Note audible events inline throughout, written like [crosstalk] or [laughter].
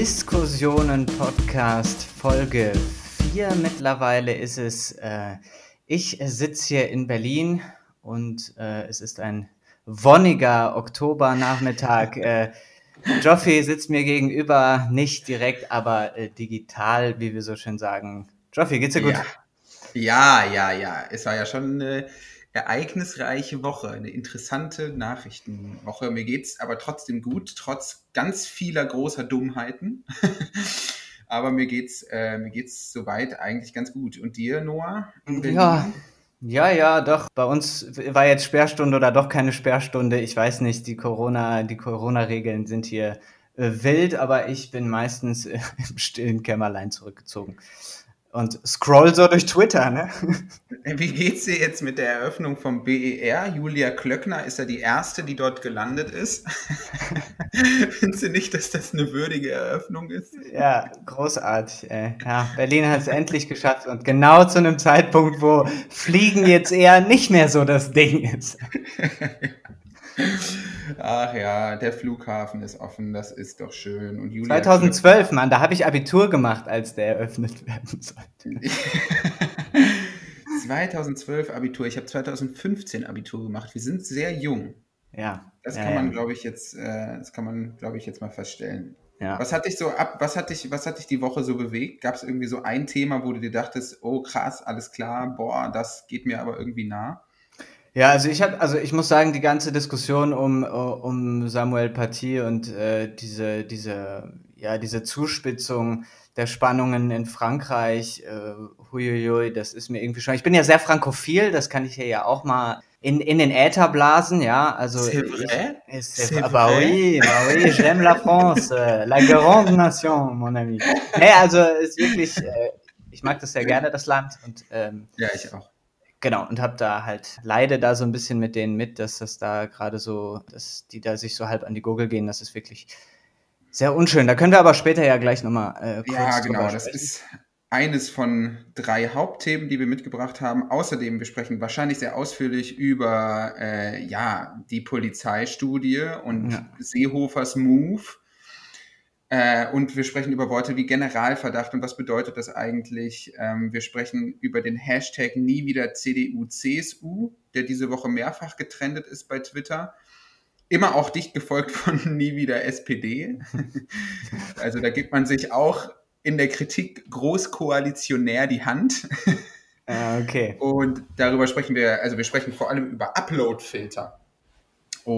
Diskussionen-Podcast Folge 4 mittlerweile ist es. Äh, ich sitze hier in Berlin und äh, es ist ein wonniger Oktobernachmittag. äh, Joffi sitzt mir gegenüber, nicht direkt, aber äh, digital, wie wir so schön sagen. Joffi, geht's dir gut? Ja. ja, ja, ja. Es war ja schon eine ereignisreiche Woche, eine interessante Nachrichtenwoche. Mir geht's aber trotzdem gut, trotz ganz vieler großer Dummheiten. [laughs] aber mir geht's, äh, mir geht's soweit eigentlich ganz gut. Und dir, Noah? Ja, ja, ja, doch. Bei uns war jetzt Sperrstunde oder doch keine Sperrstunde. Ich weiß nicht, die Corona, die Corona-Regeln sind hier äh, wild, aber ich bin meistens äh, [laughs] im stillen Kämmerlein zurückgezogen und scroll so durch Twitter, ne? Wie geht's dir jetzt mit der Eröffnung vom BER? Julia Klöckner ist ja die erste, die dort gelandet ist. [laughs] Findest du nicht, dass das eine würdige Eröffnung ist? Ja, großartig. Ey. Ja, Berlin hat es endlich geschafft und genau zu einem Zeitpunkt, wo Fliegen jetzt eher nicht mehr so das Ding ist. [laughs] Ach ja, der Flughafen ist offen, das ist doch schön. Und Julia 2012, Mann, da habe ich Abitur gemacht, als der eröffnet werden sollte. [laughs] 2012 Abitur, ich habe 2015 Abitur gemacht. Wir sind sehr jung. Ja. Das kann man, glaube ich, jetzt, äh, das kann man, glaube ich, jetzt mal feststellen. Ja. Was hat dich so ab, was hat dich, was hat dich die Woche so bewegt? Gab es irgendwie so ein Thema, wo du dir dachtest, oh krass, alles klar, boah, das geht mir aber irgendwie nah? Ja, also ich habe, also ich muss sagen, die ganze Diskussion um, um Samuel Paty und äh, diese, diese, ja, diese Zuspitzung der Spannungen in Frankreich, äh, huiuiui, das ist mir irgendwie schon. Ich bin ja sehr frankophil, das kann ich hier ja auch mal in, in den Äther blasen, ja. Also c'est vrai? C'est bah oui, bah oui, j'aime la France, euh, la grande nation, mon ami. Nee, also ist wirklich, äh, ich mag das sehr gerne, das Land. Und, ähm, ja, ich auch. Genau, und habe da halt, leide da so ein bisschen mit denen mit, dass das da gerade so, dass die da sich so halb an die Gurgel gehen, das ist wirklich sehr unschön. Da können wir aber später ja gleich nochmal äh, kurz Ja, genau, das ist eines von drei Hauptthemen, die wir mitgebracht haben. Außerdem, wir sprechen wahrscheinlich sehr ausführlich über äh, ja, die Polizeistudie und ja. Seehofers Move äh, und wir sprechen über Worte wie Generalverdacht und was bedeutet das eigentlich? Ähm, wir sprechen über den Hashtag nie wieder CDU-CSU, der diese Woche mehrfach getrendet ist bei Twitter. Immer auch dicht gefolgt von [laughs] nie wieder SPD. [laughs] also da gibt man sich auch in der Kritik großkoalitionär die Hand. Ah, okay. Und darüber sprechen wir, also wir sprechen vor allem über Upload-Filter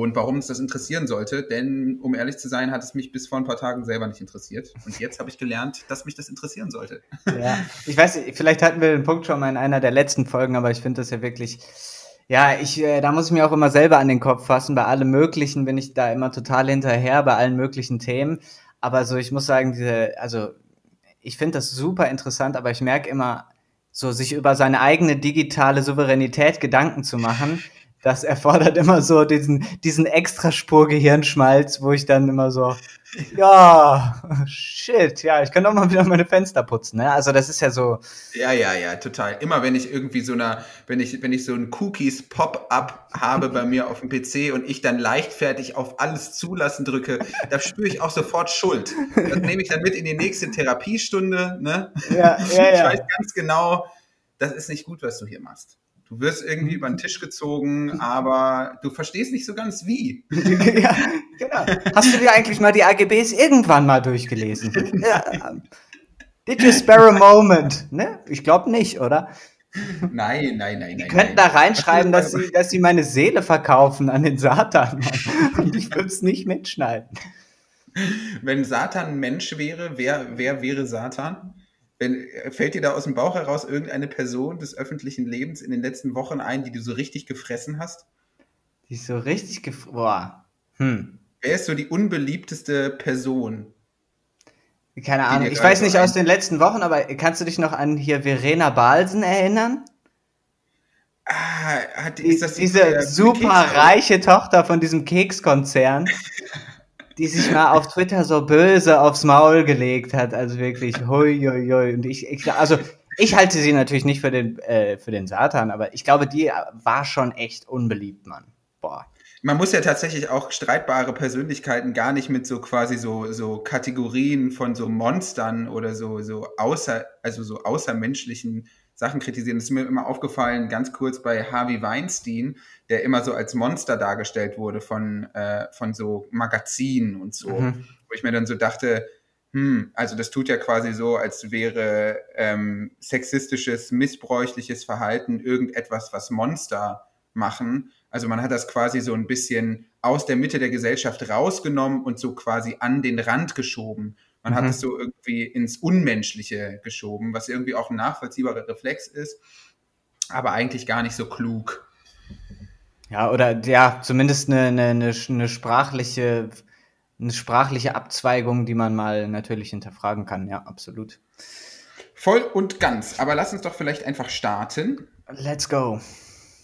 und warum uns das interessieren sollte, denn um ehrlich zu sein, hat es mich bis vor ein paar Tagen selber nicht interessiert. Und jetzt habe ich gelernt, dass mich das interessieren sollte. Ja, ich weiß, vielleicht hatten wir den Punkt schon mal in einer der letzten Folgen, aber ich finde das ja wirklich, ja, ich, äh, da muss ich mir auch immer selber an den Kopf fassen. Bei allem Möglichen bin ich da immer total hinterher, bei allen möglichen Themen. Aber so, ich muss sagen, diese, also, ich finde das super interessant, aber ich merke immer, so sich über seine eigene digitale Souveränität Gedanken zu machen, das erfordert immer so diesen, diesen Extraspur Gehirnschmalz, wo ich dann immer so, ja, shit, ja, ich kann doch mal wieder meine Fenster putzen, ne? Also das ist ja so. Ja, ja, ja, total. Immer wenn ich irgendwie so einer, wenn ich, wenn ich so ein Cookies Pop-up habe bei mir auf dem PC und ich dann leichtfertig auf alles zulassen drücke, da spüre ich auch sofort Schuld. Das nehme ich dann mit in die nächste Therapiestunde, ne? Ja, ja, [laughs] ja. Ich weiß ganz genau, das ist nicht gut, was du hier machst. Du wirst irgendwie über den Tisch gezogen, [laughs] aber du verstehst nicht so ganz wie. [laughs] [laughs] ja, genau. Hast du dir eigentlich mal die AGBs irgendwann mal durchgelesen? ja. Did you spare a moment? Ne? Ich glaube nicht, oder? Nein, nein, nein, Die könnten da reinschreiben, dass sie, dass sie meine Seele verkaufen an den Satan. Und ich würde es nicht mitschneiden. Wenn Satan ein Mensch wäre, wer, wer wäre Satan? Wenn, fällt dir da aus dem Bauch heraus irgendeine Person des öffentlichen Lebens in den letzten Wochen ein, die du so richtig gefressen hast? Die so richtig gefressen. Boah. Hm. Wer ist so die unbeliebteste Person? Keine Ahnung. Ich weiß nicht aus den letzten Wochen, aber kannst du dich noch an hier Verena Balsen erinnern? Ah, hat, ist das die, diese super reiche Tochter von diesem Kekskonzern? [laughs] die sich mal auf Twitter so böse aufs Maul gelegt hat. Also wirklich, hui, hui, hui. Und ich, ich, also ich halte sie natürlich nicht für den, äh, für den Satan, aber ich glaube, die war schon echt unbeliebt, Mann. Boah. man muss ja tatsächlich auch streitbare Persönlichkeiten gar nicht mit so quasi so, so Kategorien von so Monstern oder so, so außer, also so außermenschlichen Sachen kritisieren. Das ist mir immer aufgefallen, ganz kurz bei Harvey Weinstein, der immer so als Monster dargestellt wurde von, äh, von so Magazinen und so. Mhm. Wo ich mir dann so dachte, hm, also das tut ja quasi so, als wäre ähm, sexistisches, missbräuchliches Verhalten irgendetwas, was Monster machen. Also man hat das quasi so ein bisschen aus der Mitte der Gesellschaft rausgenommen und so quasi an den Rand geschoben. Man mhm. hat es so irgendwie ins Unmenschliche geschoben, was irgendwie auch ein nachvollziehbarer Reflex ist, aber eigentlich gar nicht so klug. Ja, oder ja, zumindest eine, eine, eine, sprachliche, eine sprachliche Abzweigung, die man mal natürlich hinterfragen kann. Ja, absolut. Voll und ganz. Aber lass uns doch vielleicht einfach starten. Let's go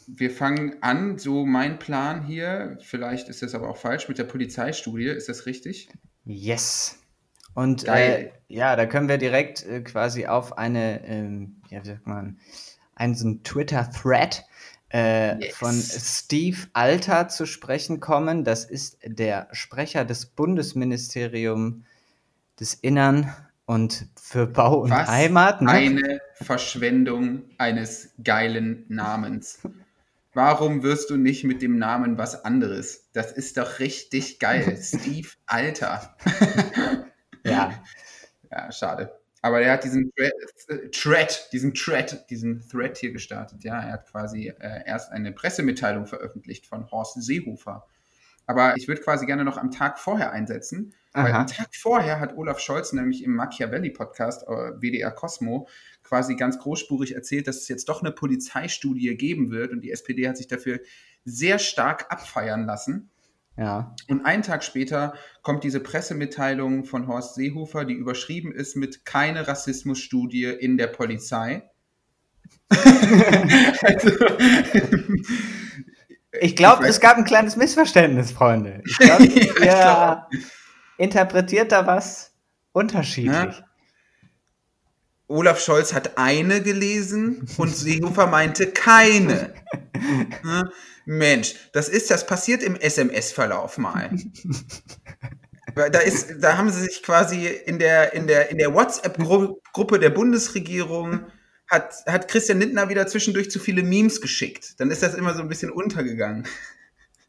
wir fangen an, so mein Plan hier, vielleicht ist das aber auch falsch, mit der Polizeistudie, ist das richtig? Yes. Und äh, ja, da können wir direkt äh, quasi auf eine, ähm, ja, wie sagt man, einen so Twitter-Thread äh, yes. von Steve Alter zu sprechen kommen. Das ist der Sprecher des Bundesministeriums des Innern und für Bau und Was Heimat. Ne? Eine Verschwendung eines geilen Namens. Warum wirst du nicht mit dem Namen was anderes? Das ist doch richtig geil. [laughs] Steve Alter. ja. [laughs] Ja, schade. Aber er hat diesen Thread, diesen Thread, diesen Thread hier gestartet. Ja, er hat quasi äh, erst eine Pressemitteilung veröffentlicht von Horst Seehofer. Aber ich würde quasi gerne noch am Tag vorher einsetzen, Aha. weil am Tag vorher hat Olaf Scholz nämlich im Machiavelli-Podcast äh, WDR Cosmo quasi ganz großspurig erzählt, dass es jetzt doch eine Polizeistudie geben wird und die SPD hat sich dafür sehr stark abfeiern lassen. Ja. Und einen Tag später kommt diese Pressemitteilung von Horst Seehofer, die überschrieben ist mit keine Rassismusstudie in der Polizei. also, [laughs] ich glaube, es gab ein kleines Missverständnis, Freunde. Ich glaube, [laughs] ihr ja, interpretiert da was unterschiedlich. Ja. Olaf Scholz hat eine gelesen und Seehofer meinte keine. Ne? [laughs] Mensch, das ist, das passiert im SMS-Verlauf mal. Da ist, da haben sie sich quasi in der, in der, in der WhatsApp-Gruppe der Bundesregierung hat, hat Christian Lindner wieder zwischendurch zu viele Memes geschickt. Dann ist das immer so ein bisschen untergegangen.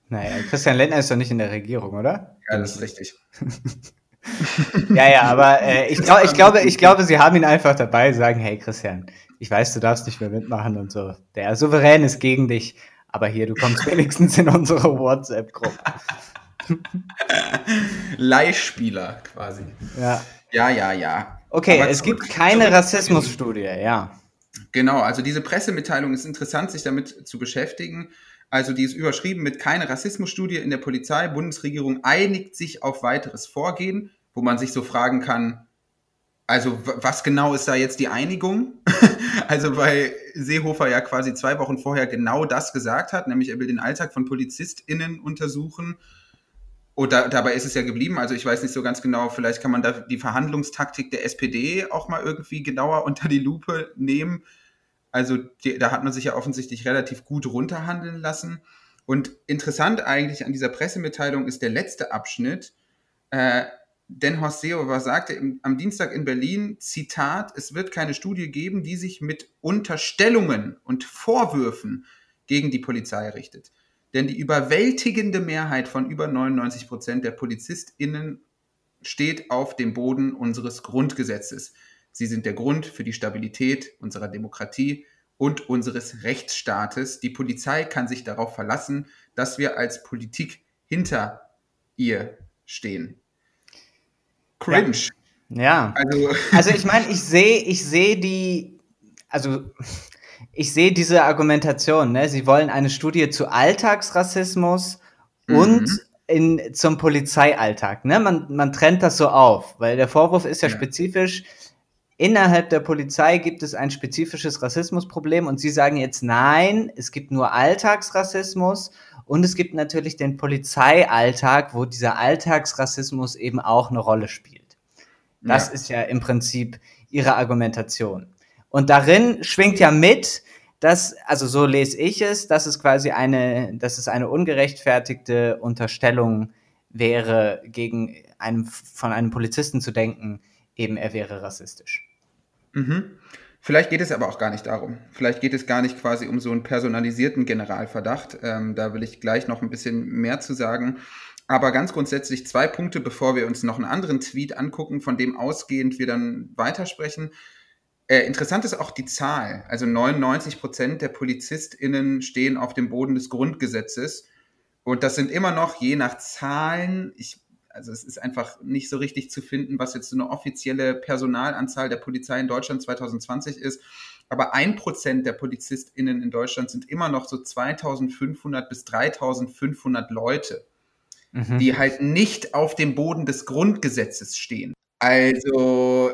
Naja, Christian Lindner ist doch nicht in der Regierung, oder? Ja, das ist richtig. [laughs] ja, ja, aber äh, [laughs] ich, glaub, ich, glaube, ich glaube, sie haben ihn einfach dabei, sagen, hey Christian, ich weiß, du darfst nicht mehr mitmachen und so. Der Souverän ist gegen dich, aber hier, du kommst [laughs] wenigstens in unsere WhatsApp-Gruppe. [laughs] Leihspieler quasi. Ja. Ja, ja, ja. Okay, aber es zurück, gibt keine Rassismusstudie, ja. Genau, also diese Pressemitteilung ist interessant, sich damit zu beschäftigen. Also die ist überschrieben mit keine Rassismusstudie in der Polizei. Bundesregierung einigt sich auf weiteres Vorgehen, wo man sich so fragen kann, also was genau ist da jetzt die Einigung? [laughs] also weil Seehofer ja quasi zwei Wochen vorher genau das gesagt hat, nämlich er will den Alltag von PolizistInnen untersuchen. Und da, dabei ist es ja geblieben. Also ich weiß nicht so ganz genau, vielleicht kann man da die Verhandlungstaktik der SPD auch mal irgendwie genauer [laughs] unter die Lupe nehmen. Also die, da hat man sich ja offensichtlich relativ gut runterhandeln lassen. Und interessant eigentlich an dieser Pressemitteilung ist der letzte Abschnitt. Äh, denn Horst Seehofer sagte im, am Dienstag in Berlin, Zitat, es wird keine Studie geben, die sich mit Unterstellungen und Vorwürfen gegen die Polizei richtet. Denn die überwältigende Mehrheit von über 99 Prozent der PolizistInnen steht auf dem Boden unseres Grundgesetzes. Sie sind der Grund für die Stabilität unserer Demokratie und unseres Rechtsstaates. Die Polizei kann sich darauf verlassen, dass wir als Politik hinter ihr stehen. Cringe. Ja. ja. Also, [laughs] also ich meine, ich sehe, ich sehe die, also [laughs] ich sehe diese Argumentation. Ne? Sie wollen eine Studie zu Alltagsrassismus mhm. und in, zum Polizeialltag. Ne? Man, man trennt das so auf, weil der Vorwurf ist ja, ja. spezifisch, innerhalb der Polizei gibt es ein spezifisches Rassismusproblem und Sie sagen jetzt nein, es gibt nur Alltagsrassismus und es gibt natürlich den Polizeialltag, wo dieser Alltagsrassismus eben auch eine Rolle spielt. Das ja. ist ja im Prinzip Ihre Argumentation. Und darin schwingt ja mit, dass, also so lese ich es, dass es quasi eine, dass es eine ungerechtfertigte Unterstellung wäre, gegen einem, von einem Polizisten zu denken, eben er wäre rassistisch. Mhm. Vielleicht geht es aber auch gar nicht darum. Vielleicht geht es gar nicht quasi um so einen personalisierten Generalverdacht. Ähm, da will ich gleich noch ein bisschen mehr zu sagen. Aber ganz grundsätzlich zwei Punkte, bevor wir uns noch einen anderen Tweet angucken, von dem ausgehend wir dann weitersprechen. Äh, interessant ist auch die Zahl. Also 99 Prozent der PolizistInnen stehen auf dem Boden des Grundgesetzes. Und das sind immer noch je nach Zahlen, ich also es ist einfach nicht so richtig zu finden, was jetzt so eine offizielle Personalanzahl der Polizei in Deutschland 2020 ist. Aber ein Prozent der PolizistInnen in Deutschland sind immer noch so 2500 bis 3500 Leute, mhm. die halt nicht auf dem Boden des Grundgesetzes stehen. Also,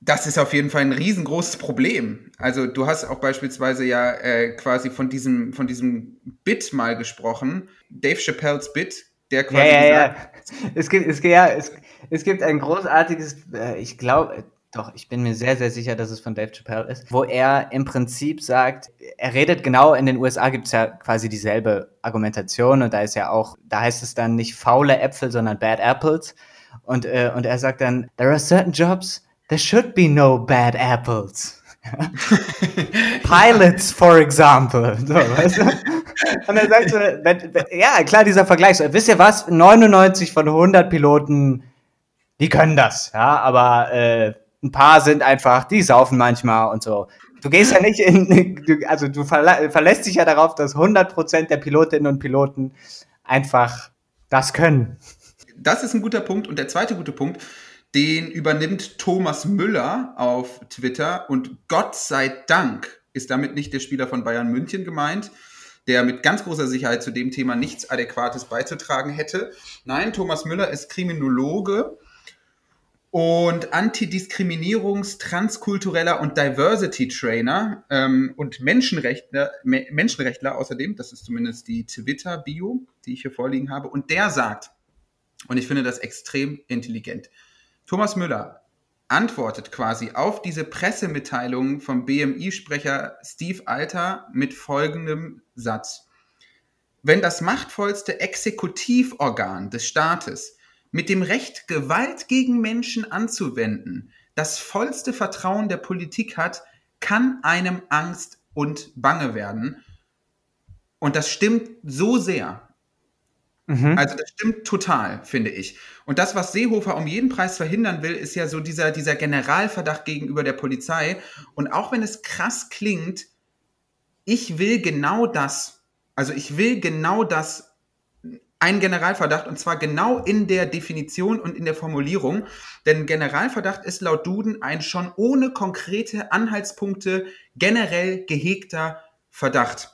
das ist auf jeden Fall ein riesengroßes Problem. Also, du hast auch beispielsweise ja äh, quasi von diesem, von diesem Bit mal gesprochen. Dave Chappelles Bit, der quasi. Ja, ja, ja. Es gibt, es, ja, es, es gibt ein großartiges, äh, ich glaube, doch, ich bin mir sehr, sehr sicher, dass es von Dave Chappelle ist, wo er im Prinzip sagt, er redet genau, in den USA gibt es ja quasi dieselbe Argumentation und da ist ja auch, da heißt es dann nicht faule Äpfel, sondern bad apples. Und, äh, und er sagt dann, there are certain jobs, there should be no bad apples. [laughs] Pilots, for example. So, weißt du? Und so, wenn, wenn, ja, klar, dieser Vergleich. So, wisst ihr was? 99 von 100 Piloten, die können das. Ja, aber äh, ein paar sind einfach, die saufen manchmal und so. Du gehst ja nicht in, [laughs] also du verlässt dich ja darauf, dass 100% der Pilotinnen und Piloten einfach das können. Das ist ein guter Punkt. Und der zweite gute Punkt, den übernimmt Thomas Müller auf Twitter und Gott sei Dank ist damit nicht der Spieler von Bayern München gemeint, der mit ganz großer Sicherheit zu dem Thema nichts Adäquates beizutragen hätte. Nein, Thomas Müller ist Kriminologe und Antidiskriminierungs-, Transkultureller und Diversity-Trainer ähm, und Menschenrechtler, Me Menschenrechtler außerdem. Das ist zumindest die Twitter-Bio, die ich hier vorliegen habe. Und der sagt, und ich finde das extrem intelligent, Thomas Müller antwortet quasi auf diese Pressemitteilung vom BMI-Sprecher Steve Alter mit folgendem Satz. Wenn das machtvollste Exekutivorgan des Staates mit dem Recht, Gewalt gegen Menschen anzuwenden, das vollste Vertrauen der Politik hat, kann einem Angst und Bange werden. Und das stimmt so sehr. Mhm. Also das stimmt total, finde ich. Und das, was Seehofer um jeden Preis verhindern will, ist ja so dieser, dieser Generalverdacht gegenüber der Polizei. Und auch wenn es krass klingt, ich will genau das. Also ich will genau das, ein Generalverdacht, und zwar genau in der Definition und in der Formulierung. Denn Generalverdacht ist laut Duden ein schon ohne konkrete Anhaltspunkte generell gehegter Verdacht.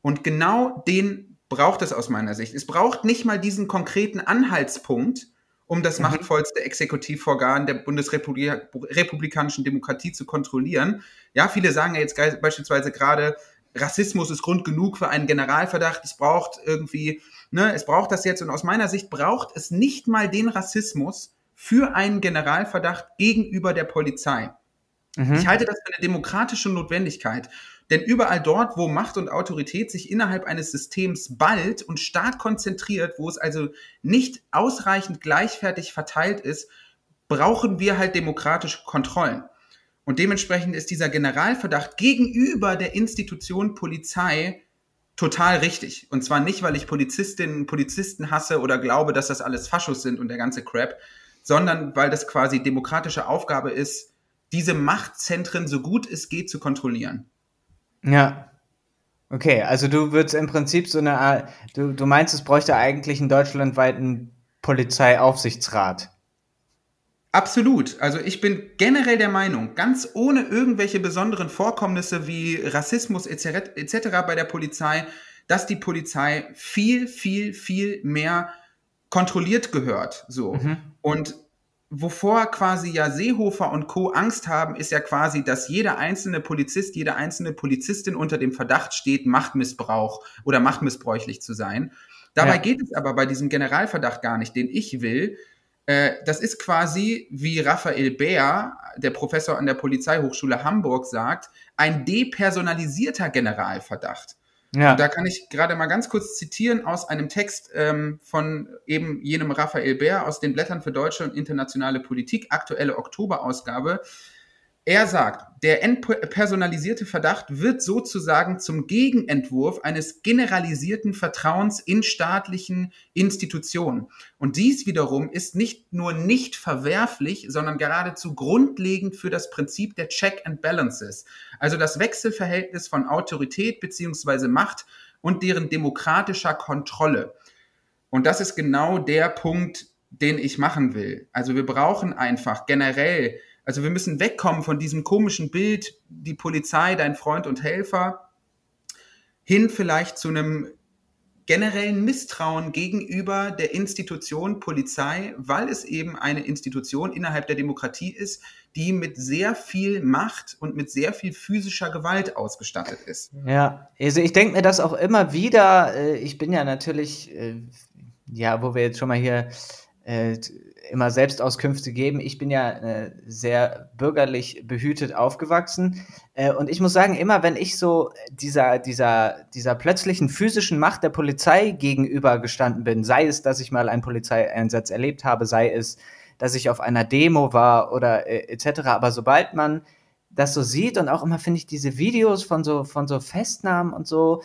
Und genau den braucht es aus meiner Sicht. Es braucht nicht mal diesen konkreten Anhaltspunkt, um das mhm. machtvollste Exekutivorgan der bundesrepublikanischen Demokratie zu kontrollieren. Ja, viele sagen ja jetzt beispielsweise gerade, Rassismus ist Grund genug für einen Generalverdacht. Es braucht irgendwie, ne, es braucht das jetzt. Und aus meiner Sicht braucht es nicht mal den Rassismus für einen Generalverdacht gegenüber der Polizei. Mhm. Ich halte das für eine demokratische Notwendigkeit. Denn überall dort, wo Macht und Autorität sich innerhalb eines Systems ballt und stark konzentriert, wo es also nicht ausreichend gleichfertig verteilt ist, brauchen wir halt demokratische Kontrollen. Und dementsprechend ist dieser Generalverdacht gegenüber der Institution Polizei total richtig. Und zwar nicht, weil ich Polizistinnen und Polizisten hasse oder glaube, dass das alles Faschos sind und der ganze Crap, sondern weil das quasi demokratische Aufgabe ist, diese Machtzentren so gut es geht zu kontrollieren. Ja. Okay, also du würdest im Prinzip so eine Art, du, du meinst, es bräuchte eigentlich einen deutschlandweiten Polizeiaufsichtsrat. Absolut. Also ich bin generell der Meinung, ganz ohne irgendwelche besonderen Vorkommnisse wie Rassismus etc. etc. bei der Polizei, dass die Polizei viel, viel, viel mehr kontrolliert gehört. So. Mhm. Und wovor quasi ja Seehofer und Co. Angst haben, ist ja quasi, dass jeder einzelne Polizist, jede einzelne Polizistin unter dem Verdacht steht, Machtmissbrauch oder machtmissbräuchlich zu sein. Dabei ja. geht es aber bei diesem Generalverdacht gar nicht, den ich will, Äh, das ist quasi, wie Raphael Bär, der Professor an der Polizeihochschule Hamburg, sagt, ein depersonalisierter Generalverdacht. Ja. Und da kann ich gerade mal ganz kurz zitieren aus einem Text ähm, von eben jenem Raphael Bär aus den Blättern für deutsche und internationale Politik, aktuelle Oktoberausgabe. Er sagt, der entpersonalisierte Verdacht wird sozusagen zum Gegenentwurf eines generalisierten Vertrauens in staatlichen Institutionen. Und dies wiederum ist nicht nur nicht verwerflich, sondern geradezu grundlegend für das Prinzip der Check and Balances, also das Wechselverhältnis von Autorität beziehungsweise Macht und deren demokratischer Kontrolle. Und das ist genau der Punkt, den ich machen will. Also wir brauchen einfach generell also wir müssen wegkommen von diesem komischen Bild, die Polizei, dein Freund und Helfer, hin vielleicht zu einem generellen Misstrauen gegenüber der Institution Polizei, weil es eben eine Institution innerhalb der Demokratie ist, die mit sehr viel Macht und mit sehr viel physischer Gewalt ausgestattet ist. Ja, also ich denke mir das auch immer wieder. Äh, ich bin ja natürlich, äh, ja, wo wir jetzt schon mal hier äh, immer Selbstauskünfte geben. Ich bin ja äh, sehr bürgerlich behütet aufgewachsen. Äh, und ich muss sagen, immer wenn ich so dieser, dieser, dieser plötzlichen physischen Macht der Polizei gegenüber gestanden bin, sei es, dass ich mal einen Polizeieinsatz erlebt habe, sei es, dass ich auf einer Demo war oder äh, etc. Aber sobald man das so sieht und auch immer finde ich diese Videos von so, von so Festnahmen und so,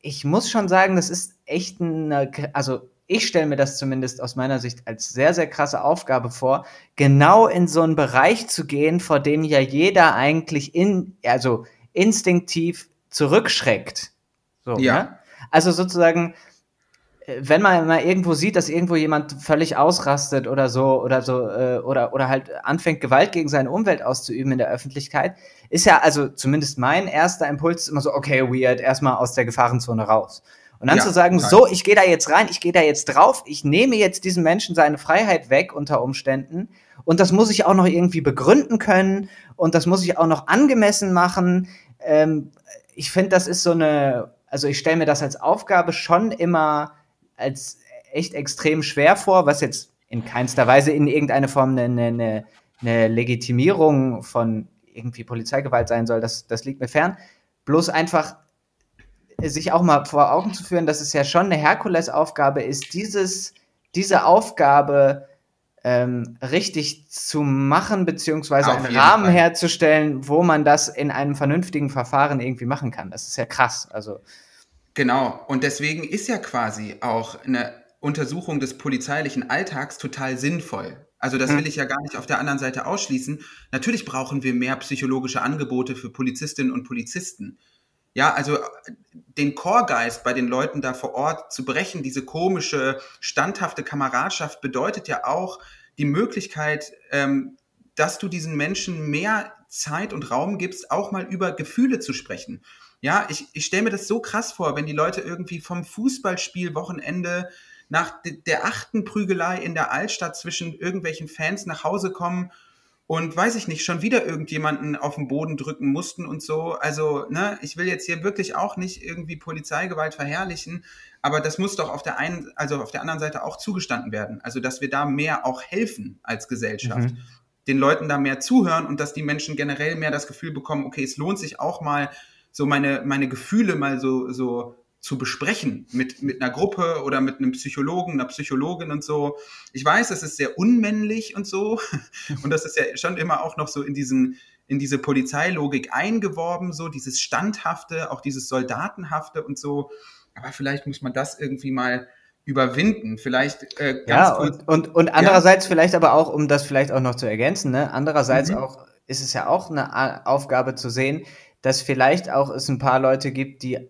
ich muss schon sagen, das ist echt eine, also ich stelle mir das zumindest aus meiner Sicht als sehr, sehr krasse Aufgabe vor, genau in so einen Bereich zu gehen, vor dem ja jeder eigentlich in, also instinktiv zurückschreckt. So, ja. Ne? Also sozusagen, äh, wenn man mal irgendwo sieht, dass irgendwo jemand völlig ausrastet oder so oder so äh, oder oder halt anfängt Gewalt gegen seine Umwelt auszuüben in der Öffentlichkeit, ist ja also zumindest mein erster Impuls immer so okay weird erstmal aus der Gefahrenzone raus. Und dann ja, zu sagen, nein. so, ich gehe da jetzt rein, ich gehe da jetzt drauf, ich nehme jetzt diesem Menschen seine Freiheit weg unter Umständen. Und das muss ich auch noch irgendwie begründen können und das muss ich auch noch angemessen machen. Ähm, ich finde, das ist so eine, also ich stelle mir das als Aufgabe schon immer als echt extrem schwer vor, was jetzt in keinster Weise in irgendeine Form eine, eine, eine Legitimierung von irgendwie Polizeigewalt sein soll. Das, das liegt mir fern. Bloß einfach sich auch mal vor Augen zu führen, dass es ja schon eine Herkulesaufgabe ist, dieses, diese Aufgabe ähm, richtig zu machen, beziehungsweise Auf einen Rahmen Fall. herzustellen, wo man das in einem vernünftigen Verfahren irgendwie machen kann. Das ist ja krass. Also. Genau, und deswegen ist ja quasi auch eine Untersuchung des polizeilichen Alltags total sinnvoll. Also das hm. will ich ja gar nicht auf der anderen Seite ausschließen. Natürlich brauchen wir mehr psychologische Angebote für Polizistinnen und Polizisten. Ja, also den Chorgeist bei den Leuten da vor Ort zu brechen, diese komische, standhafte Kameradschaft bedeutet ja auch die Möglichkeit, ähm, dass du diesen Menschen mehr Zeit und Raum gibst, auch mal über Gefühle zu sprechen. Ja, ich, ich stelle mir das so krass vor, wenn die Leute irgendwie vom Fußballspiel Wochenende nach de der achten Prügelei in der Altstadt zwischen irgendwelchen Fans nach Hause kommen und weiß ich nicht, schon wieder irgendjemanden auf den Boden drücken mussten und so. Also, ne, ich will jetzt hier wirklich auch nicht irgendwie Polizeigewalt verherrlichen, aber das muss doch auf der einen, also auf der anderen Seite auch zugestanden werden. Also, dass wir da mehr auch helfen als Gesellschaft. Mhm. Den Leuten da mehr zuhören und dass die Menschen generell mehr das Gefühl bekommen, okay, es lohnt sich auch mal, so meine, meine Gefühle mal so, so zu besprechen mit, mit einer Gruppe oder mit einem Psychologen, einer Psychologin und so. Ich weiß, das ist sehr unmännlich und so. [laughs] Und das ist ja schon immer auch noch so in diesen, in diese Polizeilogik eingeworben, so dieses Standhafte, auch dieses Soldatenhafte und so. Aber vielleicht muss man das irgendwie mal überwinden. Vielleicht äh, ganz ja, kurz. Und, und, und andererseits ja. vielleicht aber auch, um das vielleicht auch noch zu ergänzen, ne? andererseits mhm. auch ist es ja auch eine Aufgabe zu sehen, dass vielleicht auch es ein paar Leute gibt, die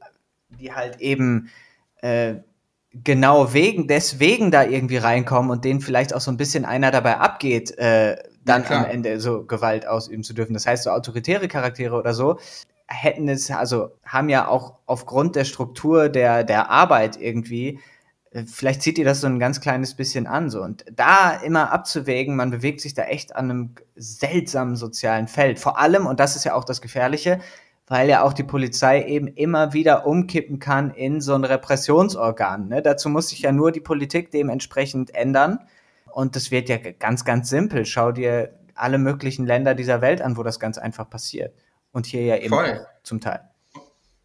die halt eben äh, genau wegen, deswegen da irgendwie reinkommen und denen vielleicht auch so ein bisschen einer dabei abgeht, äh, dann ja, am Ende so Gewalt ausüben zu dürfen. Das heißt, so autoritäre Charaktere oder so hätten es, also haben ja auch aufgrund der Struktur der, der Arbeit irgendwie, äh, vielleicht zieht ihr das so ein ganz kleines bisschen an, so. Und da immer abzuwägen, man bewegt sich da echt an einem seltsamen sozialen Feld. Vor allem, und das ist ja auch das Gefährliche, weil ja auch die Polizei eben immer wieder umkippen kann in so ein Repressionsorgan. Ne? Dazu muss sich ja nur die Politik dementsprechend ändern. und das wird ja ganz, ganz simpel. Schau dir alle möglichen Länder dieser Welt an, wo das ganz einfach passiert. Und hier ja eben zum Teil.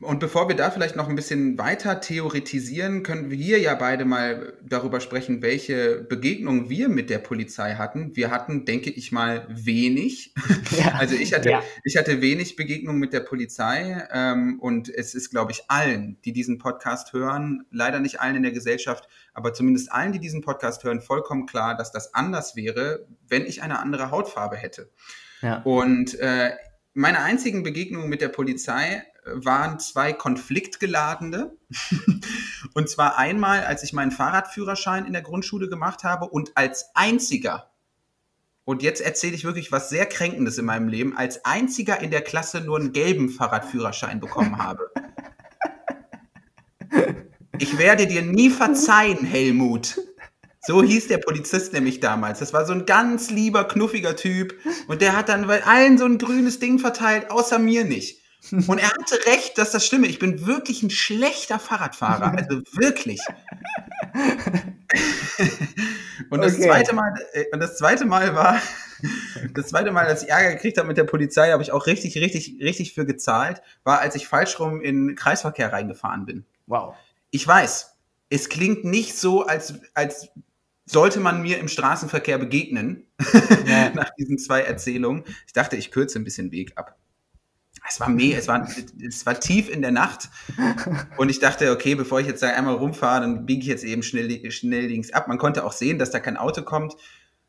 Und bevor wir da vielleicht noch ein bisschen weiter theoretisieren, können wir ja beide mal darüber sprechen, welche Begegnungen wir mit der Polizei hatten. Wir hatten, denke ich mal, wenig. Ja. [laughs] [laughs] Also ich hatte, ja. ich hatte wenig Begegnungen mit der Polizei ähm, und es ist, glaube ich, allen, die diesen Podcast hören, leider nicht allen in der Gesellschaft, aber zumindest allen, die diesen Podcast hören, vollkommen klar, dass das anders wäre, wenn ich eine andere Hautfarbe hätte. Ja. Und äh, meine einzigen Begegnungen mit der Polizei waren zwei konfliktgeladene. [laughs] und zwar einmal, als ich meinen Fahrradführerschein in der Grundschule gemacht habe und als einziger, und jetzt erzähle ich wirklich was sehr Kränkendes in meinem Leben, als einziger in der Klasse nur einen gelben Fahrradführerschein bekommen habe. Ich werde dir nie verzeihen, Helmut. So hieß der Polizist nämlich damals. Das war so ein ganz lieber, knuffiger Typ. Und der hat dann bei allen so ein grünes Ding verteilt, außer mir nicht. Und er hatte recht, dass das stimme. Ich bin wirklich ein schlechter Fahrradfahrer. [laughs] Also wirklich. und, das okay. zweite Mal, äh, und das zweite Mal war, das zweite Mal, als ich Ärger gekriegt habe mit der Polizei, habe ich auch richtig, richtig, richtig für gezahlt, war, als ich falsch rum in Kreisverkehr reingefahren bin. Wow. Ich weiß, es klingt nicht so, als, als sollte man mir im Straßenverkehr begegnen, ja. [laughs] nach diesen zwei Erzählungen. Ich dachte, ich kürze ein bisschen Weg ab es war meh, es war, es war tief in der Nacht und ich dachte, okay, bevor ich jetzt da einmal rumfahre, dann biege ich jetzt eben schnell, schnell links ab. Man konnte auch sehen, dass da kein Auto kommt,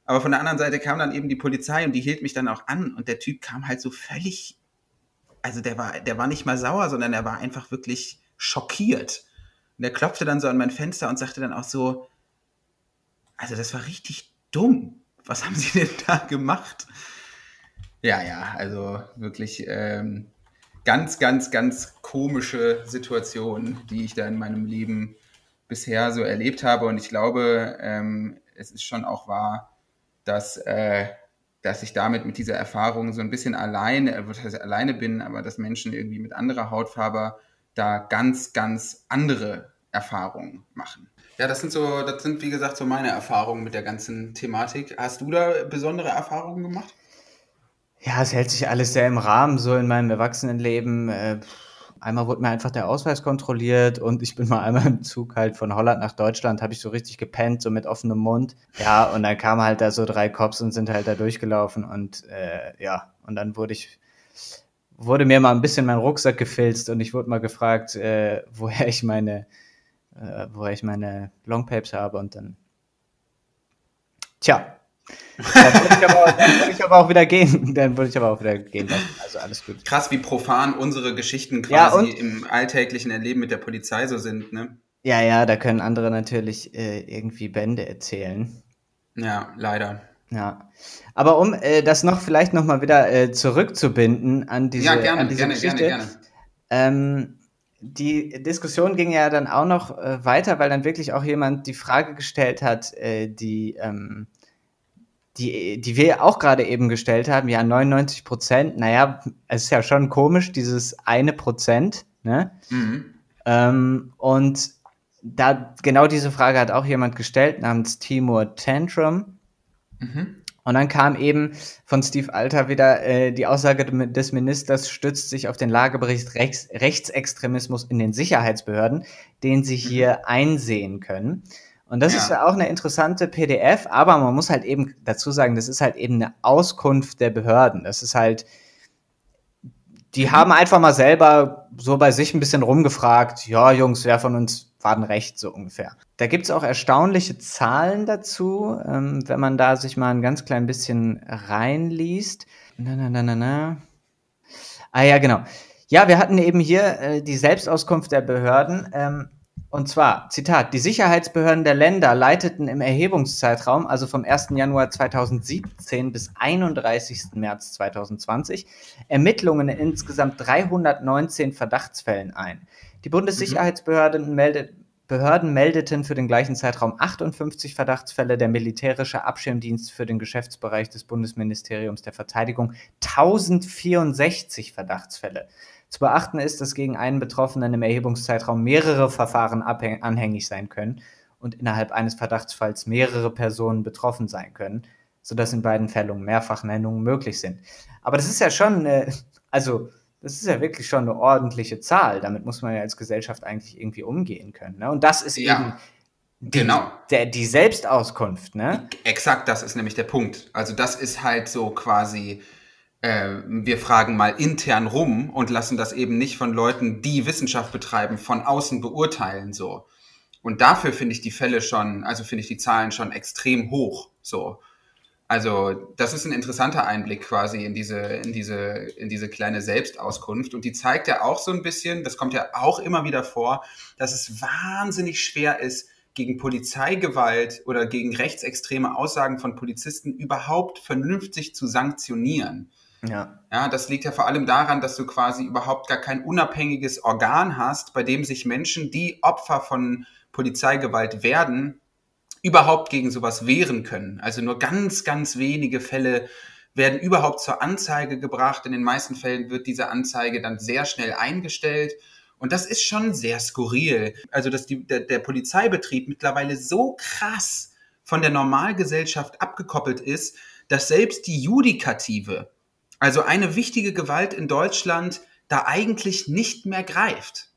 aber von der anderen Seite kam dann eben die Polizei und die hielt mich dann auch an und der Typ kam halt so völlig, also der war, der war nicht mal sauer, sondern er war einfach wirklich schockiert. Und er klopfte dann so an mein Fenster und sagte dann auch so, also das war richtig dumm. Was haben Sie denn da gemacht? Ja, ja, also wirklich ähm, ganz, ganz, ganz komische Situation, die ich da in meinem Leben bisher so erlebt habe. Und ich glaube, ähm, es ist schon auch wahr, dass, äh, dass ich damit mit dieser Erfahrung so ein bisschen alleine, äh, heißt alleine bin, aber dass Menschen irgendwie mit anderer Hautfarbe da ganz, ganz andere Erfahrungen machen. Ja, das sind so, das sind wie gesagt so meine Erfahrungen mit der ganzen Thematik. Hast du da besondere Erfahrungen gemacht? Ja, es hält sich alles sehr im Rahmen, so in meinem Erwachsenenleben. Äh, einmal wurde mir einfach der Ausweis kontrolliert und ich bin mal einmal im Zug halt von Holland nach Deutschland, habe ich so richtig gepennt, so mit offenem Mund. Ja, und dann kamen halt da so drei Cops und sind halt da durchgelaufen und äh, ja, und dann wurde ich, wurde mir mal ein bisschen mein Rucksack gefilzt und ich wurde mal gefragt, äh, woher ich meine, äh, woher ich meine Longpapes habe und dann, tja, dann würde ich, aber, dann ich aber auch wieder gehen. [laughs] Dann würde ich aber auch wieder gehen lassen. Also alles gut. Krass, wie profan unsere Geschichten quasi ja, im alltäglichen Erleben mit der Polizei so sind, ne? Ja, ja, da können andere natürlich äh, irgendwie Bände erzählen. Ja, leider. Ja, aber um äh, das noch vielleicht noch mal wieder äh, zurückzubinden an diese, ja, gerne, an diese gerne, Geschichte. Gerne, gerne. Ähm, die Diskussion ging ja dann auch noch äh, weiter, weil dann wirklich auch jemand die Frage gestellt hat, äh, die ähm, die, die wir auch gerade eben gestellt haben, ja, 99 Prozent, naja, es ist ja schon komisch, dieses eine Prozent, ne? Mhm. Ähm, und da, genau diese Frage hat auch jemand gestellt, namens Timur Tantrum. Mhm. Und dann kam eben von Steve Alter wieder äh, die Aussage des Ministers stützt sich auf den Lagebericht Rechts Rechtsextremismus in den Sicherheitsbehörden, den sie mhm. hier mhm. einsehen können. Und das ja. ist auch eine interessante PDF, aber man muss halt eben dazu sagen, das ist halt eben eine Auskunft der Behörden. Das ist halt, die mhm. haben einfach mal selber so bei sich ein bisschen rumgefragt, ja, Jungs, wer von uns war denn recht, so ungefähr. Da gibt's auch erstaunliche Zahlen dazu, ähm, wenn man da sich mal ein ganz klein bisschen reinliest. Na, na, na, na, na. Ah ja, genau. Ja, wir hatten eben hier äh, die Selbstauskunft der Behörden. Ähm, und zwar, Zitat, die Sicherheitsbehörden der Länder leiteten im Erhebungszeitraum, also vom 1. Januar 2017 bis 31. März 2020, Ermittlungen in insgesamt 319 Verdachtsfällen ein. Die Bundessicherheitsbehörden mhm. meldet, Behörden meldeten für den gleichen Zeitraum 58 Verdachtsfälle, der militärische Abschirmdienst für den Geschäftsbereich des Bundesministeriums der Verteidigung 1064 Verdachtsfälle. Zu beachten ist, dass gegen einen Betroffenen im Erhebungszeitraum mehrere Verfahren anhängig sein können und innerhalb eines Verdachtsfalls mehrere Personen betroffen sein können, sodass in beiden Fällen Mehrfachnennungen möglich sind. Aber das ist ja schon, äh, also das ist ja wirklich schon eine ordentliche Zahl. Damit muss man ja als Gesellschaft eigentlich irgendwie umgehen können. Ne? Und das ist ja. eben die, genau. Der, die Selbstauskunft, ne? Exakt, das ist nämlich der Punkt. Also das ist halt so quasi, äh, wir fragen mal intern rum und lassen das eben nicht von Leuten, die Wissenschaft betreiben, von außen beurteilen so. Und dafür finde ich die Fälle schon, also finde ich die Zahlen schon extrem hoch. So. Also das ist ein interessanter Einblick quasi in diese, in diese, in diese kleine Selbstauskunft. Und die zeigt ja auch so ein bisschen, das kommt ja auch immer wieder vor, dass es wahnsinnig schwer ist, gegen Polizeigewalt oder gegen rechtsextreme Aussagen von Polizisten überhaupt vernünftig zu sanktionieren. Ja. ja, das liegt ja vor allem daran, dass du quasi überhaupt gar kein unabhängiges Organ hast, bei dem sich Menschen, die Opfer von Polizeigewalt werden, überhaupt gegen sowas wehren können. Also nur ganz, ganz wenige Fälle werden überhaupt zur Anzeige gebracht. In den meisten Fällen wird diese Anzeige dann sehr schnell eingestellt. Und das ist schon sehr skurril. Also, dass die, der, der Polizeibetrieb mittlerweile so krass von der Normalgesellschaft abgekoppelt ist, dass selbst die Judikative, also eine wichtige Gewalt in Deutschland, da eigentlich nicht mehr greift.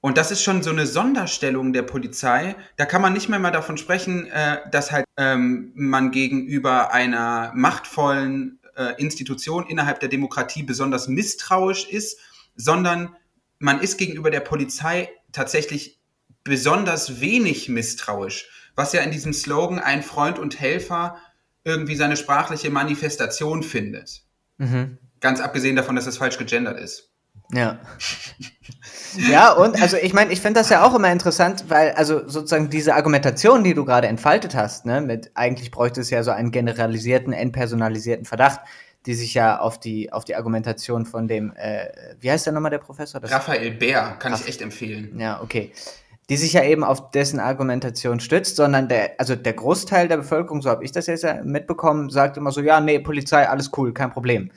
Und das ist schon so eine Sonderstellung der Polizei. Da kann man nicht mehr mal davon sprechen, äh, dass halt ähm, man gegenüber einer machtvollen äh, Institution innerhalb der Demokratie besonders misstrauisch ist, sondern man ist gegenüber der Polizei tatsächlich besonders wenig misstrauisch, was ja in diesem Slogan ein Freund und Helfer irgendwie seine sprachliche Manifestation findet. Mhm. Ganz abgesehen davon, dass das falsch gegendert ist. Ja. [laughs] ja, und also ich meine, ich finde das ja auch immer interessant, weil also sozusagen diese Argumentation, die du gerade entfaltet hast, ne, mit eigentlich bräuchte es ja so einen generalisierten, entpersonalisierten Verdacht, die sich ja auf die, auf die Argumentation von dem, äh, wie heißt der nochmal der Professor? Das Raphael Bär, kann Ach, ich echt empfehlen. Ja, okay. Die sich ja eben auf dessen Argumentation stützt, sondern der, also der Großteil der Bevölkerung, so habe ich das jetzt ja mitbekommen, sagt immer so, ja, nee, Polizei, alles cool, kein Problem.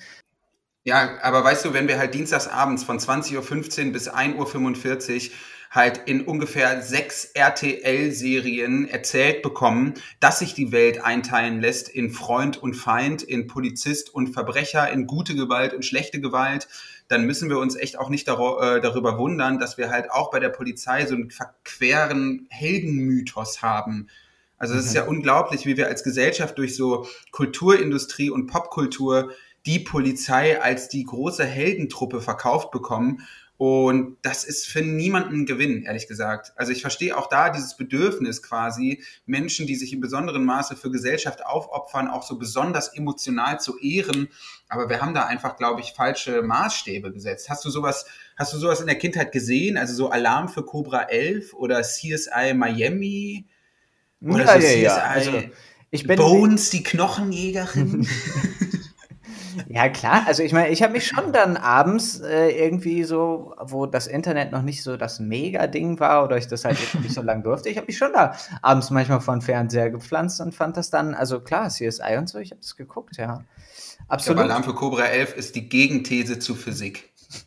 Ja, aber weißt du, wenn wir halt dienstags abends von 20.15 Uhr bis 1.45 Uhr halt in ungefähr sechs RTL-Serien erzählt bekommen, dass sich die Welt einteilen lässt in Freund und Feind, in Polizist und Verbrecher, in gute Gewalt und schlechte Gewalt, dann müssen wir uns echt auch nicht äh, darüber wundern, dass wir halt auch bei der Polizei so einen verqueren Heldenmythos haben. Also es mhm. ist ja unglaublich, wie wir als Gesellschaft durch so Kulturindustrie und Popkultur die Polizei als die große Heldentruppe verkauft bekommen und das ist für niemanden ein Gewinn, ehrlich gesagt. Also ich verstehe auch da dieses Bedürfnis quasi, Menschen, die sich in besonderem Maße für Gesellschaft aufopfern, auch so besonders emotional zu ehren. Aber wir haben da einfach, glaube ich, falsche Maßstäbe gesetzt. Hast du sowas, hast du sowas in der Kindheit gesehen? Also so Alarm für Cobra 11 oder CSI Miami? Oder ja, so ja, CSI ja. Also, ich bin Bones, die Knochenjägerin? [laughs] [laughs] Ja, klar. Also ich meine, ich habe mich schon dann abends äh, irgendwie so, wo das Internet noch nicht so das Mega-Ding war oder ich das halt nicht so lange durfte, ich habe mich schon da abends manchmal vor den Fernseher gepflanzt und fand das dann, also klar, CSI und so, ich habe das geguckt, ja. Absolut. Alarm für Cobra 11 ist die Gegenthese zu Physik. [laughs]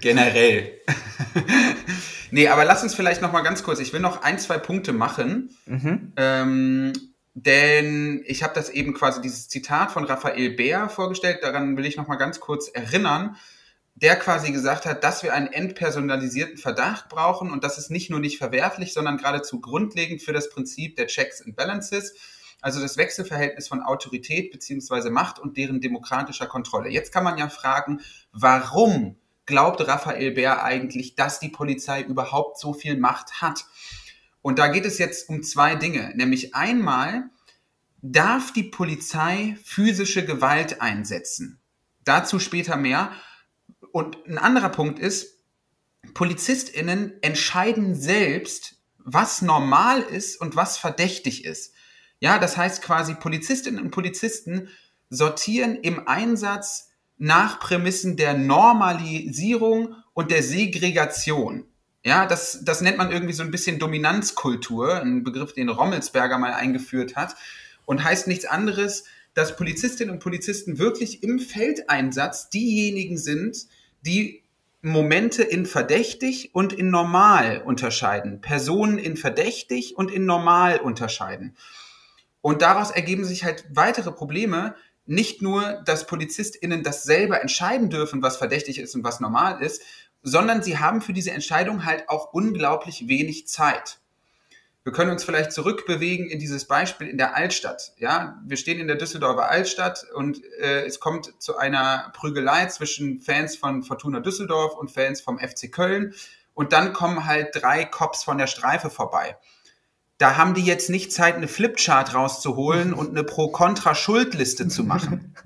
Generell. [laughs] nee, aber lass uns vielleicht noch mal ganz kurz, ich will noch ein, zwei Punkte machen. Mhm. Ähm, denn ich habe das eben quasi dieses Zitat von Raphael Bär vorgestellt, daran will ich noch mal ganz kurz erinnern, der quasi gesagt hat, dass wir einen entpersonalisierten Verdacht brauchen und das ist nicht nur nicht verwerflich, sondern geradezu grundlegend für das Prinzip der Checks and Balances, also das Wechselverhältnis von Autorität beziehungsweise Macht und deren demokratischer Kontrolle. Jetzt kann man ja fragen, warum glaubt Raphael Bär eigentlich, dass die Polizei überhaupt so viel Macht hat? Und da geht es jetzt um zwei Dinge, nämlich einmal darf die Polizei physische Gewalt einsetzen. Dazu später mehr. Und ein anderer Punkt ist, Polizistinnen entscheiden selbst, was normal ist und was verdächtig ist. Ja, das heißt quasi Polizistinnen und Polizisten sortieren im Einsatz nach Prämissen der Normalisierung und der Segregation. Ja, das, das nennt man irgendwie so ein bisschen Dominanzkultur, ein Begriff, den Rommelsberger mal eingeführt hat und heißt nichts anderes, dass Polizistinnen und Polizisten wirklich im Feldeinsatz diejenigen sind, die Momente in verdächtig und in normal unterscheiden, Personen in verdächtig und in normal unterscheiden. Und daraus ergeben sich halt weitere Probleme. Nicht nur, dass PolizistInnen das selber entscheiden dürfen, was verdächtig ist und was normal ist, sondern sie haben für diese Entscheidung halt auch unglaublich wenig Zeit. Wir können uns vielleicht zurückbewegen in dieses Beispiel in der Altstadt. Ja, wir stehen in der Düsseldorfer Altstadt und äh, es kommt zu einer Prügelei zwischen Fans von Fortuna Düsseldorf und Fans vom FC Köln. Und dann kommen halt drei Cops von der Streife vorbei. Da haben die jetzt nicht Zeit, eine Flipchart rauszuholen und eine Pro-Kontra-Schuldliste zu machen. [laughs]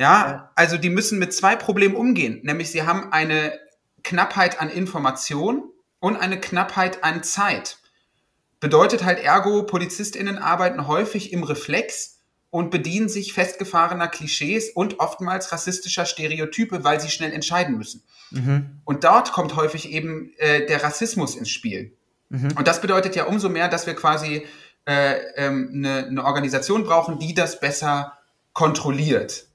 Ja, also die müssen mit zwei Problemen umgehen. Nämlich sie haben eine Knappheit an Information und eine Knappheit an Zeit. Bedeutet halt ergo, PolizistInnen arbeiten häufig im Reflex und bedienen sich festgefahrener Klischees und oftmals rassistischer Stereotype, weil sie schnell entscheiden müssen. Mhm. Und dort kommt häufig eben äh, der Rassismus ins Spiel. Mhm. Und das bedeutet ja umso mehr, dass wir quasi äh, ähm, eine, eine Organisation brauchen, die das besser kontrolliert.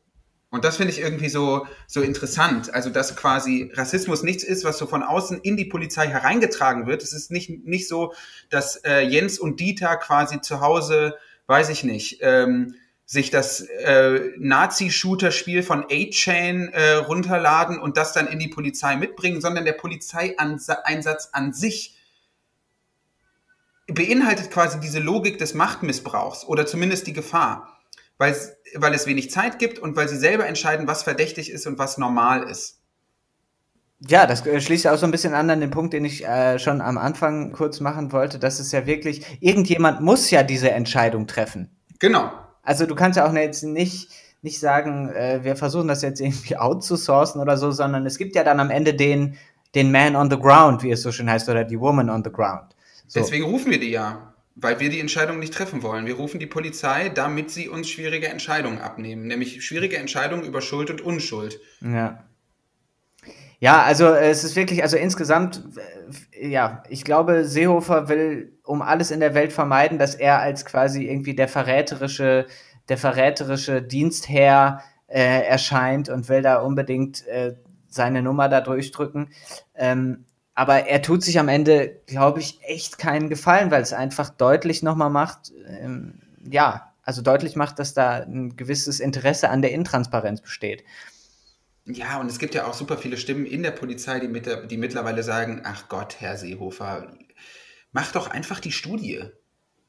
Und das finde ich irgendwie so, so interessant. Also, dass quasi Rassismus nichts ist, was so von außen in die Polizei hereingetragen wird. Es ist nicht, nicht so, dass äh, Jens und Dieter quasi zu Hause, weiß ich nicht, ähm, sich das äh, Nazi-Shooter-Spiel von A-Chain äh, runterladen und das dann in die Polizei mitbringen, sondern der Polizeieinsatz an sich beinhaltet quasi diese Logik des Machtmissbrauchs oder zumindest die Gefahr weil, weil es wenig Zeit gibt und weil sie selber entscheiden, was verdächtig ist und was normal ist. Ja, das äh, schließt auch so ein bisschen an an den Punkt, den ich äh, schon am Anfang kurz machen wollte. Das ist ja wirklich, irgendjemand muss ja diese Entscheidung treffen. Genau. Also du kannst ja auch jetzt nicht, nicht sagen, äh, wir versuchen das jetzt irgendwie [laughs] outzusourcen oder so, sondern es gibt ja dann am Ende den, den Man on the Ground, wie es so schön heißt, oder die Woman on the Ground. So. Deswegen rufen wir die ja weil wir die Entscheidung nicht treffen wollen. Wir rufen die Polizei, damit sie uns schwierige Entscheidungen abnehmen, nämlich schwierige Entscheidungen über Schuld und Unschuld. Ja. Ja, also es ist wirklich, also insgesamt, äh, ja, ich glaube, Seehofer will um alles in der Welt vermeiden, dass er als quasi irgendwie der verräterische, der verräterische Dienstherr äh, erscheint und will da unbedingt äh, seine Nummer da durchdrücken. Ähm, aber er tut sich am Ende, glaube ich, echt keinen Gefallen, weil es einfach deutlich nochmal macht, ähm, ja, also deutlich macht, dass da ein gewisses Interesse an der Intransparenz besteht. Ja, und es gibt ja auch super viele Stimmen in der Polizei, die, mit der, die mittlerweile sagen, ach Gott, Herr Seehofer, mach doch einfach die Studie.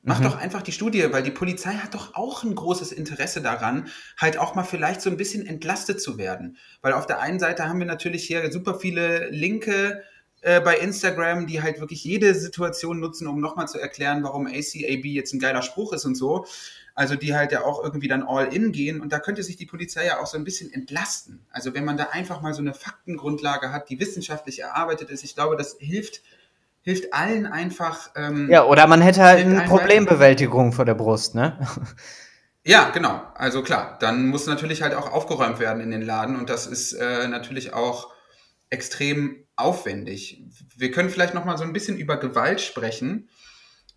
Mach mhm. doch einfach die Studie, weil die Polizei hat doch auch ein großes Interesse daran, halt auch mal vielleicht so ein bisschen entlastet zu werden. Weil auf der einen Seite haben wir natürlich hier super viele linke äh, bei Instagram, die halt wirklich jede Situation nutzen, um nochmal zu erklären, warum ACAB jetzt ein geiler Spruch ist und so. Also die halt ja auch irgendwie dann all in gehen und da könnte sich die Polizei ja auch so ein bisschen entlasten. Also wenn man da einfach mal so eine Faktengrundlage hat, die wissenschaftlich erarbeitet ist, ich glaube, das hilft hilft allen einfach. Ähm, ja, oder man hätte halt eine Problembewältigung vor der Brust, ne? [laughs] Ja, genau. Also klar, dann muss natürlich halt auch aufgeräumt werden in den Laden und das ist äh, natürlich auch extrem aufwendig. Wir können vielleicht noch mal so ein bisschen über Gewalt sprechen.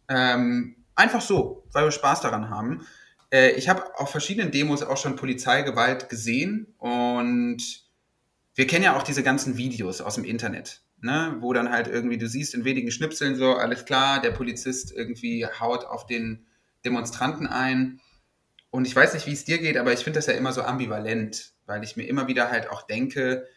Ähm, einfach so, weil wir Spaß daran haben. Äh, ich habe auf verschiedenen Demos auch schon Polizeigewalt gesehen und wir kennen ja auch diese ganzen Videos aus dem Internet, ne? wo dann halt irgendwie, du siehst in wenigen Schnipseln so, alles klar, der Polizist irgendwie haut auf den Demonstranten ein. Und ich weiß nicht, wie es dir geht, aber ich finde das ja immer so ambivalent, weil ich mir immer wieder halt auch denke,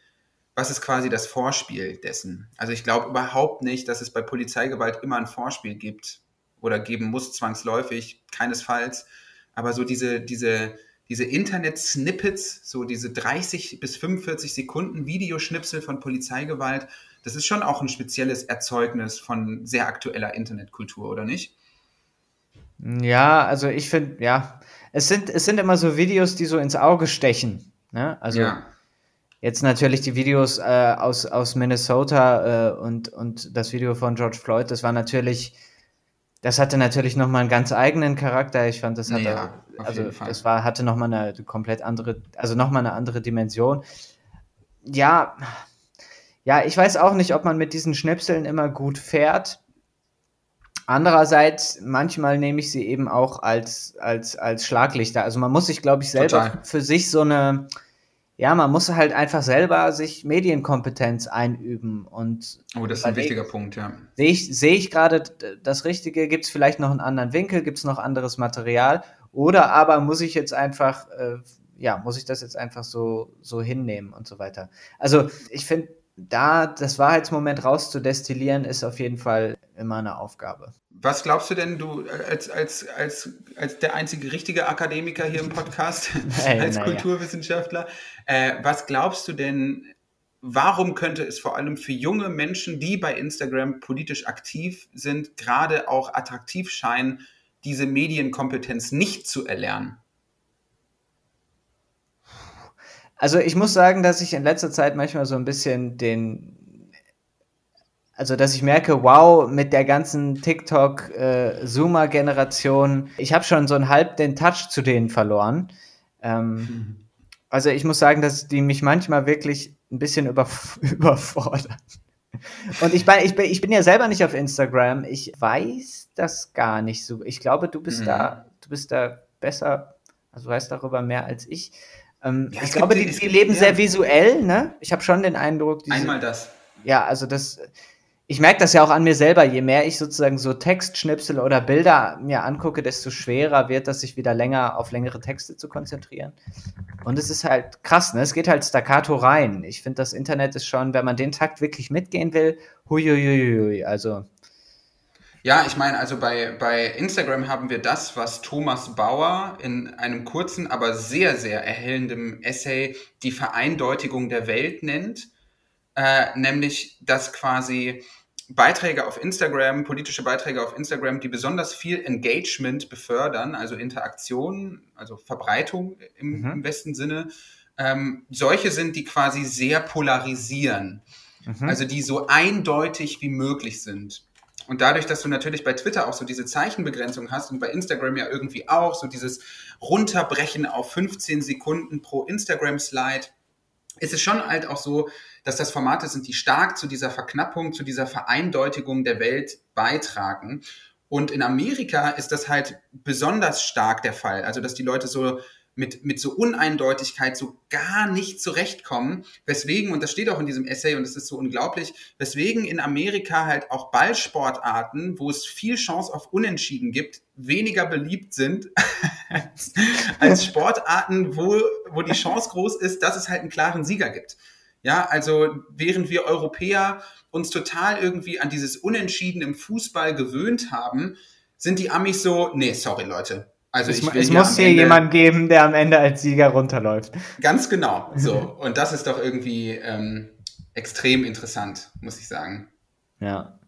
was ist quasi das Vorspiel dessen? Also ich glaube überhaupt nicht, dass es bei Polizeigewalt immer ein Vorspiel gibt oder geben muss zwangsläufig, keinesfalls. Aber so diese, diese, diese Internet-Snippets, so diese 30 bis 45 Sekunden Videoschnipsel von Polizeigewalt, das ist schon auch ein spezielles Erzeugnis von sehr aktueller Internetkultur, oder nicht? Ja, also ich finde, ja, es sind, es sind immer so Videos, die so ins Auge stechen. Ne? Also ja. Jetzt natürlich die Videos äh, aus, aus Minnesota äh, und, und das Video von George Floyd, das war natürlich, das hatte natürlich nochmal einen ganz eigenen Charakter. Ich fand, das hatte, ja, also das war, hatte nochmal eine komplett andere, also nochmal eine andere Dimension. Ja, ja, ich weiß auch nicht, ob man mit diesen Schnipseln immer gut fährt. Andererseits, manchmal nehme ich sie eben auch als, als, als Schlaglichter. Also man muss sich, glaube ich, selber Total. für sich so eine, ja, man muss halt einfach selber sich Medienkompetenz einüben und. Oh, das ist ein wichtiger Punkt, ja. Sehe ich, sehe ich gerade das Richtige? Gibt es vielleicht noch einen anderen Winkel? Gibt es noch anderes Material? Oder aber muss ich jetzt einfach, äh, ja, muss ich das jetzt einfach so, so hinnehmen und so weiter? Also, ich finde, da das Wahrheitsmoment rauszudestillieren, ist auf jeden Fall immer eine Aufgabe. Was glaubst du denn, du als, als, als, als der einzige richtige Akademiker hier im Podcast, [laughs] hey, [laughs] als Kulturwissenschaftler, äh, was glaubst du denn, warum könnte es vor allem für junge Menschen, die bei Instagram politisch aktiv sind, gerade auch attraktiv scheinen, diese Medienkompetenz nicht zu erlernen? Also ich muss sagen, dass ich in letzter Zeit manchmal so ein bisschen den, also dass ich merke, wow, mit der ganzen TikTok-Zoomer-Generation, äh, ich habe schon so ein halb den Touch zu denen verloren. Ähm, mhm. Also ich muss sagen, dass die mich manchmal wirklich ein bisschen über, [laughs] überfordern. Und ich, ich, bin, ich bin ja selber nicht auf Instagram. Ich weiß das gar nicht so. Ich glaube, du bist mhm. da, du bist da besser, also weißt darüber mehr als ich. Ähm, ja, ich glaube, die, die leben sehr visuell, ne? Ich habe schon den Eindruck, diese, Einmal das. Ja, also das, ich merke das ja auch an mir selber. Je mehr ich sozusagen so Textschnipsel oder Bilder mir angucke, desto schwerer wird das, sich wieder länger auf längere Texte zu konzentrieren. Und es ist halt krass, ne? Es geht halt staccato rein. Ich finde, das Internet ist schon, wenn man den Takt wirklich mitgehen will, huiuiuiui. Also ja, ich meine, also bei, bei Instagram haben wir das, was Thomas Bauer in einem kurzen, aber sehr, sehr erhellendem Essay die Vereindeutigung der Welt nennt, äh, nämlich dass quasi Beiträge auf Instagram, politische Beiträge auf Instagram, die besonders viel Engagement befördern, also Interaktion, also Verbreitung im, mhm. im besten Sinne, ähm, solche sind, die quasi sehr polarisieren, mhm. also die so eindeutig wie möglich sind. Und dadurch, dass du natürlich bei Twitter auch so diese Zeichenbegrenzung hast und bei Instagram ja irgendwie auch so dieses Runterbrechen auf 15 Sekunden pro Instagram-Slide, ist es schon halt auch so, dass das Formate sind, die stark zu dieser Verknappung, zu dieser Vereindeutigung der Welt beitragen. Und in Amerika ist das halt besonders stark der Fall. Also, dass die Leute so mit, mit so Uneindeutigkeit so gar nicht zurechtkommen. Weswegen, und das steht auch in diesem Essay und es ist so unglaublich, weswegen in Amerika halt auch Ballsportarten, wo es viel Chance auf Unentschieden gibt, weniger beliebt sind als, [laughs] als Sportarten, wo, wo die Chance groß ist, dass es halt einen klaren Sieger gibt. Ja, also während wir Europäer uns total irgendwie an dieses Unentschieden im Fußball gewöhnt haben, sind die Amis so, nee, sorry Leute, also es, es muss hier Ende, jemand geben, der am Ende als Sieger runterläuft. Ganz genau. [laughs] So. Und das ist doch irgendwie ähm, extrem interessant, muss ich sagen. Ja.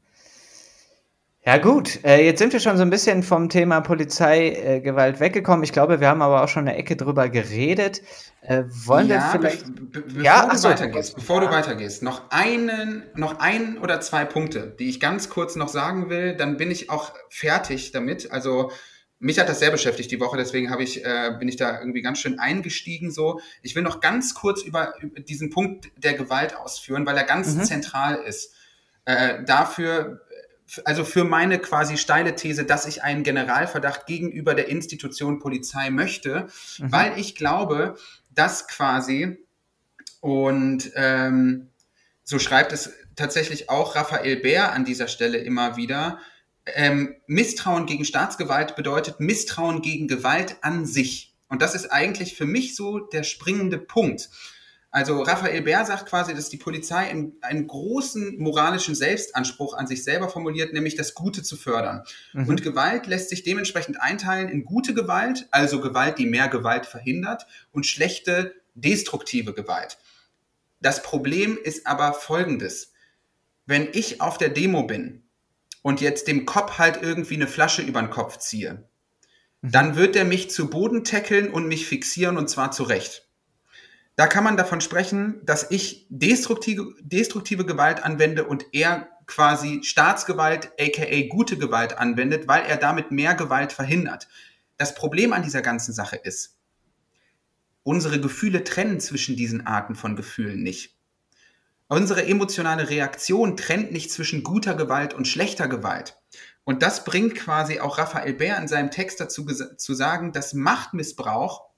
Ja gut, äh, jetzt sind wir schon so ein bisschen vom Thema Polizeigewalt äh, weggekommen. Ich glaube, wir haben aber auch schon eine Ecke drüber geredet. Äh, wollen ja, wir vielleicht... Be be ja, bevor, du, weitergehst, bevor du weitergehst, noch einen, noch ein oder zwei Punkte, die ich ganz kurz noch sagen will, dann bin ich auch fertig damit. Also mich hat das sehr beschäftigt die Woche, deswegen habe ich, äh, bin ich da irgendwie ganz schön eingestiegen. So, ich will noch ganz kurz über, über diesen Punkt der Gewalt ausführen, weil er ganz mhm. zentral ist. Äh, dafür, also für meine quasi steile These, dass ich einen Generalverdacht gegenüber der Institution Polizei möchte, mhm. weil ich glaube, dass quasi und ähm, so schreibt es tatsächlich auch Raphael Bär an dieser Stelle immer wieder, ähm, Misstrauen gegen Staatsgewalt bedeutet Misstrauen gegen Gewalt an sich. Und das ist eigentlich für mich so der springende Punkt. Also Raphael Bär sagt quasi, dass die Polizei einen, einen, großen moralischen Selbstanspruch an sich selber formuliert, nämlich das Gute zu fördern. Mhm. Und Gewalt lässt sich dementsprechend einteilen in gute Gewalt, also Gewalt, die mehr Gewalt verhindert, und schlechte, destruktive Gewalt. Das Problem ist aber folgendes. Wenn ich auf der Demo bin und jetzt dem Kopf halt irgendwie eine Flasche über den Kopf ziehe, mhm. dann wird er mich zu Boden tackeln und mich fixieren und zwar zurecht. Da kann man davon sprechen, dass ich destruktive, destruktive Gewalt anwende und er quasi Staatsgewalt, aka gute Gewalt anwendet, weil er damit mehr Gewalt verhindert. Das Problem an dieser ganzen Sache ist, unsere Gefühle trennen zwischen diesen Arten von Gefühlen nicht. Unsere emotionale Reaktion trennt nicht zwischen guter Gewalt und schlechter Gewalt. Und das bringt quasi auch Raphael Bär in seinem Text dazu zu sagen, dass Machtmissbrauch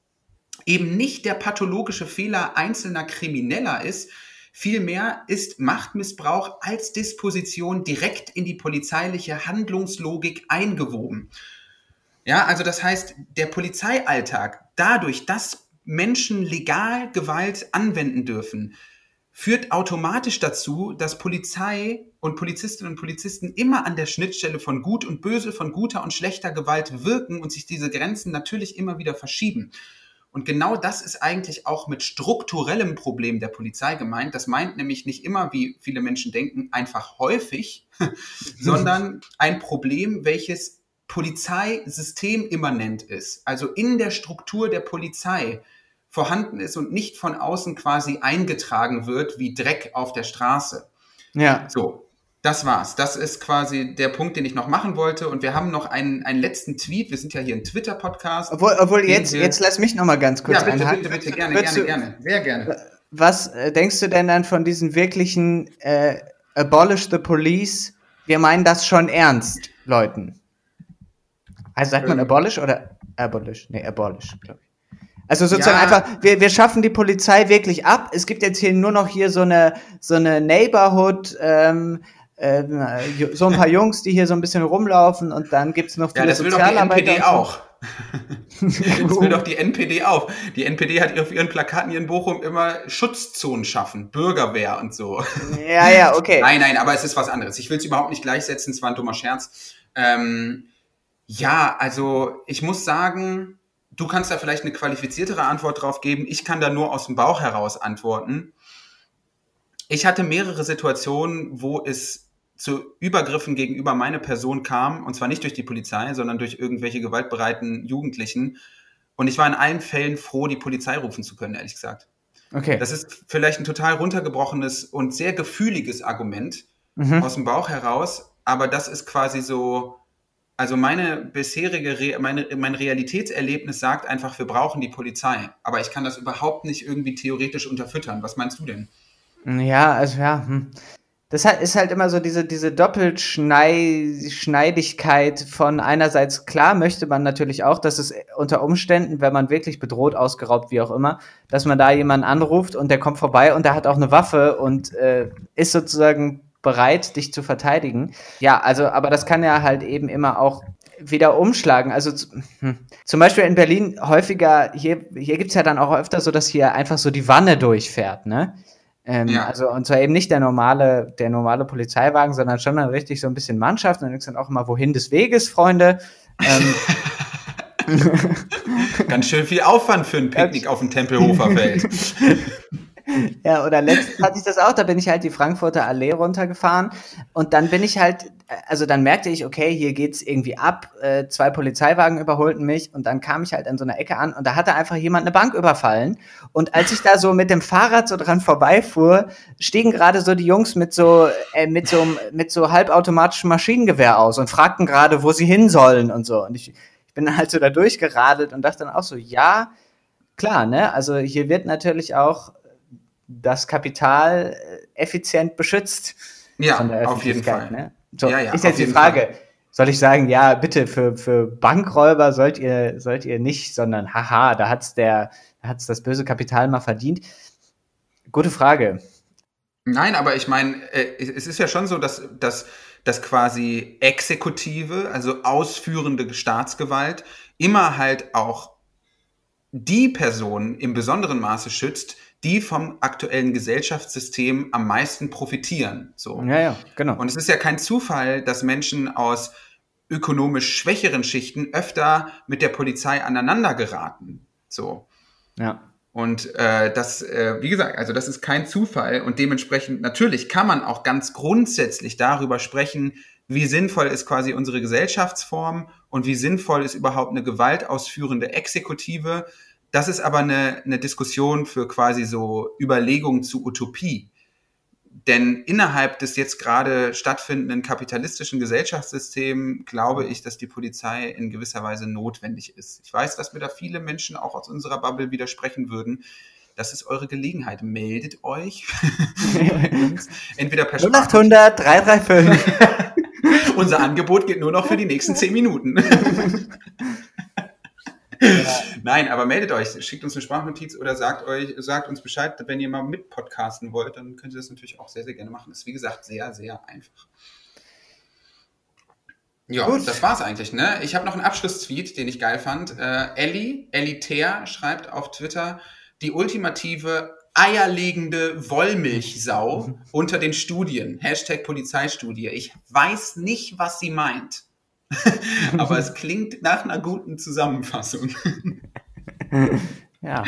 eben nicht der pathologische Fehler einzelner Krimineller ist, Vielmehr ist Machtmissbrauch als Disposition direkt in die polizeiliche Handlungslogik eingewoben. Ja, also das heißt, der Polizeialltag, dadurch, dass Menschen legal Gewalt anwenden dürfen, führt automatisch dazu, dass Polizei und Polizistinnen und Polizisten immer an der Schnittstelle von Gut und Böse, von guter und schlechter Gewalt wirken und sich diese Grenzen natürlich immer wieder verschieben. Und genau das ist eigentlich auch mit strukturellem Problem der Polizei gemeint. Das meint nämlich nicht immer, wie viele Menschen denken, einfach häufig, [laughs] sondern ein Problem, welches Polizeisystem immanent ist. Also in der Struktur der Polizei vorhanden ist und nicht von außen quasi eingetragen wird wie Dreck auf der Straße. Ja. So, das war's. Das ist quasi der Punkt, den ich noch machen wollte. Und wir haben noch einen, einen letzten Tweet. Wir sind ja hier ein Twitter-Podcast. Obwohl, obwohl jetzt, jetzt lass mich noch mal ganz kurz Ja, bitte, einhaken. bitte, bitte, gerne, gerne, du, gerne. Sehr gerne. Was äh, denkst du denn dann von diesen wirklichen äh, Abolish the Police? Wir meinen das schon ernst, Leuten. Also sagt man ähm. abolish oder abolish? Nee, abolish, glaube ich. Also sozusagen ja. einfach, wir, wir schaffen die Polizei wirklich ab. Es gibt jetzt hier nur noch hier so eine, so eine Neighborhood, ähm, äh, so ein paar [laughs] Jungs, die hier so ein bisschen rumlaufen und dann gibt's noch viele ja, das will doch die NPD auch. [laughs] das will doch die NPD auch. Die NPD hat auf ihren Plakaten hier in Bochum immer Schutzzonen schaffen, Bürgerwehr und so. Ja, ja, okay. nein, nein, aber es ist was anderes. Ich will es überhaupt nicht gleichsetzen, es war ein dummer Scherz. Ähm, ja, also ich muss sagen, Du kannst da vielleicht eine qualifiziertere Antwort drauf geben. Ich kann da nur aus dem Bauch heraus antworten. Ich hatte mehrere Situationen, wo es zu Übergriffen gegenüber meiner Person kam, und zwar nicht durch die Polizei, sondern durch irgendwelche gewaltbereiten Jugendlichen. Und ich war in allen Fällen froh, die Polizei rufen zu können, ehrlich gesagt. Okay. Das ist vielleicht ein total runtergebrochenes und sehr gefühliges Argument mhm. aus dem Bauch heraus, aber das ist quasi so also meine bisherige, meine, mein Realitätserlebnis sagt einfach, wir brauchen die Polizei. Aber ich kann das überhaupt nicht irgendwie theoretisch unterfüttern. Was meinst du denn? Ja, also ja. Hm. Das ist halt immer so diese, diese Doppelschneidigkeit von einerseits, klar möchte man natürlich auch, dass es unter Umständen, wenn man wirklich bedroht, ausgeraubt, wie auch immer, dass man da jemanden anruft und der kommt vorbei und der hat auch eine Waffe und äh, ist sozusagen bereit, dich zu verteidigen. Ja, also, aber das kann ja halt eben immer auch wieder umschlagen. Also hm. zum Beispiel in Berlin häufiger, hier, hier es ja dann auch öfter so, dass hier einfach so die Wanne durchfährt, ne? Ähm, ja. Also und zwar eben nicht der normale, der normale Polizeiwagen, sondern schon dann richtig so ein bisschen Mannschaft. Und dann ist dann auch immer wohin des Weges, Freunde. Ähm, [laughs] Ganz schön viel Aufwand für ein Picknick auf dem Tempelhofer Feld. [laughs] ja, oder letztens [laughs] hatte ich das auch, da bin ich halt die Frankfurter Allee runtergefahren und dann bin ich halt, also dann merkte ich, okay, hier geht's irgendwie ab, äh, zwei Polizeiwagen überholten mich und dann kam ich halt an so einer Ecke an und da hatte einfach jemand eine Bank überfallen und als ich da so mit dem Fahrrad so dran vorbeifuhr, stiegen gerade so die Jungs mit so, äh, mit so, mit so halbautomatischem Maschinengewehr aus und fragten gerade, wo sie hin sollen und so und ich, ich bin halt so da durchgeradelt und dachte dann auch so, ja, klar, ne? Also hier wird natürlich auch das Kapital äh, effizient beschützt. Ja, auf jeden Fall. Ne? So, ja, ja, ist jetzt die Frage, Fall. soll ich sagen, ja, bitte, für, für Bankräuber sollt ihr, sollt ihr nicht, sondern haha, da hat's der, da hat's das böse Kapital mal verdient. Gute Frage. Nein, aber ich meine, äh, es ist ja schon so, dass, dass, dass quasi Exekutive, also ausführende Staatsgewalt, immer halt auch die Personen im besonderen Maße schützt, die vom aktuellen Gesellschaftssystem am meisten profitieren. So. Ja, ja, genau. Und es ist ja kein Zufall, dass Menschen aus ökonomisch schwächeren Schichten öfter mit der Polizei aneinander geraten. So. Ja. Und äh, das, äh, wie gesagt, also das ist kein Zufall und dementsprechend natürlich kann man auch ganz grundsätzlich darüber sprechen, wie sinnvoll ist quasi unsere Gesellschaftsform und wie sinnvoll ist überhaupt eine gewaltausführende Exekutive. Das ist aber eine, eine Diskussion für quasi so Überlegungen zu Utopie. Denn innerhalb des jetzt gerade stattfindenden kapitalistischen Gesellschaftssystems glaube ich, dass die Polizei in gewisser Weise notwendig ist. Ich weiß, dass mir da viele Menschen auch aus unserer Bubble widersprechen würden. Das ist eure Gelegenheit. Meldet euch. [laughs] Entweder per 0800 335. [laughs] Unser Angebot geht nur noch für die nächsten zehn Minuten. [laughs] Nein, aber meldet euch, schickt uns eine Sprachnotiz oder sagt euch, sagt uns Bescheid, wenn ihr mal mit podcasten wollt, dann könnt ihr das natürlich auch sehr, sehr gerne machen. Das ist wie gesagt sehr, sehr einfach. Ja, Gut. das war's eigentlich, ne? Ich habe noch einen Abschlusstweet, den ich geil fand. Äh, Ellie, Elitaire, schreibt auf Twitter, die ultimative eierlegende Wollmilchsau unter den Studien. Hashtag Polizeistudie. Ich weiß nicht, was sie meint. [laughs] Aber es [laughs] klingt nach einer guten Zusammenfassung. ja.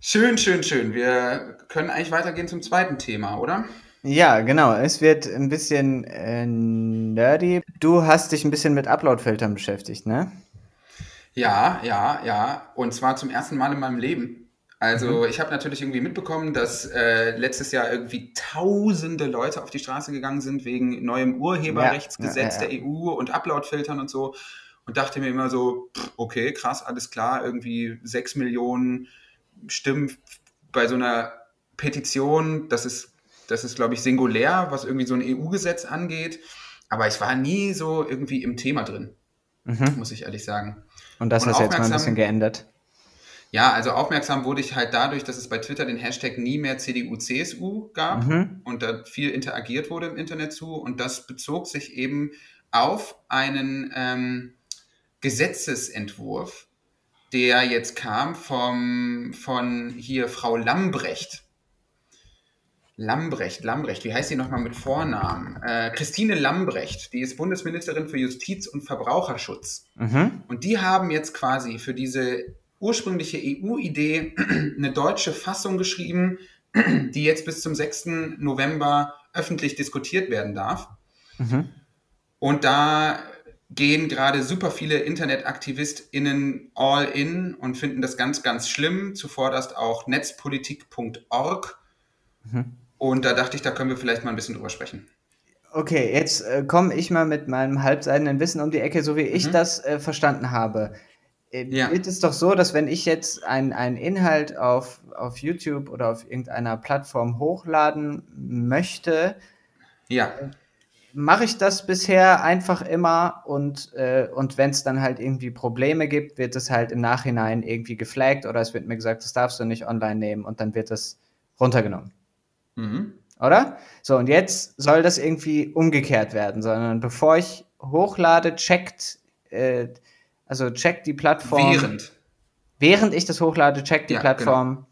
Schön, schön, schön. Wir können eigentlich weitergehen zum zweiten Thema, oder? Ja, genau. Es wird ein bisschen äh, nerdy. Du hast dich ein bisschen mit Upload-Filtern beschäftigt, ne? Ja, ja, ja. Und zwar zum ersten Mal in meinem Leben. Also mhm. ich habe natürlich irgendwie mitbekommen, dass äh, letztes Jahr irgendwie tausende Leute auf die Straße gegangen sind wegen neuem Urheberrechtsgesetz ja, ja, ja, der EU und Upload-Filtern und so. Und dachte mir immer so, okay, krass, alles klar, irgendwie sechs Millionen Stimmen bei so einer Petition, das ist das ist, glaube ich, singulär, was irgendwie so ein EU-Gesetz angeht. Aber ich war nie so irgendwie im Thema drin, mhm. muss ich ehrlich sagen. Und das hast du jetzt mal ein bisschen geändert. Ja, also aufmerksam wurde ich halt dadurch, dass es bei Twitter den Hashtag nie mehr CDU-CSU gab mhm. und da viel interagiert wurde im Internet zu. Und das bezog sich eben auf einen ähm, Gesetzesentwurf, der jetzt kam vom, von hier Frau Lambrecht. Lambrecht, Lambrecht, wie heißt sie nochmal mit Vornamen? Äh, Christine Lambrecht, die ist Bundesministerin für Justiz und Verbraucherschutz. Mhm. Und die haben jetzt quasi für diese ursprüngliche EU-Idee [clears throat] eine deutsche Fassung geschrieben, [clears throat] die jetzt bis zum 6. November öffentlich diskutiert werden darf. Mhm. Und da gehen gerade super viele InternetaktivistInnen all in und finden das ganz, ganz schlimm. Zuvorderst auch netzpolitik.org. Mhm. Und da dachte ich, da können wir vielleicht mal ein bisschen drüber sprechen. Okay, jetzt äh, komme ich mal mit meinem halbseidenen Wissen um die Ecke, so wie ich mhm. das äh, verstanden habe. Äh, ja. Ist es doch so, dass wenn ich jetzt einen Inhalt auf, auf YouTube oder auf irgendeiner Plattform hochladen möchte, ja. Äh, mache ich das bisher einfach immer und, äh, und wenn es dann halt irgendwie Probleme gibt, wird es halt im Nachhinein irgendwie geflaggt oder es wird mir gesagt, das darfst du nicht online nehmen und dann wird das runtergenommen. Mhm. Oder? So, und jetzt soll das irgendwie umgekehrt werden, sondern bevor ich hochlade, checkt, äh, also checkt die Plattform. Während. Während ich das hochlade, checkt die ja, Plattform. Genau.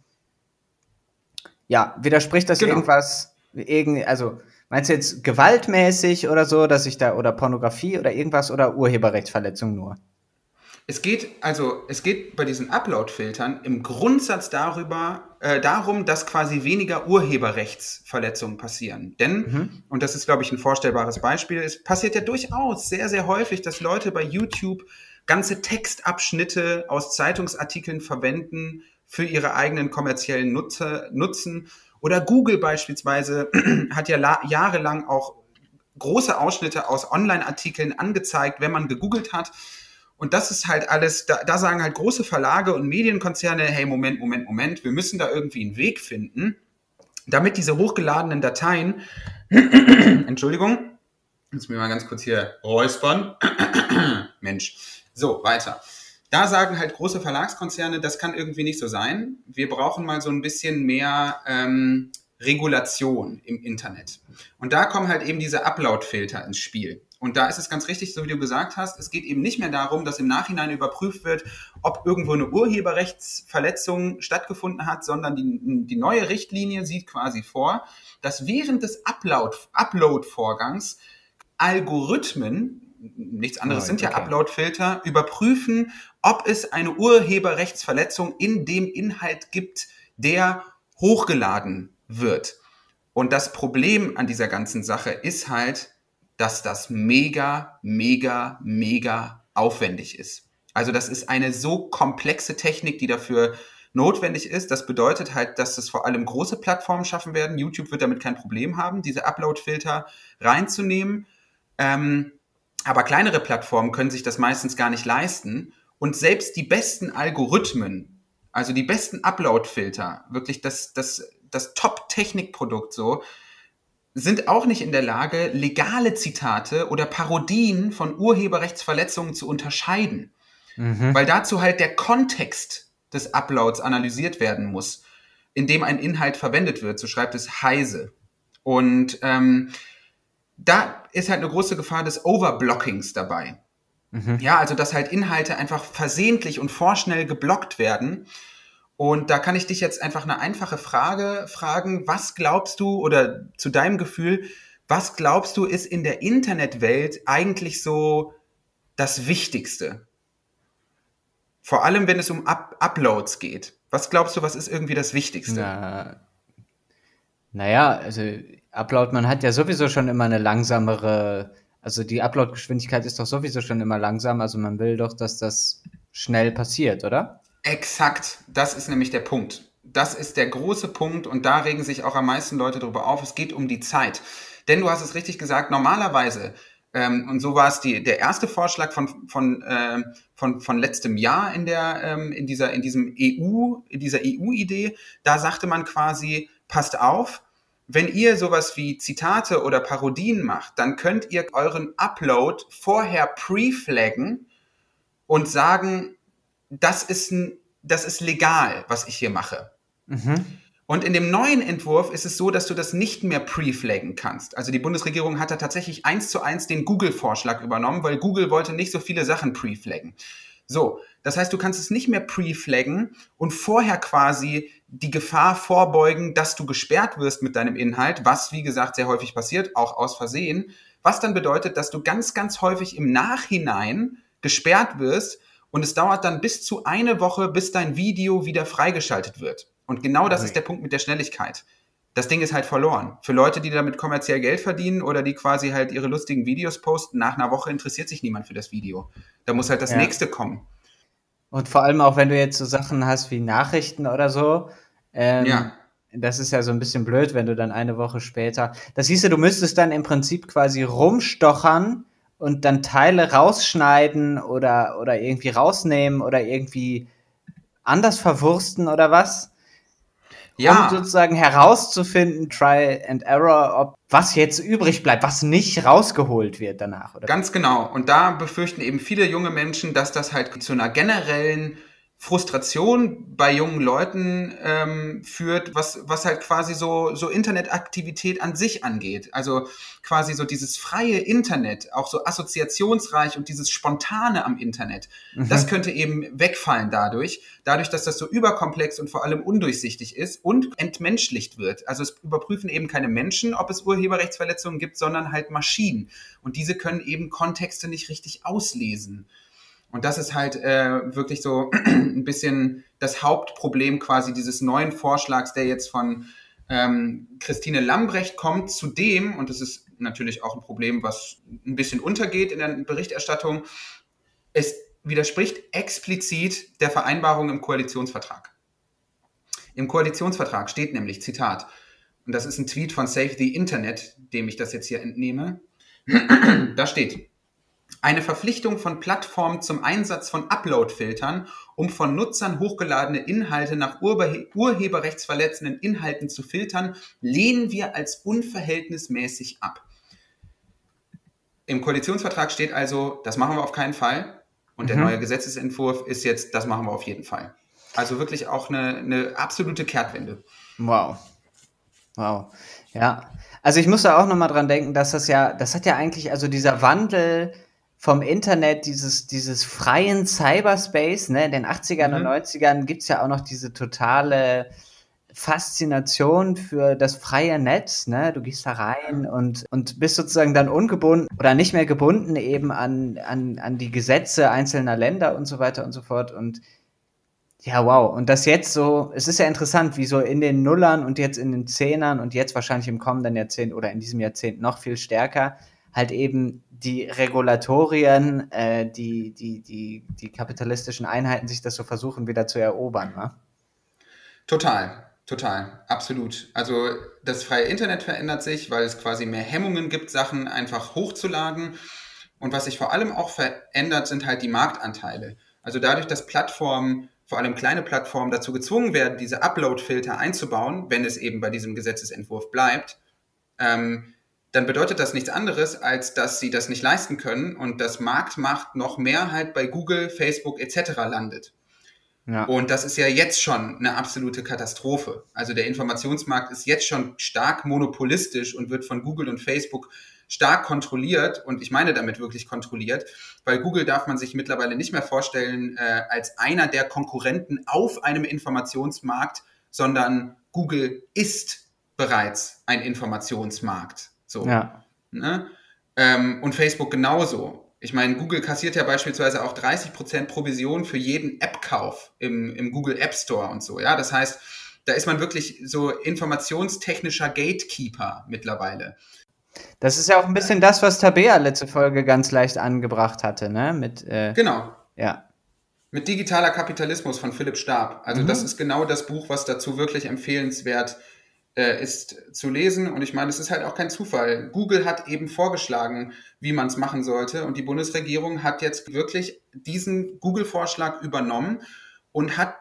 Ja, widerspricht das genau. irgendwas, irgend, also meinst du jetzt gewaltmäßig oder so, dass ich da, oder Pornografie oder irgendwas oder Urheberrechtsverletzung nur? Es geht also, es geht bei diesen Upload-Filtern im Grundsatz darüber, äh, darum, dass quasi weniger Urheberrechtsverletzungen passieren. Denn, mhm. und das ist, glaube ich, ein vorstellbares Beispiel, es passiert ja durchaus sehr, sehr häufig, dass Leute bei YouTube ganze Textabschnitte aus Zeitungsartikeln verwenden für ihre eigenen kommerziellen Nutze, Nutzen. Oder Google beispielsweise [clears throat] hat ja jahrelang auch große Ausschnitte aus Online-Artikeln angezeigt, wenn man gegoogelt hat. Und das ist halt alles, da, da sagen halt große Verlage und Medienkonzerne, hey, Moment, Moment, Moment, wir müssen da irgendwie einen Weg finden, damit diese hochgeladenen Dateien, [clears throat] Entschuldigung, jetzt mir mal ganz kurz hier räuspern, [clears throat] Mensch, so, weiter. Da sagen halt große Verlagskonzerne, das kann irgendwie nicht so sein. Wir brauchen mal so ein bisschen mehr ähm, Regulation im Internet. Und da kommen halt eben diese Upload-Filter ins Spiel. Und da ist es ganz richtig, so wie du gesagt hast, es geht eben nicht mehr darum, dass im Nachhinein überprüft wird, ob irgendwo eine Urheberrechtsverletzung stattgefunden hat, sondern die, die neue Richtlinie sieht quasi vor, dass während des Upload-Vorgangs Algorithmen, nichts anderes oh, sind ja okay. Upload-Filter, überprüfen, ob es eine Urheberrechtsverletzung in dem Inhalt gibt, der hochgeladen wird. Und das Problem an dieser ganzen Sache ist halt, dass das mega, mega, mega aufwendig ist. Also das ist eine so komplexe Technik, die dafür notwendig ist. Das bedeutet halt, dass es vor allem große Plattformen schaffen werden. YouTube wird damit kein Problem haben, diese Upload-Filter reinzunehmen. Ähm, aber kleinere Plattformen können sich das meistens gar nicht leisten. Und selbst die besten Algorithmen, also die besten Upload-Filter, wirklich das, das, das Top-Technikprodukt so, sind auch nicht in der Lage, legale Zitate oder Parodien von Urheberrechtsverletzungen zu unterscheiden. Mhm. Weil dazu halt der Kontext des Uploads analysiert werden muss, in dem ein Inhalt verwendet wird. So schreibt es Heise. Und ähm, da ist halt eine große Gefahr des Overblockings dabei. Mhm. Ja, also dass halt Inhalte einfach versehentlich und vorschnell geblockt werden. Und da kann ich dich jetzt einfach eine einfache Frage fragen. Was glaubst du oder zu deinem Gefühl, was glaubst du ist in der Internetwelt eigentlich so das Wichtigste? Vor allem, wenn es um Up Uploads geht. Was glaubst du, was ist irgendwie das Wichtigste? Na, naja, also Upload, man hat ja sowieso schon immer eine langsamere, also die Upload-Geschwindigkeit ist doch sowieso schon immer langsam, also man will doch, dass das schnell passiert, oder? Exakt, das ist nämlich der Punkt. Das ist der große Punkt und da regen sich auch am meisten Leute darüber auf. Es geht um die Zeit. Denn du hast es richtig gesagt, normalerweise ähm, und so war es die, der erste Vorschlag von, von, äh, von, von letztem Jahr in, der, ähm, in, dieser, in diesem EU, in dieser EU-Idee. Da sagte man quasi, passt auf, wenn ihr sowas wie Zitate oder Parodien macht, dann könnt ihr euren Upload vorher pre-flaggen und sagen, das ist, das ist legal, was ich hier mache. Mhm. Und in dem neuen Entwurf ist es so, dass du das nicht mehr pre-flaggen kannst. Also die Bundesregierung hat da tatsächlich eins zu eins den Google-Vorschlag übernommen, weil Google wollte nicht so viele Sachen pre-flaggen. So, das heißt, du kannst es nicht mehr pre-flaggen und vorher quasi die Gefahr vorbeugen, dass du gesperrt wirst mit deinem Inhalt, was wie gesagt sehr häufig passiert, auch aus Versehen, was dann bedeutet, dass du ganz, ganz häufig im Nachhinein gesperrt wirst und es dauert dann bis zu eine Woche, bis dein Video wieder freigeschaltet wird. Und genau das okay. ist der Punkt mit der Schnelligkeit. Das Ding ist halt verloren. Für Leute, die damit kommerziell Geld verdienen oder die quasi halt ihre lustigen Videos posten, nach einer Woche interessiert sich niemand für das Video. Da muss halt das ja. nächste kommen. Und vor allem auch, wenn du jetzt so Sachen hast wie Nachrichten oder so. Ähm, ja. Das ist ja so ein bisschen blöd, wenn du dann eine Woche später. Das hieße, du müsstest dann im Prinzip quasi rumstochern und dann Teile rausschneiden oder, oder irgendwie rausnehmen oder irgendwie anders verwursten oder was? ja. um sozusagen herauszufinden, Try and Error, ob was jetzt übrig bleibt, was nicht rausgeholt wird danach. Oder? Ganz genau. Und da befürchten eben viele junge Menschen, dass das halt zu einer generellen Frustration bei jungen Leuten ähm, führt, was, was halt quasi so, so Internetaktivität an sich angeht. Also quasi so dieses freie Internet, auch so assoziationsreich und dieses Spontane am Internet. Mhm. Das könnte eben wegfallen dadurch, dadurch, dass das so überkomplex und vor allem undurchsichtig ist und entmenschlicht wird. Also es überprüfen eben keine Menschen, ob es Urheberrechtsverletzungen gibt, sondern halt Maschinen. Und diese können eben Kontexte nicht richtig auslesen. Und das ist halt äh, wirklich so [clears throat] ein bisschen das Hauptproblem quasi dieses neuen Vorschlags, der jetzt von ähm, Christine Lambrecht kommt. Zudem, und das ist natürlich auch ein Problem, was ein bisschen untergeht in der Berichterstattung, es widerspricht explizit der Vereinbarung im Koalitionsvertrag. Im Koalitionsvertrag steht nämlich, Zitat, und das ist ein Tweet von Save the Internet, dem ich das jetzt hier entnehme, [clears throat] da steht, eine Verpflichtung von Plattformen zum Einsatz von Upload-Filtern, um von Nutzern hochgeladene Inhalte nach urheberrechtsverletzenden Inhalten zu filtern, lehnen wir als unverhältnismäßig ab. Im Koalitionsvertrag steht also, das machen wir auf keinen Fall. Und der mhm. neue Gesetzesentwurf ist jetzt, das machen wir auf jeden Fall. Also wirklich auch eine, eine absolute Kehrtwende. Wow. Wow. Ja. Also ich muss da auch nochmal dran denken, dass das ja, das hat ja eigentlich, also dieser Wandel vom Internet, dieses, dieses freien Cyberspace, ne, in den 80ern mhm. und 90ern gibt's ja auch noch diese totale Faszination für das freie Netz, ne? Du gehst da rein und, und bist sozusagen dann ungebunden oder nicht mehr gebunden eben an, an, an die Gesetze einzelner Länder und so weiter und so fort. Und ja, wow. Und das jetzt so, es ist ja interessant, wie so in den Nullern und jetzt in den Zehnern und jetzt wahrscheinlich im kommenden Jahrzehnt oder in diesem Jahrzehnt noch viel stärker halt eben die Regulatorien, äh, die, die, die, die kapitalistischen Einheiten sich das so versuchen, wieder zu erobern. Ne? Total, total, absolut. Also das freie Internet verändert sich, weil es quasi mehr Hemmungen gibt, Sachen einfach hochzuladen. Und was sich vor allem auch verändert, sind halt die Marktanteile. Also dadurch, dass Plattformen, vor allem kleine Plattformen, dazu gezwungen werden, diese Upload-Filter einzubauen, wenn es eben bei diesem Gesetzesentwurf bleibt, ähm, dann bedeutet das nichts anderes, als dass sie das nicht leisten können und dass Marktmacht noch mehr halt bei Google, Facebook etc. landet. Ja. Und das ist ja jetzt schon eine absolute Katastrophe. Also der Informationsmarkt ist jetzt schon stark monopolistisch und wird von Google und Facebook stark kontrolliert. Und ich meine damit wirklich kontrolliert, weil Google darf man sich mittlerweile nicht mehr vorstellen äh, als einer der Konkurrenten auf einem Informationsmarkt, sondern Google ist bereits ein Informationsmarkt. So. Ja. Ne? Ähm, und Facebook genauso. Ich meine, Google kassiert ja beispielsweise auch 30% Provision für jeden App-Kauf im, im Google App Store und so. Ja, das heißt, da ist man wirklich so informationstechnischer Gatekeeper mittlerweile. Das ist ja auch ein bisschen das, was Tabea letzte Folge ganz leicht angebracht hatte, ne? Mit, äh, genau. Ja. Mit Digitaler Kapitalismus von Philipp Stab. Also mhm. das ist genau das Buch, was dazu wirklich empfehlenswert äh, ist zu lesen. Und ich meine, es ist halt auch kein Zufall. Google hat eben vorgeschlagen, wie man es machen sollte. Und die Bundesregierung hat jetzt wirklich diesen Google-Vorschlag übernommen und hat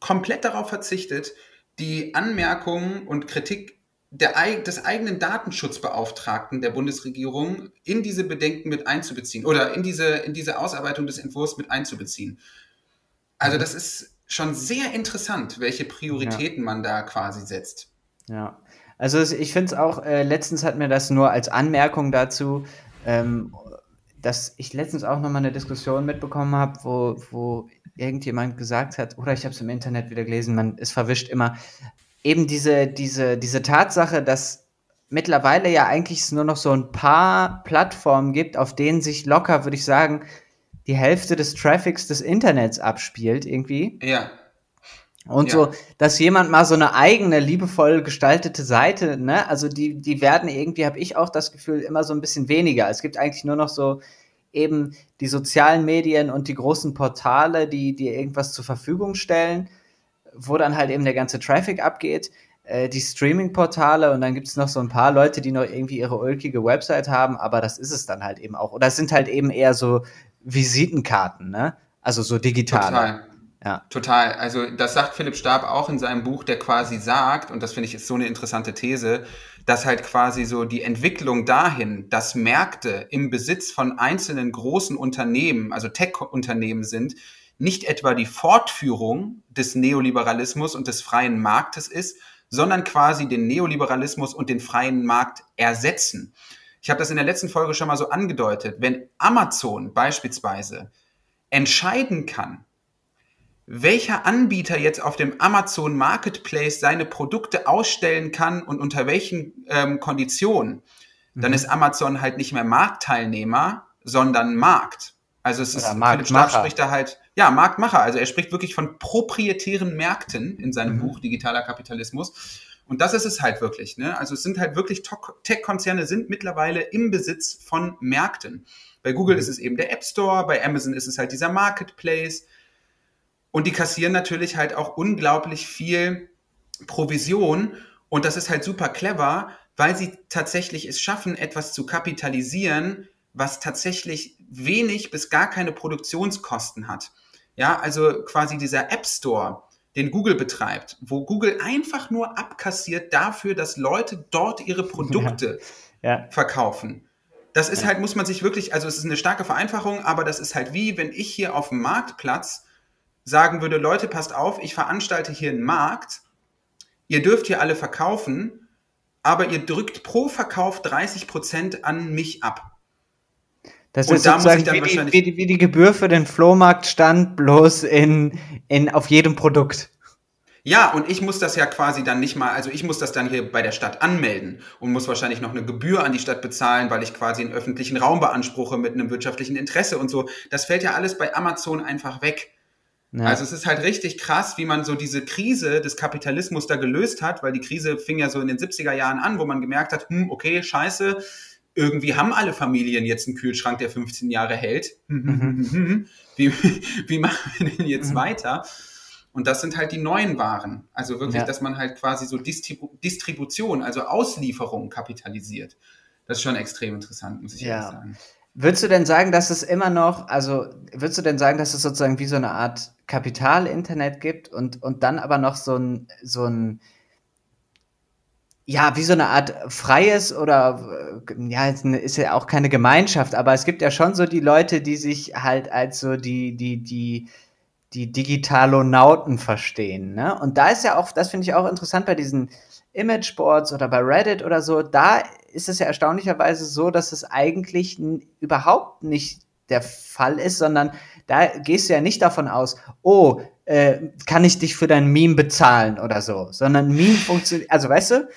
komplett darauf verzichtet, die Anmerkungen und Kritik der, des eigenen Datenschutzbeauftragten der Bundesregierung in diese Bedenken mit einzubeziehen oder in diese, in diese Ausarbeitung des Entwurfs mit einzubeziehen. Also das ist schon sehr interessant, welche Prioritäten ja. man da quasi setzt. Ja, also ich finde es auch, äh, letztens hat mir das nur als Anmerkung dazu, ähm, dass ich letztens auch nochmal eine Diskussion mitbekommen habe, wo, wo irgendjemand gesagt hat, oder ich habe es im Internet wieder gelesen, man ist verwischt immer, eben diese, diese, diese Tatsache, dass mittlerweile ja eigentlich es nur noch so ein paar Plattformen gibt, auf denen sich locker, würde ich sagen, die Hälfte des Traffics des Internets abspielt, irgendwie. Ja. Und ja. so, dass jemand mal so eine eigene, liebevoll gestaltete Seite, ne, also die, die werden irgendwie, habe ich auch das Gefühl, immer so ein bisschen weniger. Es gibt eigentlich nur noch so eben die sozialen Medien und die großen Portale, die dir irgendwas zur Verfügung stellen wo dann halt eben der ganze Traffic abgeht, äh, die Streaming-Portale und dann gibt es noch so ein paar Leute, die noch irgendwie ihre ulkige Website haben, aber das ist es dann halt eben auch. Oder es sind halt eben eher so Visitenkarten, ne? Also so digital. Total. Ja. Total. Also das sagt Philipp Stab auch in seinem Buch, der quasi sagt, und das finde ich ist so eine interessante These, dass halt quasi so die Entwicklung dahin, dass Märkte im Besitz von einzelnen großen Unternehmen, also Tech-Unternehmen sind, nicht etwa die Fortführung des Neoliberalismus und des freien Marktes ist, sondern quasi den Neoliberalismus und den freien Markt ersetzen. Ich habe das in der letzten Folge schon mal so angedeutet. Wenn Amazon beispielsweise entscheiden kann, welcher Anbieter jetzt auf dem Amazon Marketplace seine Produkte ausstellen kann und unter welchen ähm, Konditionen, mhm. dann ist Amazon halt nicht mehr Marktteilnehmer, sondern Markt. Also es ist, Philipp Stab spricht da halt, ja, Marktmacher. Also er spricht wirklich von proprietären Märkten in seinem mhm. Buch Digitaler Kapitalismus. Und das ist es halt wirklich. Ne? Also es sind halt wirklich Tech-Konzerne sind mittlerweile im Besitz von Märkten. Bei Google mhm. ist es eben der App Store, bei Amazon ist es halt dieser Marketplace. Und die kassieren natürlich halt auch unglaublich viel Provision. Und das ist halt super clever, weil sie tatsächlich es schaffen, etwas zu kapitalisieren, was tatsächlich wenig bis gar keine Produktionskosten hat. Ja, also quasi dieser App Store, den Google betreibt, wo Google einfach nur abkassiert dafür, dass Leute dort ihre Produkte [laughs] ja. Ja. verkaufen. Das ist halt, muss man sich wirklich, also es ist eine starke Vereinfachung, aber das ist halt wie, wenn ich hier auf dem Marktplatz sagen würde, Leute, passt auf, ich veranstalte hier einen Markt, ihr dürft hier alle verkaufen, aber ihr drückt pro Verkauf 30 Prozent an mich ab. Das und ist da sozusagen wie die, wie, die, wie die Gebühr für den Flohmarktstand bloß in, in, auf jedem Produkt. Ja, und ich muss das ja quasi dann nicht mal, also ich muss das dann hier bei der Stadt anmelden und muss wahrscheinlich noch eine Gebühr an die Stadt bezahlen, weil ich quasi einen öffentlichen Raum beanspruche mit einem wirtschaftlichen Interesse und so. Das fällt ja alles bei Amazon einfach weg. Ja. Also es ist halt richtig krass, wie man so diese Krise des Kapitalismus da gelöst hat, weil die Krise fing ja so in den 70er Jahren an, wo man gemerkt hat, hm, okay, scheiße, irgendwie haben alle Familien jetzt einen Kühlschrank, der 15 Jahre hält. Mhm. [laughs] wie, wie machen wir denn jetzt mhm. weiter? Und das sind halt die neuen Waren. Also wirklich, ja. dass man halt quasi so Distribu Distribution, also Auslieferung kapitalisiert. Das ist schon extrem interessant, muss ich ja. sagen. Würdest du denn sagen, dass es immer noch, also würdest du denn sagen, dass es sozusagen wie so eine Art Kapital-Internet gibt und, und dann aber noch so ein, so ein ja, wie so eine Art freies oder ja, ist ja auch keine Gemeinschaft, aber es gibt ja schon so die Leute, die sich halt als so die, die, die, die Digitalonauten verstehen. Ne? Und da ist ja auch, das finde ich auch interessant bei diesen Imageboards oder bei Reddit oder so, da ist es ja erstaunlicherweise so, dass es eigentlich überhaupt nicht der Fall ist, sondern da gehst du ja nicht davon aus, oh, äh, kann ich dich für dein Meme bezahlen oder so, sondern Meme funktioniert, also weißt du,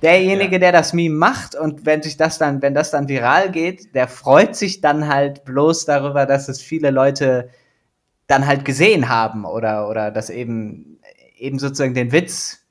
derjenige, ja. der das Meme macht und wenn sich das dann, wenn das dann viral geht, der freut sich dann halt bloß darüber, dass es viele Leute dann halt gesehen haben oder, oder das eben, eben sozusagen den Witz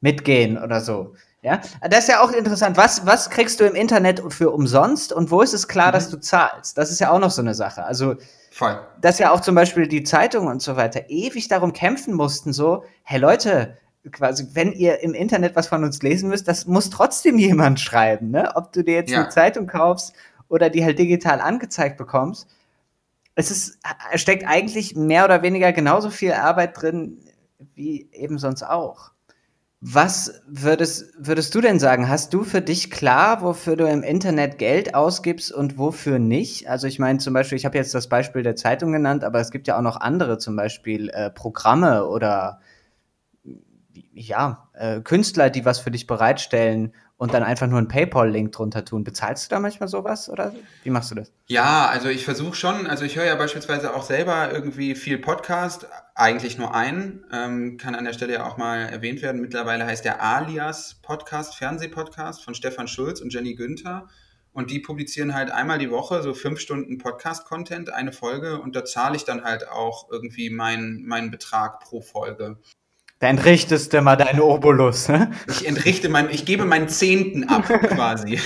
mitgehen oder so. Ja, das ist ja auch interessant. Was, was kriegst du im Internet für umsonst und wo ist es klar, mhm. dass du zahlst? Das ist ja auch noch so eine Sache. Also, Voll. dass ja auch zum Beispiel die Zeitungen und so weiter ewig darum kämpfen mussten, so, hey Leute, quasi, wenn ihr im Internet was von uns lesen müsst, das muss trotzdem jemand schreiben, ne? Ob du dir jetzt ja. eine Zeitung kaufst oder die halt digital angezeigt bekommst. Es ist, steckt eigentlich mehr oder weniger genauso viel Arbeit drin wie eben sonst auch. Was würdest, würdest du denn sagen? Hast du für dich klar, wofür du im Internet Geld ausgibst und wofür nicht? Also ich meine zum Beispiel, ich habe jetzt das Beispiel der Zeitung genannt, aber es gibt ja auch noch andere, zum Beispiel äh, Programme oder ja, äh, Künstler, die was für dich bereitstellen und dann einfach nur einen PayPal-Link drunter tun. Bezahlst du da manchmal sowas oder wie machst du das? Ja, also ich versuche schon, also ich höre ja beispielsweise auch selber irgendwie viel Podcast, eigentlich nur einen, ähm, kann an der Stelle ja auch mal erwähnt werden. Mittlerweile heißt der Alias Podcast, Fernsehpodcast von Stefan Schulz und Jenny Günther. Und die publizieren halt einmal die Woche so fünf Stunden Podcast-Content, eine Folge, und da zahle ich dann halt auch irgendwie meinen meinen Betrag pro Folge. Da entrichtest du mal deinen Obolus. Ne? Ich entrichte mein, ich gebe meinen Zehnten ab, [laughs] quasi.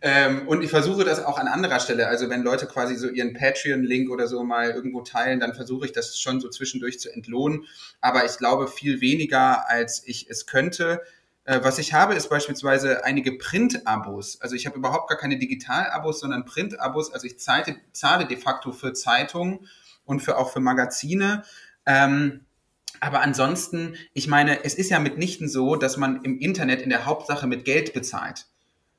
ähm, und ich versuche das auch an anderer Stelle. Also wenn Leute quasi so ihren Patreon-Link oder so mal irgendwo teilen, dann versuche ich das schon so zwischendurch zu entlohnen. Aber ich glaube viel weniger, als ich es könnte. Äh, was ich habe, ist beispielsweise einige Print-Abos. Also ich habe überhaupt gar keine Digital-Abos, sondern Print-Abos. Also ich zahle, zahle de facto für Zeitungen und für, auch für Magazine. Ähm, aber ansonsten, ich meine, es ist ja mitnichten so, dass man im Internet in der Hauptsache mit Geld bezahlt,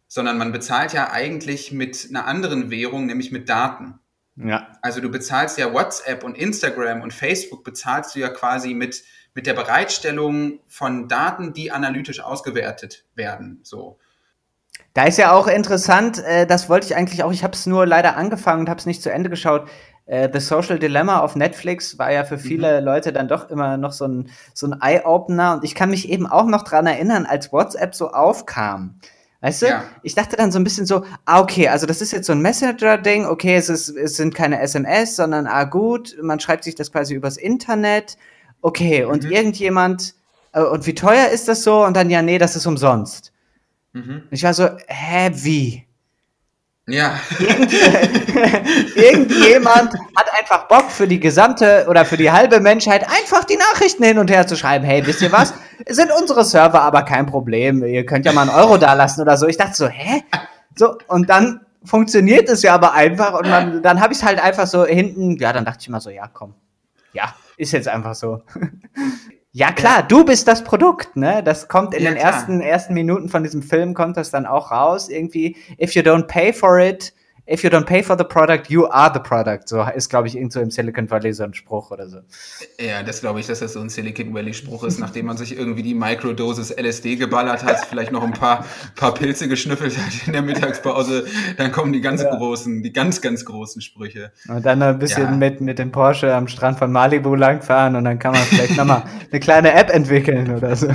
sondern man bezahlt ja eigentlich mit einer anderen Währung, nämlich mit Daten. Ja. Also du bezahlst ja WhatsApp und Instagram und Facebook bezahlst du ja quasi mit, mit der Bereitstellung von Daten, die analytisch ausgewertet werden. So. Da ist ja auch interessant, äh, das wollte ich eigentlich auch, ich habe es nur leider angefangen und habe es nicht zu Ende geschaut. Äh, The Social Dilemma auf Netflix war ja für viele mhm. Leute dann doch immer noch so ein, so ein Eye-Opener. Und ich kann mich eben auch noch dran erinnern, als WhatsApp so aufkam. Weißt du? Ja. Ich dachte dann so ein bisschen so, ah, okay, also das ist jetzt so ein Messenger-Ding, okay, es, ist, es sind keine SMS, sondern ah, gut, man schreibt sich das quasi übers Internet. Okay, und mhm. irgendjemand, äh, und wie teuer ist das so? Und dann, ja, nee, das ist umsonst. Mhm. Ich war so, hä, wie? Ja. [laughs] Irgendjemand hat einfach Bock für die gesamte oder für die halbe Menschheit einfach die Nachrichten hin und her zu schreiben. Hey, wisst ihr was? Sind unsere Server aber kein Problem. Ihr könnt ja mal einen Euro da lassen oder so. Ich dachte so, hä? So, und dann funktioniert es ja aber einfach und man, dann habe ich es halt einfach so hinten, ja, dann dachte ich mal so, ja, komm. Ja, ist jetzt einfach so. Ja, klar, du bist das Produkt, ne? Das kommt in ja, den ersten, ersten Minuten von diesem Film, kommt das dann auch raus. Irgendwie, if you don't pay for it, if you don't pay for the product, you are the product. So ist, glaube ich, irgend so im Silicon Valley so ein Spruch oder so. Ja, das glaube ich, dass das so ein Silicon Valley Spruch ist, nachdem man sich irgendwie die Microdosis LSD geballert hat, vielleicht noch ein paar, paar Pilze geschnüffelt hat in der Mittagspause, dann kommen die ganz ja. großen, die ganz, ganz großen Sprüche. Und dann ein bisschen ja. mit, mit dem Porsche am Strand von Malibu langfahren und dann kann man vielleicht nochmal [laughs] eine kleine App entwickeln oder so.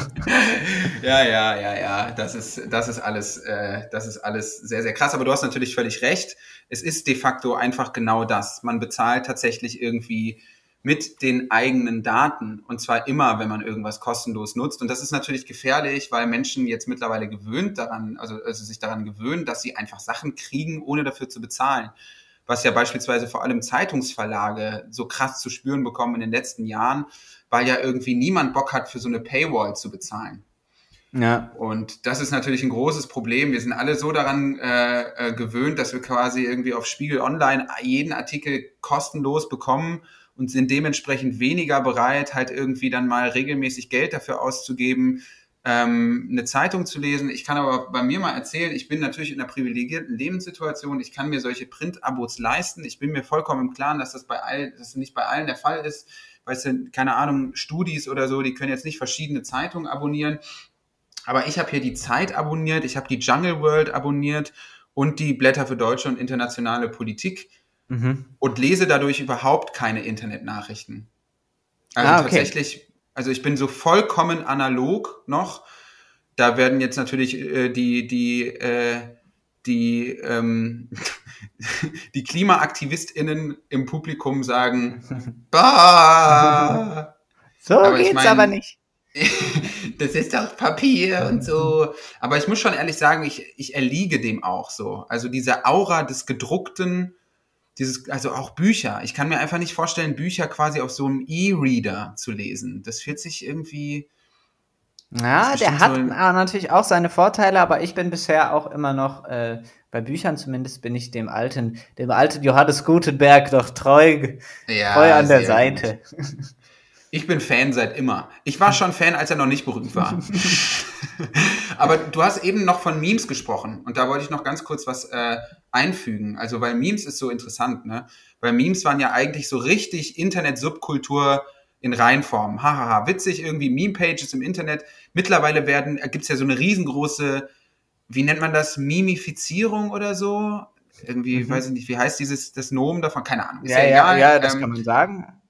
Ja, ja, ja, ja, das ist, das ist alles, äh, das ist alles sehr, sehr krass. Aber du hast natürlich völlig recht es ist de facto einfach genau das. Man bezahlt tatsächlich irgendwie mit den eigenen Daten und zwar immer, wenn man irgendwas kostenlos nutzt. Und das ist natürlich gefährlich, weil Menschen jetzt mittlerweile gewöhnt daran, also, also sich daran gewöhnen, dass sie einfach Sachen kriegen, ohne dafür zu bezahlen. Was ja beispielsweise vor allem Zeitungsverlage so krass zu spüren bekommen in den letzten Jahren, weil ja irgendwie niemand Bock hat, für so eine Paywall zu bezahlen. Ja. Und das ist natürlich ein großes Problem. Wir sind alle so daran äh, äh, gewöhnt, dass wir quasi irgendwie auf Spiegel Online jeden Artikel kostenlos bekommen und sind dementsprechend weniger bereit, halt irgendwie dann mal regelmäßig Geld dafür auszugeben, ähm, eine Zeitung zu lesen. Ich kann aber bei mir mal erzählen, ich bin natürlich in einer privilegierten Lebenssituation. Ich kann mir solche Print-Abos leisten. Ich bin mir vollkommen im Klaren, dass das bei allen, dass das nicht bei allen der Fall ist. Weißt du, keine Ahnung, Studis oder so, die können jetzt nicht verschiedene Zeitungen abonnieren. Aber ich habe hier die Zeit abonniert, ich habe die Jungle World abonniert und die Blätter für deutsche und internationale Politik mhm. und lese dadurch überhaupt keine Internetnachrichten. Also ah, okay. tatsächlich also ich bin so vollkommen analog noch. Da werden jetzt natürlich äh, die, die, äh, die, ähm, [laughs] die KlimaaktivistInnen im Publikum sagen, [laughs] bah! So aber geht's ich mein, aber nicht. [laughs] das ist doch Papier und so. Aber ich muss schon ehrlich sagen, ich, ich erliege dem auch so. Also diese Aura des gedruckten, dieses, also auch Bücher. Ich kann mir einfach nicht vorstellen, Bücher quasi auf so einem E-Reader zu lesen. Das fühlt sich irgendwie. Ja, der hat so natürlich auch seine Vorteile, aber ich bin bisher auch immer noch, äh, bei Büchern zumindest bin ich dem alten, dem alten Johannes Gutenberg doch treu, ja, treu an der Seite. [laughs] Ich bin Fan seit immer. Ich war schon Fan, als er noch nicht berühmt war. [laughs] Aber du hast eben noch von Memes gesprochen und da wollte ich noch ganz kurz was äh, einfügen. Also, weil Memes ist so interessant, ne? Weil Memes waren ja eigentlich so richtig Internet-Subkultur in Reinform. Hahaha, witzig, irgendwie Meme-Pages im Internet. Mittlerweile werden, äh, gibt's ja so eine riesengroße, wie nennt man das, Mimifizierung oder so? Irgendwie, mhm. weiß ich nicht, wie heißt dieses, das Nomen davon? Keine Ahnung. ja, ja, ja, das ähm, kann man sagen.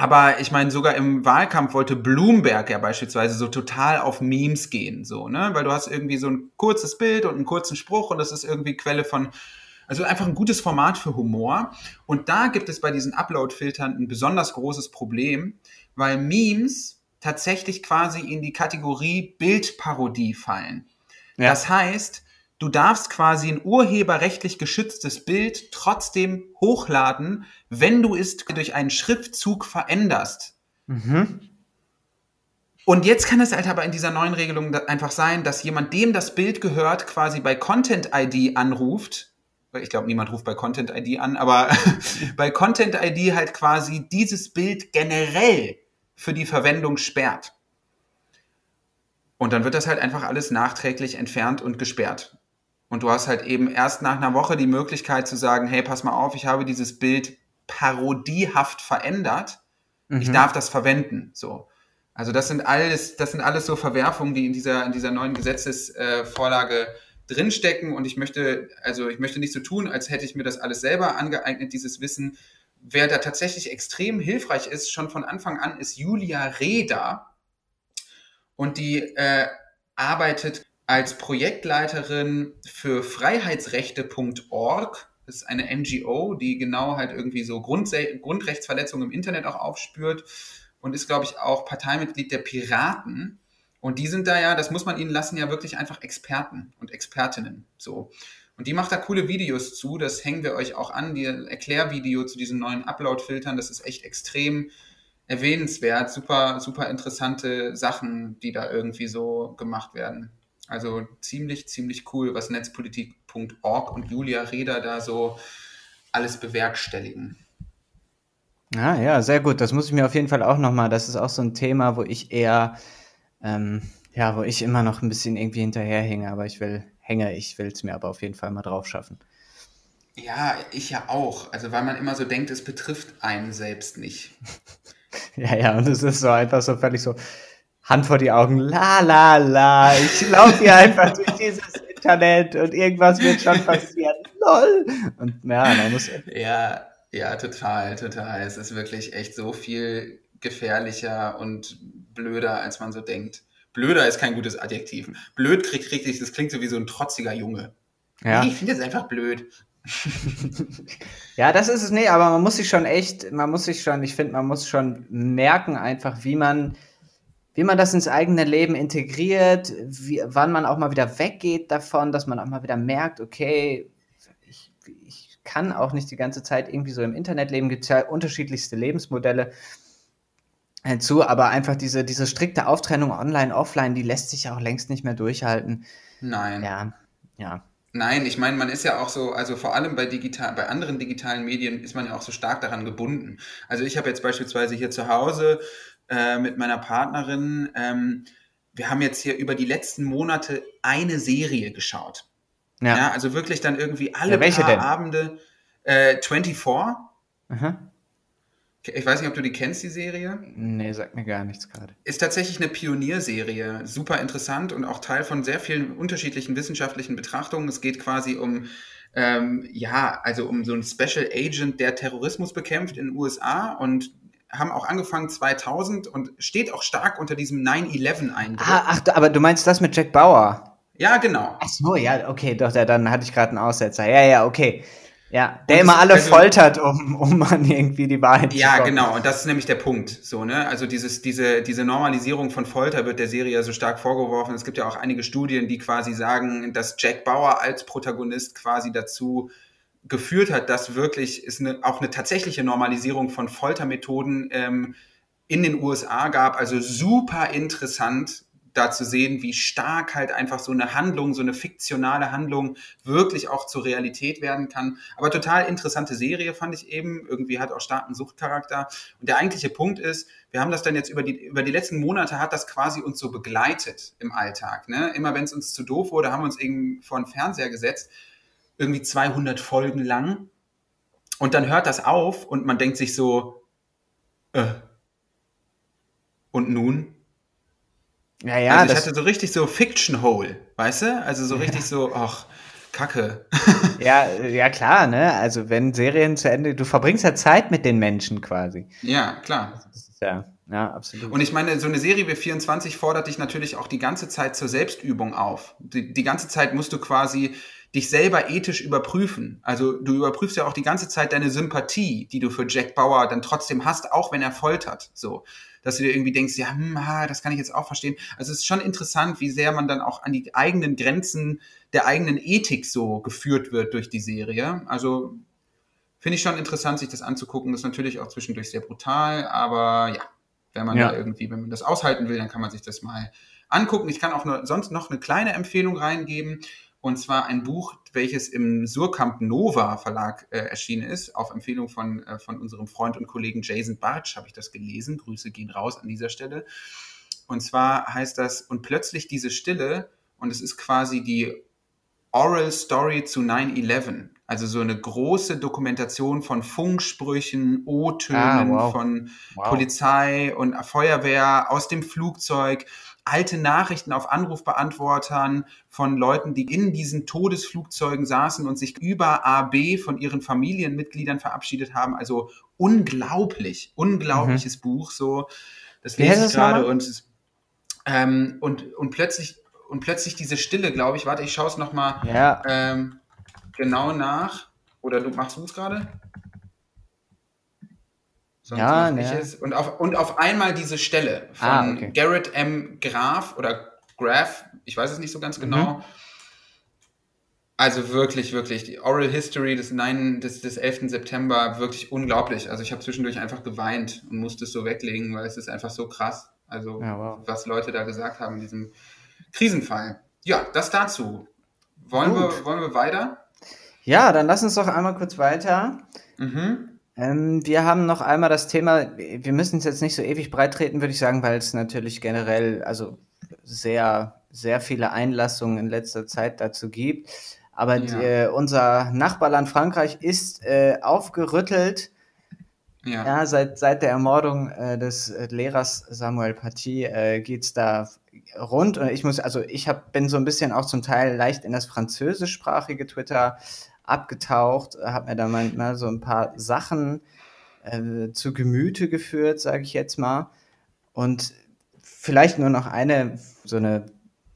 Aber ich meine, sogar im Wahlkampf wollte Bloomberg ja beispielsweise so total auf Memes gehen, so, ne? Weil du hast irgendwie so ein kurzes Bild und einen kurzen Spruch und das ist irgendwie Quelle von, also einfach ein gutes Format für Humor. Und da gibt es bei diesen Upload-Filtern ein besonders großes Problem, weil Memes tatsächlich quasi in die Kategorie Bildparodie fallen. Ja. Das heißt, du darfst quasi ein urheberrechtlich geschütztes Bild trotzdem hochladen, wenn du es durch einen Schriftzug veränderst. Mhm. Und jetzt kann es halt aber in dieser neuen Regelung einfach sein, dass jemand, dem das Bild gehört, quasi bei Content ID anruft. Ich glaube, niemand ruft bei Content ID an, aber [laughs] bei Content ID halt quasi dieses Bild generell für die Verwendung sperrt. Und dann wird das halt einfach alles nachträglich entfernt und gesperrt. Und du hast halt eben erst nach einer Woche die Möglichkeit zu sagen, hey, pass mal auf, ich habe dieses Bild parodiehaft verändert. Mhm. Ich darf das verwenden. So. Also das sind alles, das sind alles so Verwerfungen, die in dieser, in dieser neuen Gesetzesvorlage äh, drinstecken. Und ich möchte, also ich möchte nicht so tun, als hätte ich mir das alles selber angeeignet, dieses Wissen. Wer da tatsächlich extrem hilfreich ist, schon von Anfang an, ist Julia Reda. Und die äh, arbeitet als Projektleiterin für Freiheitsrechte.org. Das ist eine NGO, die genau halt irgendwie so Grundse Grundrechtsverletzungen im Internet auch aufspürt und ist, glaube ich, auch Parteimitglied der Piraten. Und die sind da ja, das muss man ihnen lassen, ja wirklich einfach Experten und Expertinnen. So. Und die macht da coole Videos zu, das hängen wir euch auch an, die Erklärvideo zu diesen neuen Upload-Filtern, das ist echt extrem erwähnenswert, super, super interessante Sachen, die da irgendwie so gemacht werden. Also ziemlich, ziemlich cool, was netzpolitik.org und Julia Reda da so alles bewerkstelligen. Ah, ja, sehr gut. Das muss ich mir auf jeden Fall auch nochmal. Das ist auch so ein Thema, wo ich eher, ähm, ja, wo ich immer noch ein bisschen irgendwie hinterherhänge, aber ich will, hänge, ich will es mir aber auf jeden Fall mal drauf schaffen. Ja, ich ja auch. Also, weil man immer so denkt, es betrifft einen selbst nicht. [laughs] ja, ja, und es ist so einfach so völlig so, Hand vor die Augen, la la la, ich laufe hier einfach durch dieses Internet und irgendwas wird schon passieren, lol. Und ja, man muss. Ja, ja, total, total. Es ist wirklich echt so viel gefährlicher und blöder, als man so denkt. Blöder ist kein gutes Adjektiv. Blöd kriegt richtig, das klingt so wie so ein trotziger Junge. Ja. Nee, ich finde es einfach blöd. [laughs] ja, das ist es, nee, aber man muss sich schon echt, man muss sich schon, ich finde, man muss schon merken einfach, wie man wie man das ins eigene Leben integriert, wie, wann man auch mal wieder weggeht davon, dass man auch mal wieder merkt, okay, ich, ich kann auch nicht die ganze Zeit irgendwie so im Internet leben, gibt es ja unterschiedlichste Lebensmodelle hinzu, aber einfach diese, diese strikte Auftrennung online, offline, die lässt sich ja auch längst nicht mehr durchhalten. Nein. Ja, ja. Nein, ich meine, man ist ja auch so, also vor allem bei digital, bei anderen digitalen Medien ist man ja auch so stark daran gebunden. Also ich habe jetzt beispielsweise hier zu Hause äh, mit meiner Partnerin, ähm, wir haben jetzt hier über die letzten Monate eine Serie geschaut. Ja, ja also wirklich dann irgendwie alle ja, welche paar denn? Abende. Äh, 24. Aha. Ich weiß nicht, ob du die kennst, die Serie. Nee, sagt mir gar nichts gerade. Ist tatsächlich eine Pionierserie. Super interessant und auch Teil von sehr vielen unterschiedlichen wissenschaftlichen Betrachtungen. Es geht quasi um, ähm, ja, also um so einen Special Agent, der Terrorismus bekämpft in den USA und haben auch angefangen 2000 und steht auch stark unter diesem 9-11-Eindruck. Ah, ach, aber du meinst das mit Jack Bauer? Ja, genau. Ach so, ja, okay, doch, dann hatte ich gerade einen Aussetzer. Ja, ja, okay. Ja, der immer alle also, foltert, um, um an irgendwie die Wahrheit ja, zu kommen. Ja, genau, und das ist nämlich der Punkt. So, ne? Also dieses, diese, diese Normalisierung von Folter wird der Serie ja so stark vorgeworfen. Es gibt ja auch einige Studien, die quasi sagen, dass Jack Bauer als Protagonist quasi dazu geführt hat, dass wirklich es eine, auch eine tatsächliche Normalisierung von Foltermethoden ähm, in den USA gab. Also super interessant, da zu sehen, wie stark halt einfach so eine Handlung, so eine fiktionale Handlung wirklich auch zur Realität werden kann. Aber total interessante Serie fand ich eben. Irgendwie hat auch starken Suchtcharakter. Und der eigentliche Punkt ist, wir haben das dann jetzt über die, über die letzten Monate hat das quasi uns so begleitet im Alltag. Ne? Immer wenn es uns zu doof wurde, haben wir uns irgendwie vor den Fernseher gesetzt. Irgendwie 200 Folgen lang. Und dann hört das auf und man denkt sich so, äh, und nun? Ja, ja. Also ich hatte so richtig so Fiction Hole, weißt du? Also so richtig ja. so, ach, Kacke. [laughs] ja, ja, klar, ne? Also wenn Serien zu Ende, du verbringst ja Zeit mit den Menschen quasi. Ja, klar. Also ja, ja, absolut. Und ich meine, so eine Serie wie 24 fordert dich natürlich auch die ganze Zeit zur Selbstübung auf. Die, die ganze Zeit musst du quasi dich selber ethisch überprüfen. Also du überprüfst ja auch die ganze Zeit deine Sympathie, die du für Jack Bauer dann trotzdem hast, auch wenn er foltert. So dass du dir irgendwie denkst, ja, hm, ha, das kann ich jetzt auch verstehen. Also es ist schon interessant, wie sehr man dann auch an die eigenen Grenzen der eigenen Ethik so geführt wird durch die Serie. Also finde ich schon interessant, sich das anzugucken. Das ist natürlich auch zwischendurch sehr brutal, aber ja, wenn man ja. da irgendwie, wenn man das aushalten will, dann kann man sich das mal angucken. Ich kann auch nur, sonst noch eine kleine Empfehlung reingeben. Und zwar ein Buch, welches im Surkamp Nova Verlag äh, erschienen ist. Auf Empfehlung von, äh, von unserem Freund und Kollegen Jason Bartsch habe ich das gelesen. Grüße gehen raus an dieser Stelle. Und zwar heißt das, und plötzlich diese Stille, und es ist quasi die Oral Story zu 9-11. Also so eine große Dokumentation von Funksprüchen, O-Tönen, ah, wow. von wow. Polizei und Feuerwehr aus dem Flugzeug alte Nachrichten auf Anrufbeantwortern von Leuten, die in diesen Todesflugzeugen saßen und sich über AB von ihren Familienmitgliedern verabschiedet haben. Also unglaublich, unglaubliches mhm. Buch. So, das lese ich gerade und, ähm, und und plötzlich und plötzlich diese Stille, glaube ich. Warte, ich schaue es noch mal ja. ähm, genau nach. Oder du machst du es gerade? Sonst ja, ja. Und, auf, und auf einmal diese Stelle von ah, okay. Garrett M. Graf oder Graf, ich weiß es nicht so ganz genau. Mhm. Also wirklich, wirklich, die Oral History des, 9, des, des 11. September, wirklich unglaublich. Also ich habe zwischendurch einfach geweint und musste es so weglegen, weil es ist einfach so krass. Also ja, wow. was Leute da gesagt haben in diesem Krisenfall. Ja, das dazu. Wollen, wir, wollen wir weiter? Ja, dann lass uns doch einmal kurz weiter. Mhm. Ähm, wir haben noch einmal das Thema, wir müssen es jetzt nicht so ewig breit treten, würde ich sagen, weil es natürlich generell, also sehr, sehr viele Einlassungen in letzter Zeit dazu gibt. Aber ja. die, äh, unser Nachbarland Frankreich ist äh, aufgerüttelt. Ja. ja. seit, seit der Ermordung äh, des äh, Lehrers Samuel Paty äh, geht es da rund. Und ich muss, also ich hab, bin so ein bisschen auch zum Teil leicht in das französischsprachige Twitter abgetaucht, habe mir da mal so ein paar Sachen äh, zu Gemüte geführt, sage ich jetzt mal. Und vielleicht nur noch eine, so eine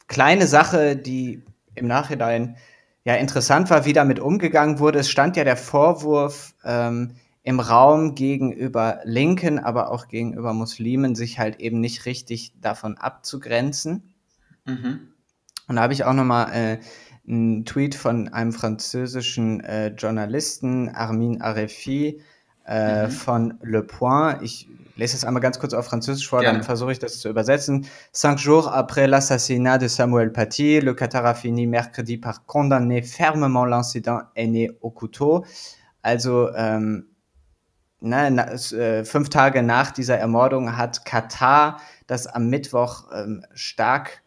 kleine Sache, die im Nachhinein ja interessant war, wie damit umgegangen wurde. Es stand ja der Vorwurf ähm, im Raum gegenüber Linken, aber auch gegenüber Muslimen, sich halt eben nicht richtig davon abzugrenzen. Mhm. Und da habe ich auch noch mal äh, ein Tweet von einem französischen äh, Journalisten, Armin Arefi, äh, mhm. von Le Point. Ich lese es einmal ganz kurz auf Französisch vor, Gerne. dann versuche ich das zu übersetzen. Cinq jours après l'assassinat de Samuel Paty, le Qatar a fini mercredi par condamner fermement l'incident et né au couteau. Also ähm, ne, na, äh, fünf Tage nach dieser Ermordung hat Katar das am Mittwoch ähm, stark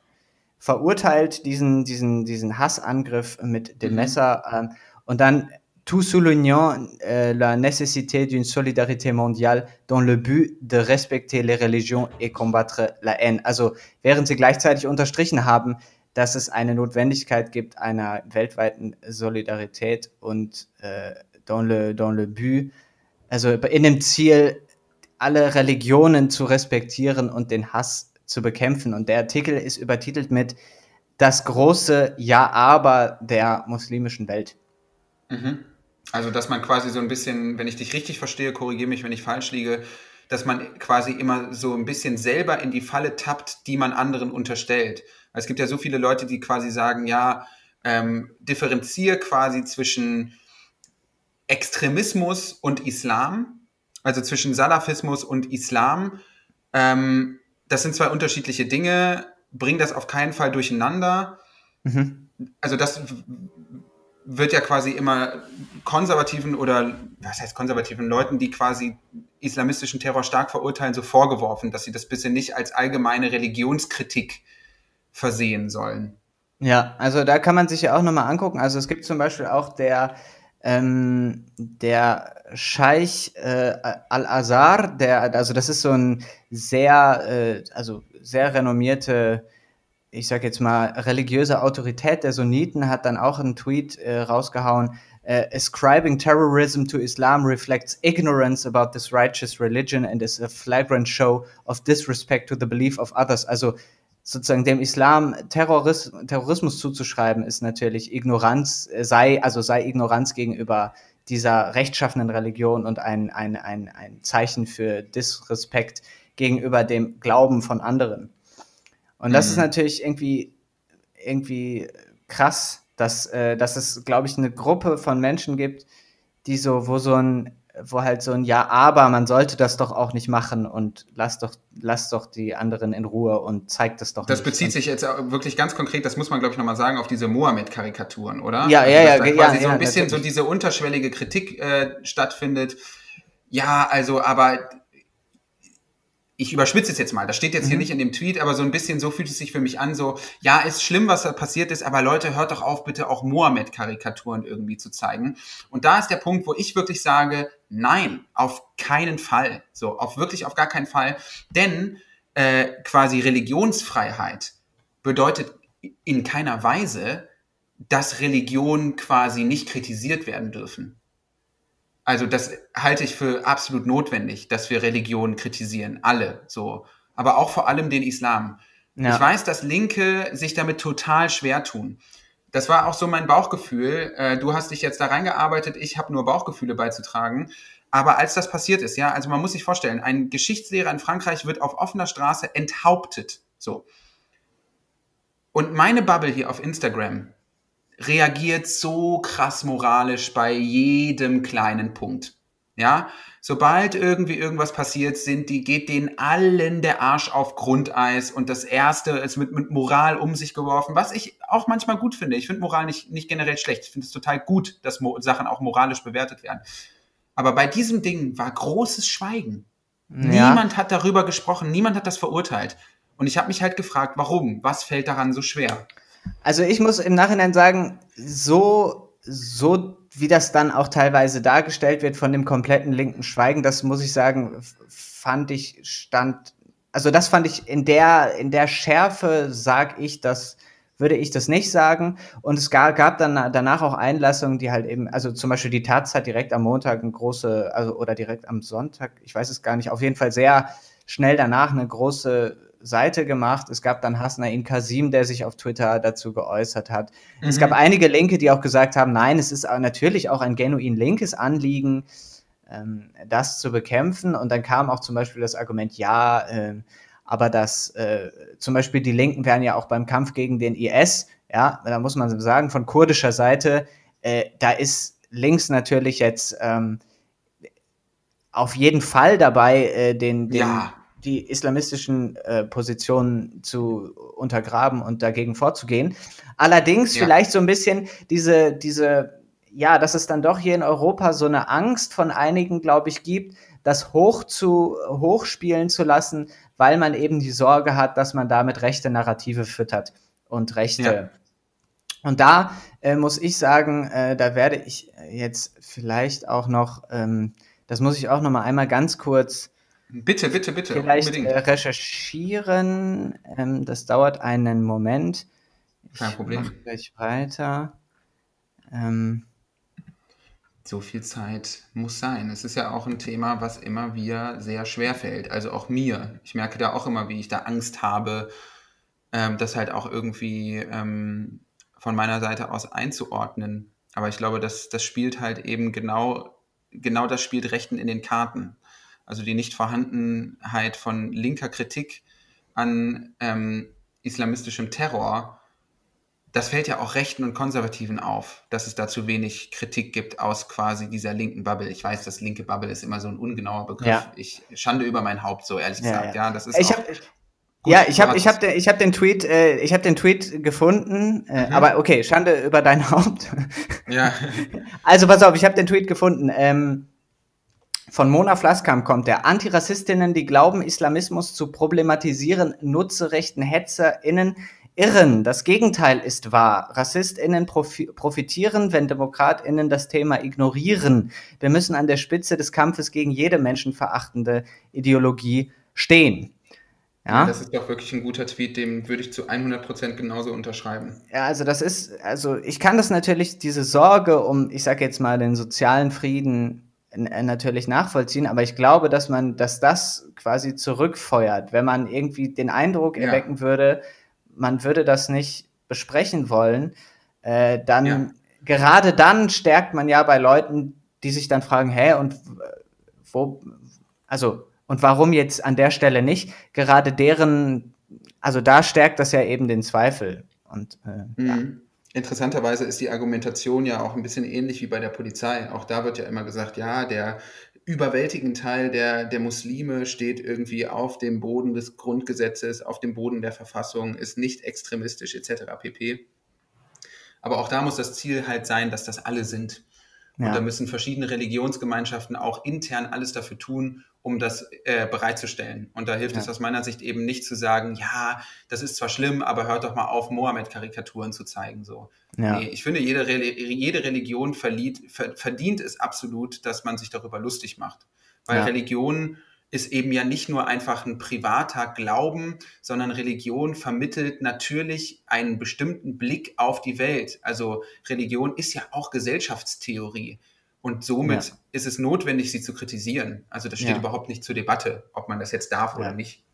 verurteilt, diesen, diesen, diesen Hassangriff mit dem mhm. Messer. Ähm, und dann tout soulignant euh, la nécessité d'une solidarité mondiale dans le but de respecter les religions et combattre la haine. Also während sie gleichzeitig unterstrichen haben, dass es eine Notwendigkeit gibt einer weltweiten Solidarität und äh, dans, le, dans le but, also in dem Ziel, alle Religionen zu respektieren und den Hass zu bekämpfen. Und der Artikel ist übertitelt mit Das große Ja-Aber der muslimischen Welt. Mhm. Also, dass man quasi so ein bisschen, wenn ich dich richtig verstehe, korrigiere mich, wenn ich falsch liege, dass man quasi immer so ein bisschen selber in die Falle tappt, die man anderen unterstellt. Es gibt ja so viele Leute, die quasi sagen, ja, ähm, differenziere quasi zwischen Extremismus und Islam, also zwischen Salafismus und Islam. Ähm, das sind zwei unterschiedliche Dinge, bring das auf keinen Fall durcheinander. Mhm. Also das wird ja quasi immer konservativen oder was heißt konservativen Leuten, die quasi islamistischen Terror stark verurteilen, so vorgeworfen, dass sie das bisschen nicht als allgemeine Religionskritik versehen sollen. Ja, also da kann man sich ja auch nochmal angucken. Also es gibt zum Beispiel auch der, ähm, der Scheich äh, Al-Azhar, der, also das ist so ein sehr, äh, also sehr renommierte ich sage jetzt mal, religiöse Autorität der Sunniten hat dann auch einen Tweet äh, rausgehauen, äh, ascribing terrorism to Islam reflects ignorance about this righteous religion and is a flagrant show of disrespect to the belief of others. Also sozusagen dem Islam Terroris Terrorismus zuzuschreiben, ist natürlich Ignoranz, äh, sei, also sei Ignoranz gegenüber dieser rechtschaffenen Religion und ein, ein, ein, ein Zeichen für Disrespekt gegenüber dem Glauben von anderen. Und das mhm. ist natürlich irgendwie, irgendwie krass, dass, äh, dass es, glaube ich, eine Gruppe von Menschen gibt, die so, wo so ein, wo halt so ein Ja, aber man sollte das doch auch nicht machen und lass doch, lass doch die anderen in Ruhe und zeigt das doch das nicht. Das bezieht sich jetzt wirklich ganz konkret, das muss man glaube ich nochmal sagen, auf diese Mohammed-Karikaturen, oder? Ja, also, ja, ja. Da quasi ja, so ein bisschen natürlich. so diese unterschwellige Kritik äh, stattfindet. Ja, also, aber ich überspitze es jetzt mal, das steht jetzt mhm. hier nicht in dem Tweet, aber so ein bisschen so fühlt es sich für mich an, so, ja, ist schlimm, was da passiert ist, aber Leute, hört doch auf, bitte auch Mohammed-Karikaturen irgendwie zu zeigen. Und da ist der Punkt, wo ich wirklich sage, nein, auf keinen Fall. So, auf wirklich auf gar keinen Fall. Denn äh, quasi Religionsfreiheit bedeutet in keiner Weise, dass Religionen quasi nicht kritisiert werden dürfen. Also das halte ich für absolut notwendig, dass wir Religionen kritisieren, alle so, aber auch vor allem den Islam. Ja. Ich weiß, dass Linke sich damit total schwer tun. Das war auch so mein Bauchgefühl. Äh, du hast dich jetzt da reingearbeitet, ich habe nur Bauchgefühle beizutragen. Aber als das passiert ist, ja, also man muss sich vorstellen, ein Geschichtslehrer in Frankreich wird auf offener Straße enthauptet. So. Und meine Bubble hier auf Instagram, reagiert so krass moralisch bei jedem kleinen Punkt. Ja, sobald irgendwie irgendwas passiert, sind die, geht denen allen der Arsch auf Grundeis und das erste ist mit, mit Moral um sich geworfen, was ich auch manchmal gut finde. Ich finde Moral nicht, nicht generell schlecht. Ich finde es total gut, dass Mo Sachen auch moralisch bewertet werden. Aber bei diesem Ding war großes Schweigen. Ja. Niemand hat darüber gesprochen, niemand hat das verurteilt. Und ich habe mich halt gefragt, warum? Was fällt daran so schwer? Also ich muss im Nachhinein sagen, so, so wie das dann auch teilweise dargestellt wird von dem kompletten linken Schweigen, das muss ich sagen, fand ich stand, also das fand ich in der, in der Schärfe, sag ich, das würde ich das nicht sagen. Und es gab, gab dann danach auch Einlassungen, die halt eben, also zum Beispiel die Taz hat direkt am Montag eine große, also oder direkt am Sonntag, ich weiß es gar nicht, auf jeden Fall sehr schnell danach eine große Seite gemacht. Es gab dann Hasnain Kasim, der sich auf Twitter dazu geäußert hat. Mhm. Es gab einige Linke, die auch gesagt haben, nein, es ist natürlich auch ein genuin linkes Anliegen, ähm, das zu bekämpfen. Und dann kam auch zum Beispiel das Argument, ja, äh, aber das, äh, zum Beispiel die Linken wären ja auch beim Kampf gegen den IS, ja, da muss man sagen, von kurdischer Seite, äh, da ist links natürlich jetzt ähm, auf jeden Fall dabei, äh, den, den ja die islamistischen äh, Positionen zu untergraben und dagegen vorzugehen. Allerdings ja. vielleicht so ein bisschen diese, diese, ja, dass es dann doch hier in Europa so eine Angst von einigen, glaube ich, gibt, das hoch zu, hochspielen zu lassen, weil man eben die Sorge hat, dass man damit rechte Narrative füttert und rechte. Ja. Und da äh, muss ich sagen, äh, da werde ich jetzt vielleicht auch noch, ähm, das muss ich auch noch mal einmal ganz kurz Bitte, bitte, bitte. Vielleicht äh, recherchieren. Ähm, das dauert einen Moment. Ich Kein Problem. Mach gleich weiter. Ähm, so viel Zeit muss sein. Es ist ja auch ein Thema, was immer wieder sehr schwer fällt. Also auch mir. Ich merke da auch immer, wie ich da Angst habe, ähm, das halt auch irgendwie ähm, von meiner Seite aus einzuordnen. Aber ich glaube, das, das spielt halt eben genau, genau das spielt Rechten in den Karten. Also die Nichtvorhandenheit von linker Kritik an ähm, islamistischem Terror das fällt ja auch Rechten und Konservativen auf, dass es da zu wenig Kritik gibt aus quasi dieser linken Bubble. Ich weiß, das linke Bubble ist immer so ein ungenauer Begriff. Ja. Ich schande über mein Haupt, so ehrlich gesagt. Ja, ja. ja das ist ich hab, ja, ich habe ich hab den, ich hab den Tweet äh, ich habe den Tweet gefunden, äh, mhm. aber okay, Schande über dein Haupt. Ja. [laughs] Also pass auf, ich habe den Tweet gefunden. Ähm, von Mona Flaskamp kommt der Antirassistinnen, die glauben, Islamismus zu problematisieren, nutze rechten HetzerInnen irren. Das Gegenteil ist wahr. RassistInnen profitieren, wenn DemokratInnen das Thema ignorieren. Wir müssen an der Spitze des Kampfes gegen jede menschenverachtende Ideologie stehen. Ja? ja? das ist doch wirklich ein guter Tweet, dem würde ich zu 100% genauso unterschreiben. Ja, also das ist, also ich kann das natürlich, diese Sorge um, ich sage jetzt mal, den sozialen Frieden natürlich nachvollziehen, aber ich glaube, dass man, dass das quasi zurückfeuert, wenn man irgendwie den Eindruck ja. erwecken würde, man würde das nicht besprechen wollen, äh, dann ja. gerade dann stärkt man ja bei Leuten, die sich dann fragen, hä, und wo, also, und warum jetzt an der Stelle nicht? Gerade deren, also da stärkt das ja eben den Zweifel. Und äh, mhm. ja. Interessanterweise ist die Argumentation ja auch ein bisschen ähnlich wie bei der Polizei. Auch da wird ja immer gesagt, ja, der überwältigenden Teil der, der Muslime steht irgendwie auf dem Boden des Grundgesetzes, auf dem Boden der Verfassung, ist nicht extremistisch etc. pp. Aber auch da muss das Ziel halt sein, dass das alle sind. Ja. Und da müssen verschiedene Religionsgemeinschaften auch intern alles dafür tun, um das äh, bereitzustellen. Und da hilft ja. es aus meiner Sicht eben nicht zu sagen, ja, das ist zwar schlimm, aber hört doch mal auf, Mohammed-Karikaturen zu zeigen. So. Ja. Nee, ich finde, jede, jede Religion verliert, verdient es absolut, dass man sich darüber lustig macht. Weil ja. Religion ist eben ja nicht nur einfach ein privater Glauben, sondern Religion vermittelt natürlich einen bestimmten Blick auf die Welt. Also Religion ist ja auch Gesellschaftstheorie. Und somit ja. ist es notwendig, sie zu kritisieren. Also das steht ja. überhaupt nicht zur Debatte, ob man das jetzt darf oder nicht.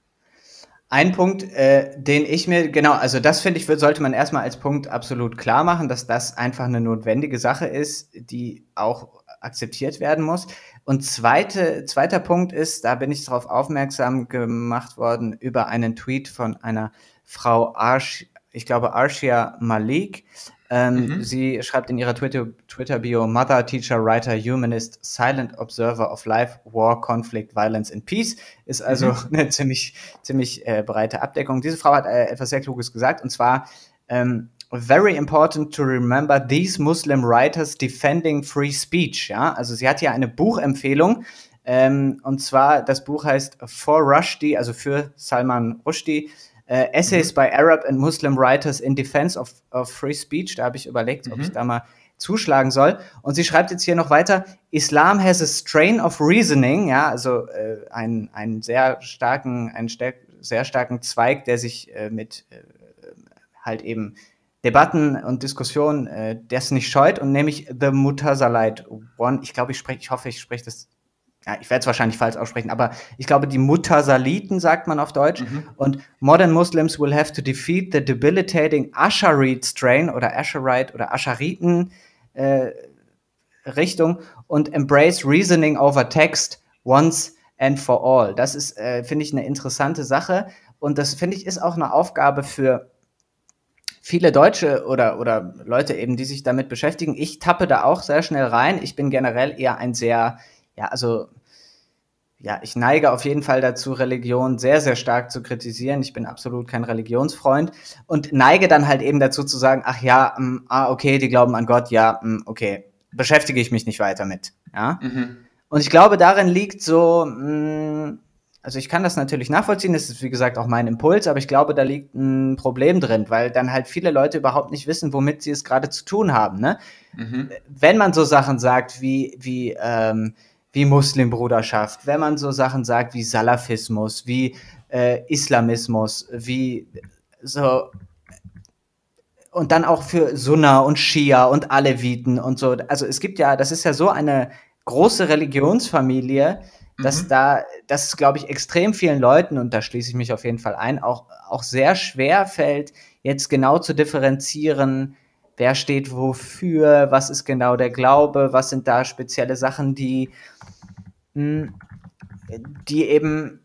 Ein Punkt, äh, den ich mir, genau, also das finde ich, sollte man erstmal als Punkt absolut klar machen, dass das einfach eine notwendige Sache ist, die auch akzeptiert werden muss. Und zweite, zweiter Punkt ist, da bin ich darauf aufmerksam gemacht worden über einen Tweet von einer Frau Arsch, ich glaube Arshia Malik. Ähm, mhm. Sie schreibt in ihrer Twitter-Bio Twitter Mother, Teacher, Writer, Humanist, Silent Observer of Life, War, Conflict, Violence and Peace. Ist also mhm. [laughs] eine ziemlich, ziemlich äh, breite Abdeckung. Diese Frau hat äh, etwas sehr Kluges gesagt, und zwar, ähm, very important to remember these Muslim writers defending free speech. Ja, also sie hat ja eine Buchempfehlung. Ähm, und zwar, das Buch heißt For Rushdie, also für Salman Rushdie, äh, Essays mhm. by Arab and Muslim Writers in Defense of, of Free Speech. Da habe ich überlegt, mhm. ob ich mhm. da mal zuschlagen soll. Und sie schreibt jetzt hier noch weiter, Islam has a strain of reasoning, ja, also äh, einen, einen sehr starken, einen sehr starken Zweig, der sich äh, mit äh, halt eben Debatten und Diskussionen äh, das nicht scheut und nämlich The Mutasalite One. Ich glaube, ich spreche, ich hoffe, ich spreche das, ja, ich werde es wahrscheinlich falsch aussprechen, aber ich glaube, die Mutasaliten sagt man auf Deutsch. Mhm. Und Modern Muslims will have to defeat the debilitating Asharite strain oder Asharite oder Ashariten äh, Richtung und embrace reasoning over text once and for all. Das ist, äh, finde ich, eine interessante Sache. Und das, finde ich, ist auch eine Aufgabe für viele Deutsche oder, oder Leute eben, die sich damit beschäftigen. Ich tappe da auch sehr schnell rein. Ich bin generell eher ein sehr, ja, also, ja, ich neige auf jeden Fall dazu, Religion sehr, sehr stark zu kritisieren. Ich bin absolut kein Religionsfreund und neige dann halt eben dazu zu sagen, ach ja, mh, mm, ah, okay, die glauben an Gott, ja, mh, mm, okay. beschäftige ich mich nicht weiter mit. Ja. Mhm. Und ich glaube, darin liegt so, mh, mm, also ich kann das natürlich nachvollziehen, das ist wie gesagt auch mein Impuls, aber ich glaube, da liegt ein Problem drin, weil dann halt viele Leute überhaupt nicht wissen, womit sie es gerade zu tun haben. Ne? Mhm. Wenn man so Sachen sagt wie, wie, ähm, wie Muslimbruderschaft, wenn man so Sachen sagt wie Salafismus, wie äh, Islamismus, wie so und dann auch für Sunna und Shia und Aleviten und so. Also es gibt ja, das ist ja so eine große Religionsfamilie, dass mhm. da, dass es, glaube ich, extrem vielen Leuten, und da schließe ich mich auf jeden Fall ein, auch, auch sehr schwer fällt, jetzt genau zu differenzieren, wer steht wofür, was ist genau der Glaube, was sind da spezielle Sachen, die, hm, die eben,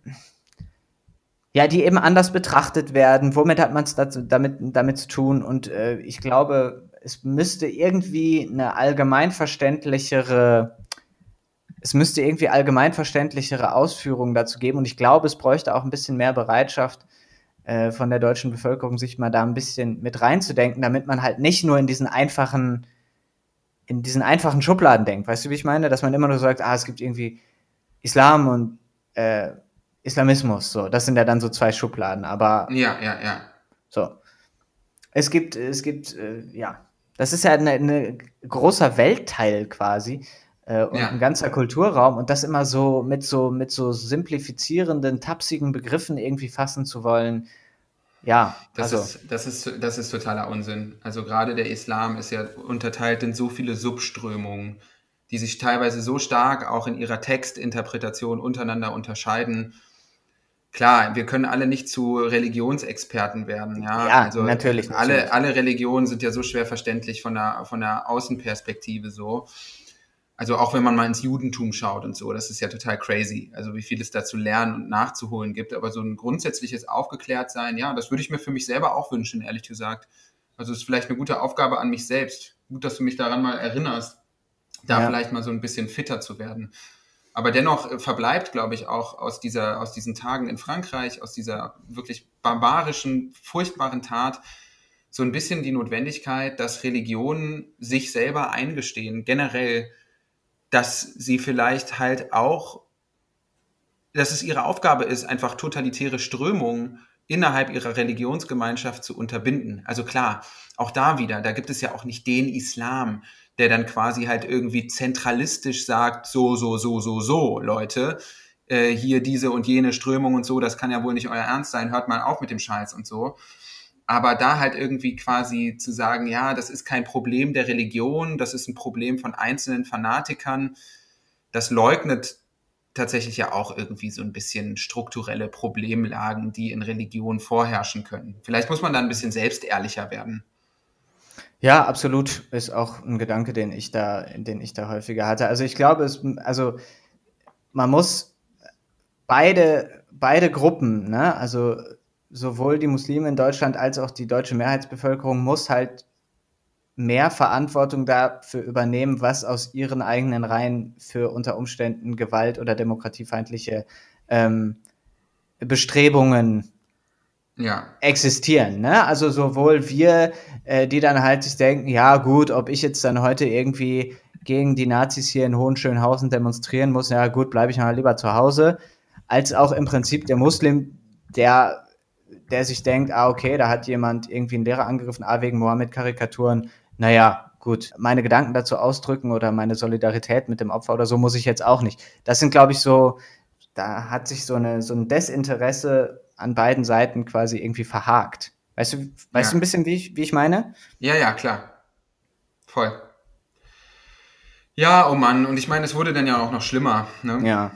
ja, die eben anders betrachtet werden. Womit hat man es damit, damit zu tun? Und äh, ich glaube, es müsste irgendwie eine allgemeinverständlichere es müsste irgendwie allgemeinverständlichere Ausführungen dazu geben. Und ich glaube, es bräuchte auch ein bisschen mehr Bereitschaft äh, von der deutschen Bevölkerung, sich mal da ein bisschen mit reinzudenken, damit man halt nicht nur in diesen einfachen, in diesen einfachen Schubladen denkt. Weißt du, wie ich meine? Dass man immer nur sagt, ah, es gibt irgendwie Islam und äh, Islamismus. So, das sind ja dann so zwei Schubladen. Aber ja, ja, ja. So, es gibt, es gibt, äh, ja, das ist ja ein großer Weltteil quasi äh, und ja. ein ganzer Kulturraum und das immer so mit so mit so simplifizierenden, tapsigen Begriffen irgendwie fassen zu wollen. Ja, das also. ist das ist das ist totaler Unsinn. Also gerade der Islam ist ja unterteilt in so viele Subströmungen, die sich teilweise so stark auch in ihrer Textinterpretation untereinander unterscheiden. Klar, wir können alle nicht zu Religionsexperten werden, ja. Ja, also natürlich. Alle, natürlich. alle Religionen sind ja so schwer verständlich von der, von der Außenperspektive so. Also auch wenn man mal ins Judentum schaut und so, das ist ja total crazy. Also wie viel es da zu lernen und nachzuholen gibt. Aber so ein grundsätzliches Aufgeklärtsein, ja, das würde ich mir für mich selber auch wünschen, ehrlich gesagt. Also es ist vielleicht eine gute Aufgabe an mich selbst. Gut, dass du mich daran mal erinnerst, da ja. vielleicht mal so ein bisschen fitter zu werden. Aber dennoch äh, verbleibt, glaube ich, auch aus dieser, aus diesen Tagen in Frankreich, aus dieser wirklich barbarischen, furchtbaren Tat, so ein bisschen die Notwendigkeit, dass Religionen sich selber eingestehen, generell dass sie vielleicht halt auch, dass es ihre Aufgabe ist, einfach totalitäre Strömungen innerhalb ihrer Religionsgemeinschaft zu unterbinden. Also klar, auch da wieder, da gibt es ja auch nicht den Islam, der dann quasi halt irgendwie zentralistisch sagt, so, so, so, so, so, Leute, äh, hier diese und jene Strömung und so, das kann ja wohl nicht euer Ernst sein, hört mal auf mit dem Scheiß und so aber da halt irgendwie quasi zu sagen, ja, das ist kein Problem der Religion, das ist ein Problem von einzelnen Fanatikern, das leugnet tatsächlich ja auch irgendwie so ein bisschen strukturelle Problemlagen, die in Religion vorherrschen können. Vielleicht muss man da ein bisschen selbstehrlicher werden. Ja, absolut ist auch ein Gedanke, den ich da, den ich da häufiger hatte. Also ich glaube, es, also man muss beide, beide Gruppen, ne, also sowohl die Muslime in Deutschland als auch die deutsche Mehrheitsbevölkerung muss halt mehr Verantwortung dafür übernehmen, was aus ihren eigenen Reihen für unter Umständen Gewalt oder demokratiefeindliche ähm, Bestrebungen ja. existieren. Ne? Also sowohl wir, äh, die dann halt sich denken, ja gut, ob ich jetzt dann heute irgendwie gegen die Nazis hier in Hohenschönhausen demonstrieren muss, ja gut, bleibe ich mal lieber zu Hause, als auch im Prinzip der Muslim, der der sich denkt, ah, okay, da hat jemand irgendwie einen Lehrer angegriffen, ah, wegen Mohammed-Karikaturen, naja, gut, meine Gedanken dazu ausdrücken oder meine Solidarität mit dem Opfer oder so muss ich jetzt auch nicht. Das sind, glaube ich, so, da hat sich so, eine, so ein Desinteresse an beiden Seiten quasi irgendwie verhakt. Weißt du, weißt ja. du ein bisschen, wie ich, wie ich meine? Ja, ja, klar. Voll. Ja, oh Mann, und ich meine, es wurde dann ja auch noch schlimmer. Ne? Ja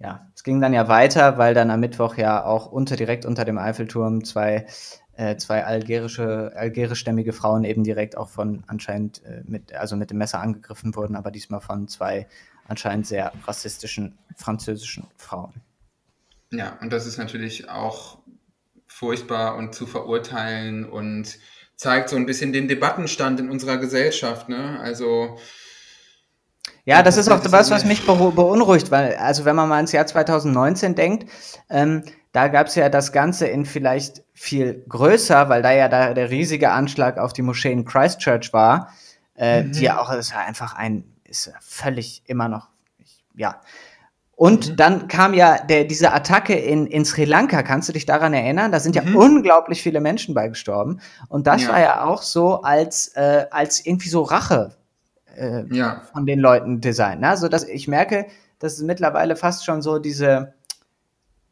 ja, es ging dann ja weiter, weil dann am Mittwoch ja auch unter direkt unter dem Eiffelturm zwei äh, zwei algerische algerischstämmige Frauen eben direkt auch von anscheinend äh, mit also mit dem Messer angegriffen wurden, aber diesmal von zwei anscheinend sehr rassistischen französischen Frauen. Ja, und das ist natürlich auch furchtbar und zu verurteilen und zeigt so ein bisschen den Debattenstand in unserer Gesellschaft. Ne? Also ja, das ist auch was, was mich beunruhigt, weil, also wenn man mal ins Jahr 2019 denkt, ähm, da gab es ja das Ganze in vielleicht viel größer, weil da ja da der riesige Anschlag auf die Moschee in Christchurch war. äh, mhm. die ja auch ist ja einfach ein, ist völlig immer noch, ja. Und mhm. dann kam ja der, diese Attacke in, in Sri Lanka, kannst du dich daran erinnern? Da sind ja mhm. unglaublich viele Menschen bei gestorben. Und das ja. war ja auch so als, äh, als irgendwie so Rache äh, ja. von den Leuten designt. Ne? Also dass ich merke, dass es mittlerweile fast schon so diese,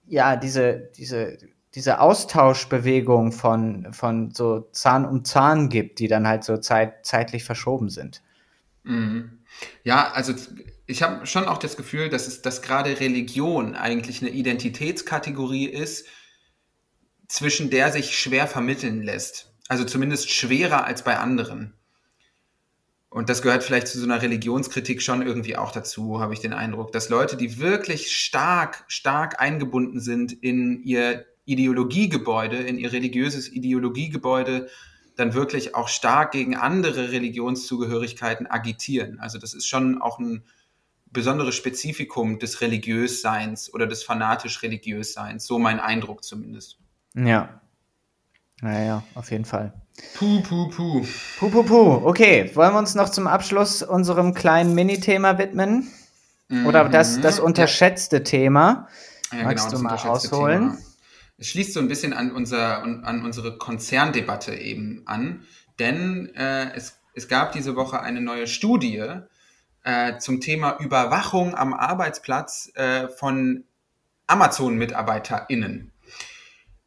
ja, diese, diese, diese Austauschbewegung von, von so Zahn um Zahn gibt, die dann halt so zeit, zeitlich verschoben sind. Mhm. Ja, also ich habe schon auch das Gefühl, dass es, dass gerade Religion eigentlich eine Identitätskategorie ist, zwischen der sich schwer vermitteln lässt. Also zumindest schwerer als bei anderen. Und das gehört vielleicht zu so einer Religionskritik schon irgendwie auch dazu, habe ich den Eindruck, dass Leute, die wirklich stark, stark eingebunden sind in ihr Ideologiegebäude, in ihr religiöses Ideologiegebäude, dann wirklich auch stark gegen andere Religionszugehörigkeiten agitieren. Also das ist schon auch ein besonderes Spezifikum des Religiösseins oder des fanatisch Religiösseins, so mein Eindruck zumindest. Ja. Naja, auf jeden Fall. Puh, puh, puh. Puh, puh, puh. Okay, wollen wir uns noch zum Abschluss unserem kleinen Mini-Thema widmen? Mhm. Oder das, das unterschätzte. Thema? Ja, Magst genau, du mal ausholen? Thema. Es schließt so ein bisschen an, unser, an unsere Konzerndebatte eben an, denn äh, es, es gab diese Woche eine neue Studie äh, zum Thema Überwachung am Arbeitsplatz äh, von Amazon-MitarbeiterInnen.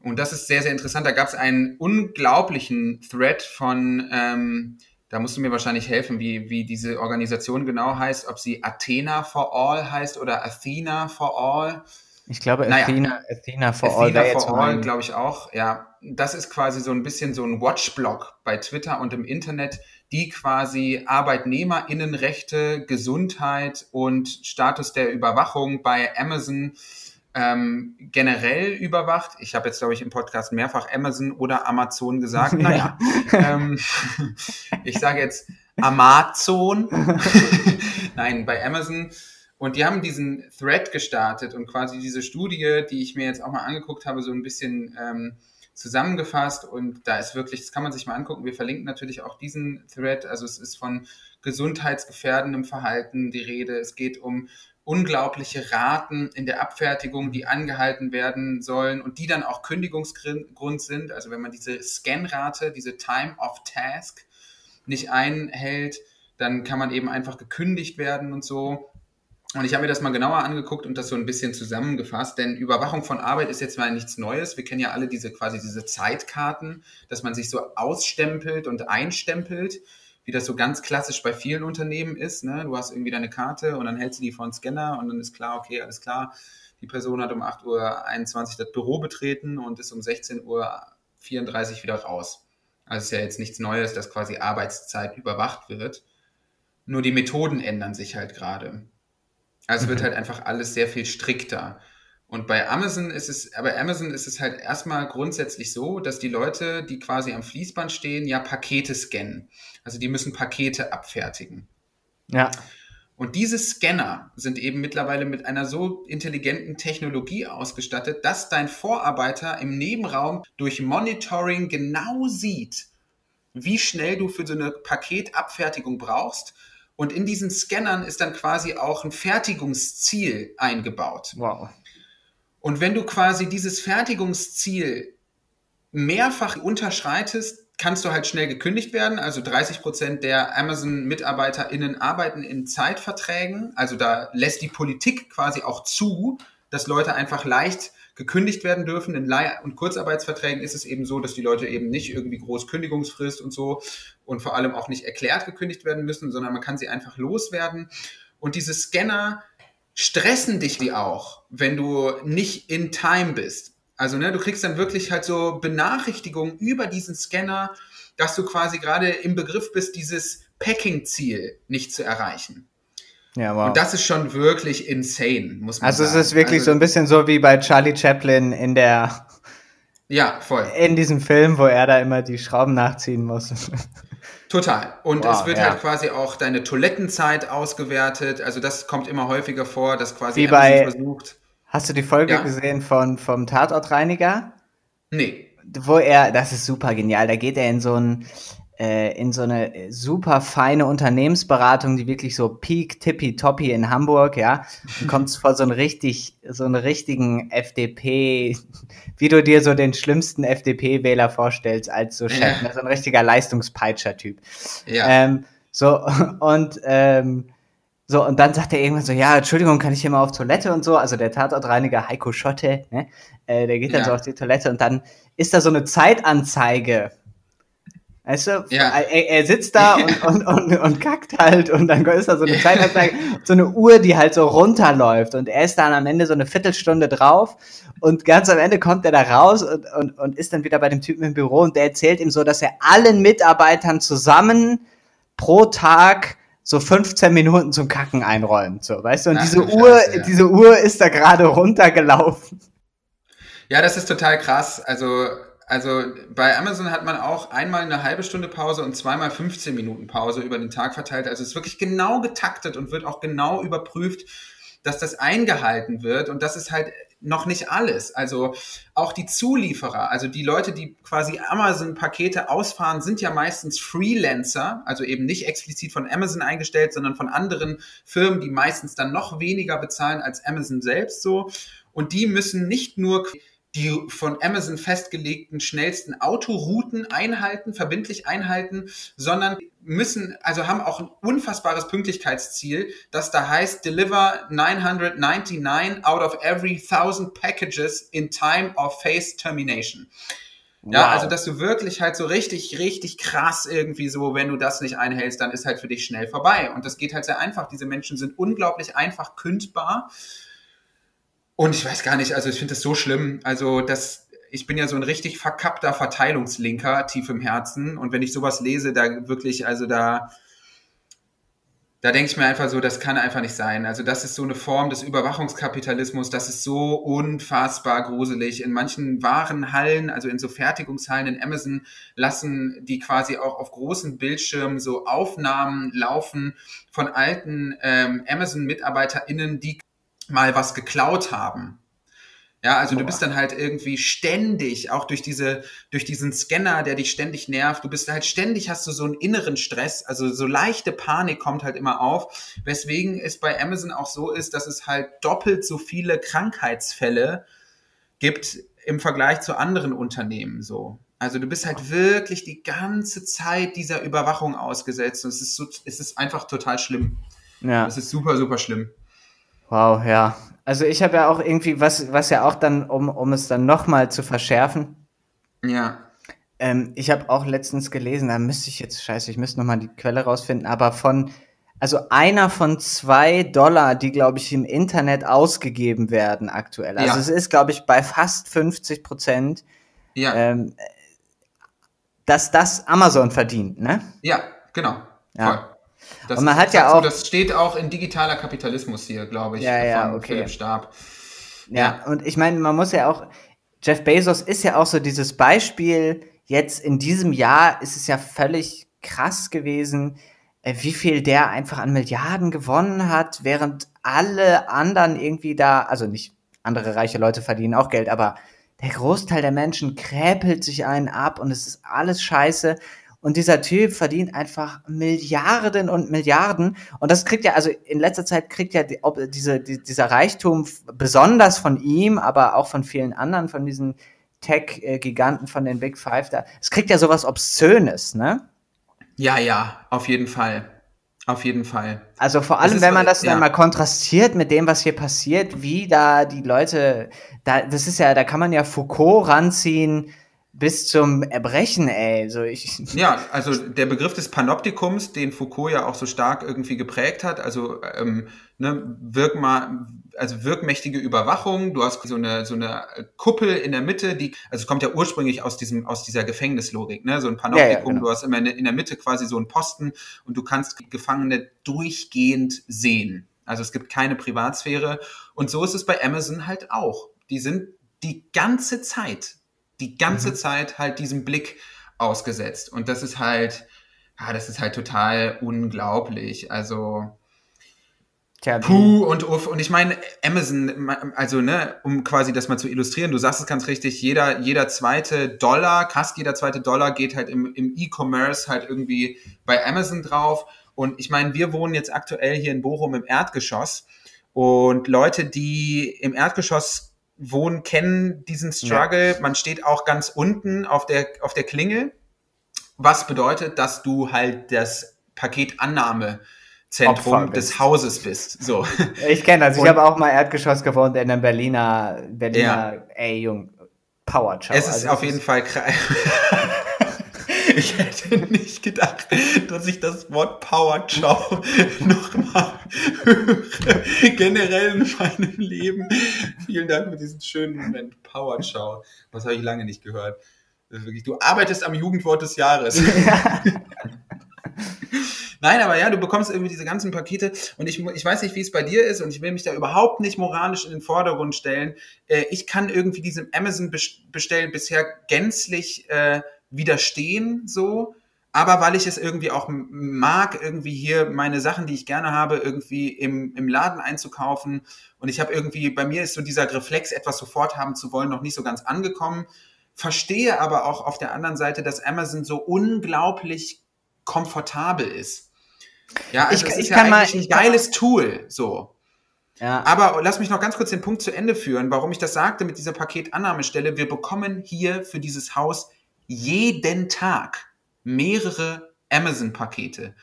Und das ist sehr, sehr interessant. Da gab es einen unglaublichen Thread von, ähm, da musst du mir wahrscheinlich helfen, wie, wie diese Organisation genau heißt, ob sie Athena for All heißt oder Athena for All. Ich glaube, naja, Athena, Athena for Athena All. for All, glaube ich auch. Ja, das ist quasi so ein bisschen so ein Watchblock bei Twitter und im Internet, die quasi ArbeitnehmerInnenrechte, Gesundheit und Status der Überwachung bei Amazon ähm, generell überwacht. Ich habe jetzt, glaube ich, im Podcast mehrfach Amazon oder Amazon gesagt. [laughs] Naja, ähm, [laughs] ich sage jetzt Amazon. [laughs] Nein, bei Amazon. Und die haben diesen Thread gestartet und quasi diese Studie, die ich mir jetzt auch mal angeguckt habe, so ein bisschen ähm, zusammengefasst. Und da ist wirklich, das kann man sich mal angucken. Wir verlinken natürlich auch diesen Thread. Also es ist von gesundheitsgefährdendem Verhalten die Rede. Es geht um unglaubliche Raten in der Abfertigung, die angehalten werden sollen und die dann auch Kündigungsgrund sind. Also wenn man diese Scanrate, diese Time of Task nicht einhält, dann kann man eben einfach gekündigt werden und so. Und ich habe mir das mal genauer angeguckt und das so ein bisschen zusammengefasst, denn Überwachung von Arbeit ist jetzt mal nichts Neues. Wir kennen ja alle diese quasi diese Zeitkarten, dass man sich so ausstempelt und einstempelt wie das so ganz klassisch bei vielen Unternehmen ist. Ne? Du hast irgendwie deine Karte und dann hältst du die vor den Scanner und dann ist klar, okay, alles klar, die Person hat um 8.21 Uhr das Büro betreten und ist um 16.34 Uhr wieder raus. Also ist ja jetzt nichts Neues, dass quasi Arbeitszeit überwacht wird. Nur die Methoden ändern sich halt gerade. Also mhm. wird halt einfach alles sehr viel strikter. Und bei Amazon ist es, aber Amazon ist es halt erstmal grundsätzlich so, dass die Leute, die quasi am Fließband stehen, ja Pakete scannen. Also die müssen Pakete abfertigen. Ja. Und diese Scanner sind eben mittlerweile mit einer so intelligenten Technologie ausgestattet, dass dein Vorarbeiter im Nebenraum durch Monitoring genau sieht, wie schnell du für so eine Paketabfertigung brauchst. Und in diesen Scannern ist dann quasi auch ein Fertigungsziel eingebaut. Wow. Und wenn du quasi dieses Fertigungsziel mehrfach unterschreitest, kannst du halt schnell gekündigt werden. Also 30 Prozent der Amazon-MitarbeiterInnen arbeiten in Zeitverträgen. Also da lässt die Politik quasi auch zu, dass Leute einfach leicht gekündigt werden dürfen. In Leih- und Kurzarbeitsverträgen ist es eben so, dass die Leute eben nicht irgendwie groß Kündigungsfrist und so und vor allem auch nicht erklärt gekündigt werden müssen, sondern man kann sie einfach loswerden. Und diese Scanner stressen dich die auch, wenn du nicht in Time bist. Also, ne, du kriegst dann wirklich halt so Benachrichtigungen über diesen Scanner, dass du quasi gerade im Begriff bist, dieses Packing-Ziel nicht zu erreichen. Ja, wow. Und das ist schon wirklich insane, muss man also sagen. Also es ist wirklich also, so ein bisschen so wie bei Charlie Chaplin in der ja, voll. In diesem Film, wo er da immer die Schrauben nachziehen muss. Total. Und wow, es wird ja. halt quasi auch deine Toilettenzeit ausgewertet. Also das kommt immer häufiger vor, dass quasi Wie bei, versucht. Hast du die Folge ja. gesehen von, vom Tatortreiniger? Nee. Wo er, das ist super genial, da geht er in so ein, äh, in so eine super feine Unternehmensberatung, die wirklich so peak tippy toppy in Hamburg, ja, und kommst vor so einen richtig, so einen richtigen FDP, wie du dir so den schlimmsten FDP-Wähler vorstellst als so Chef, ja. ne, so ein richtiger Leistungspeitscher-Typ. Ja. Ähm, so, [laughs] und, ähm, so, und dann sagt er irgendwann so, ja, Entschuldigung, kann ich hier mal auf Toilette und so? Also der Tatortreiniger Heiko Schotte, ne? Äh, der geht dann ja. so auf die Toilette und dann ist da so eine Zeitanzeige Weißt du, ja. er, er, sitzt da und, [laughs] und, und, und, kackt halt und dann ist da so eine Zeitanzeige, so eine Uhr, die halt so runterläuft und er ist dann am Ende so eine Viertelstunde drauf und ganz am Ende kommt er da raus und, und, und ist dann wieder bei dem Typen im Büro und der erzählt ihm so, dass er allen Mitarbeitern zusammen pro Tag so 15 Minuten zum Kacken einräumt, so, weißt du, und Ach, diese Uhr, Scheiße, ja. diese Uhr ist da gerade runtergelaufen. Ja, das ist total krass, also also bei Amazon hat man auch einmal eine halbe Stunde Pause und zweimal 15 Minuten Pause über den Tag verteilt. Also es ist wirklich genau getaktet und wird auch genau überprüft, dass das eingehalten wird. Und das ist halt noch nicht alles. Also auch die Zulieferer, also die Leute, die quasi Amazon-Pakete ausfahren, sind ja meistens Freelancer, also eben nicht explizit von Amazon eingestellt, sondern von anderen Firmen, die meistens dann noch weniger bezahlen als Amazon selbst so. Und die müssen nicht nur die von Amazon festgelegten schnellsten Autorouten einhalten, verbindlich einhalten, sondern müssen, also haben auch ein unfassbares Pünktlichkeitsziel, das da heißt, deliver 999 out of every 1000 packages in time of phase termination. Ja, wow. also dass du wirklich halt so richtig, richtig krass irgendwie so, wenn du das nicht einhältst, dann ist halt für dich schnell vorbei. Und das geht halt sehr einfach. Diese Menschen sind unglaublich einfach kündbar und ich weiß gar nicht, also ich finde das so schlimm. Also das, ich bin ja so ein richtig verkappter Verteilungslinker tief im Herzen. Und wenn ich sowas lese, da wirklich, also da, da denke ich mir einfach so, das kann einfach nicht sein. Also das ist so eine Form des Überwachungskapitalismus, das ist so unfassbar gruselig. In manchen Warenhallen, also in so Fertigungshallen in Amazon, lassen die quasi auch auf großen Bildschirmen so Aufnahmen laufen von alten ähm, Amazon-MitarbeiterInnen, die mal was geklaut haben. Ja, also du bist dann halt irgendwie ständig, auch durch diese, durch diesen Scanner, der dich ständig nervt, du bist halt ständig, hast du so einen inneren Stress, also so leichte Panik kommt halt immer auf, weswegen es bei Amazon auch so ist, dass es halt doppelt so viele Krankheitsfälle gibt im Vergleich zu anderen Unternehmen so. Also du bist halt wirklich die ganze Zeit dieser Überwachung ausgesetzt und es ist so, es ist einfach total schlimm. Ja. Es ist super, super schlimm. Wow, ja. Also ich habe ja auch irgendwie, was, was ja auch dann, um, um es dann nochmal zu verschärfen. Ja. Ähm, ich habe auch letztens gelesen, da müsste ich jetzt, scheiße, ich müsste nochmal die Quelle rausfinden, aber von, also einer von zwei Dollar, die, glaube ich, im Internet ausgegeben werden aktuell. Also ja. es ist, glaube ich, bei fast 50 Prozent, ja. ähm, dass das Amazon verdient, ne? Ja, genau. Ja. Voll. Das und man hat ja auch. Das steht auch in digitaler Kapitalismus hier, glaube ich, ja, ja, von okay. Philipp Stab. Ja, ja. und ich meine, man muss ja auch. Jeff Bezos ist ja auch so dieses Beispiel. Jetzt in diesem Jahr ist es ja völlig krass gewesen, äh, wie viel der einfach an Milliarden gewonnen hat, während alle anderen irgendwie da, also nicht andere reiche Leute verdienen auch Geld, aber der Großteil der Menschen kräpelt sich einen ab und es ist alles scheiße. Und dieser Typ verdient einfach Milliarden und Milliarden. Und das kriegt ja, also in letzter Zeit kriegt ja die, diese, die, dieser Reichtum besonders von ihm, aber auch von vielen anderen, von diesen Tech-Giganten, von den Big Five da. Es kriegt ja sowas Obszönes, ne? Ja, ja, auf jeden Fall. Auf jeden Fall. Also vor allem, wenn man das ja. dann mal kontrastiert mit dem, was hier passiert, wie da die Leute, da, das ist ja, da kann man ja Foucault ranziehen, bis zum Erbrechen, ey. So ich ja, also der Begriff des Panoptikums, den Foucault ja auch so stark irgendwie geprägt hat, also ähm, ne, wirkma, also wirkmächtige Überwachung. Du hast so eine so eine Kuppel in der Mitte, die also es kommt ja ursprünglich aus diesem aus dieser Gefängnislogik, ne? So ein Panoptikum. Ja, ja, genau. Du hast immer in der Mitte quasi so einen Posten und du kannst Gefangene durchgehend sehen. Also es gibt keine Privatsphäre und so ist es bei Amazon halt auch. Die sind die ganze Zeit die ganze mhm. Zeit halt diesem Blick ausgesetzt. Und das ist halt, ja, das ist halt total unglaublich. Also, Tja, Puh und Uff. Und ich meine, Amazon, also, ne, um quasi das mal zu illustrieren, du sagst es ganz richtig, jeder, jeder zweite Dollar, krass, jeder zweite Dollar geht halt im, im E-Commerce halt irgendwie bei Amazon drauf. Und ich meine, wir wohnen jetzt aktuell hier in Bochum im Erdgeschoss. Und Leute, die im Erdgeschoss wohnen, kennen diesen Struggle. Ja. Man steht auch ganz unten auf der, auf der Klingel. Was bedeutet, dass du halt das Paketannahme Zentrum des Hauses bist. So. Ich kenne das. Ich habe auch mal Erdgeschoss gewohnt in einem Berliner, Berliner, ja. ey, Jung, Power. Es ist also, auf jeden Fall [laughs] [laughs] Ich hätte nicht gedacht, dass ich das Wort Power Chow [laughs] nochmal höre. Generell in meinem Leben. Vielen Dank für diesen schönen Moment. Power Chow. Was habe ich lange nicht gehört. Wirklich, du arbeitest am Jugendwort des Jahres. [laughs] Ja. Nein, aber ja, du bekommst irgendwie diese ganzen Pakete und ich, ich weiß nicht, wie es bei dir ist und ich will mich da überhaupt nicht moralisch in den Vordergrund stellen. Äh, ich kann irgendwie diesem Amazon-Bestellen bisher gänzlich äh, widerstehen, so. Aber weil ich es irgendwie auch mag, irgendwie hier meine Sachen, die ich gerne habe, irgendwie im, im Laden einzukaufen. Und ich habe irgendwie, bei mir ist so dieser Reflex, etwas sofort haben zu wollen, noch nicht so ganz angekommen. Verstehe aber auch auf der anderen Seite, dass Amazon so unglaublich komfortabel ist. Ja, also ich, es ist ich ja kann eigentlich mal, ein geiles kann, Tool, so. Ja. Aber lass mich noch ganz kurz den Punkt zu Ende führen, warum ich das sagte mit dieser Paketannahmestelle. Wir bekommen hier für dieses Haus jeden Tag mehrere Amazon-Pakete.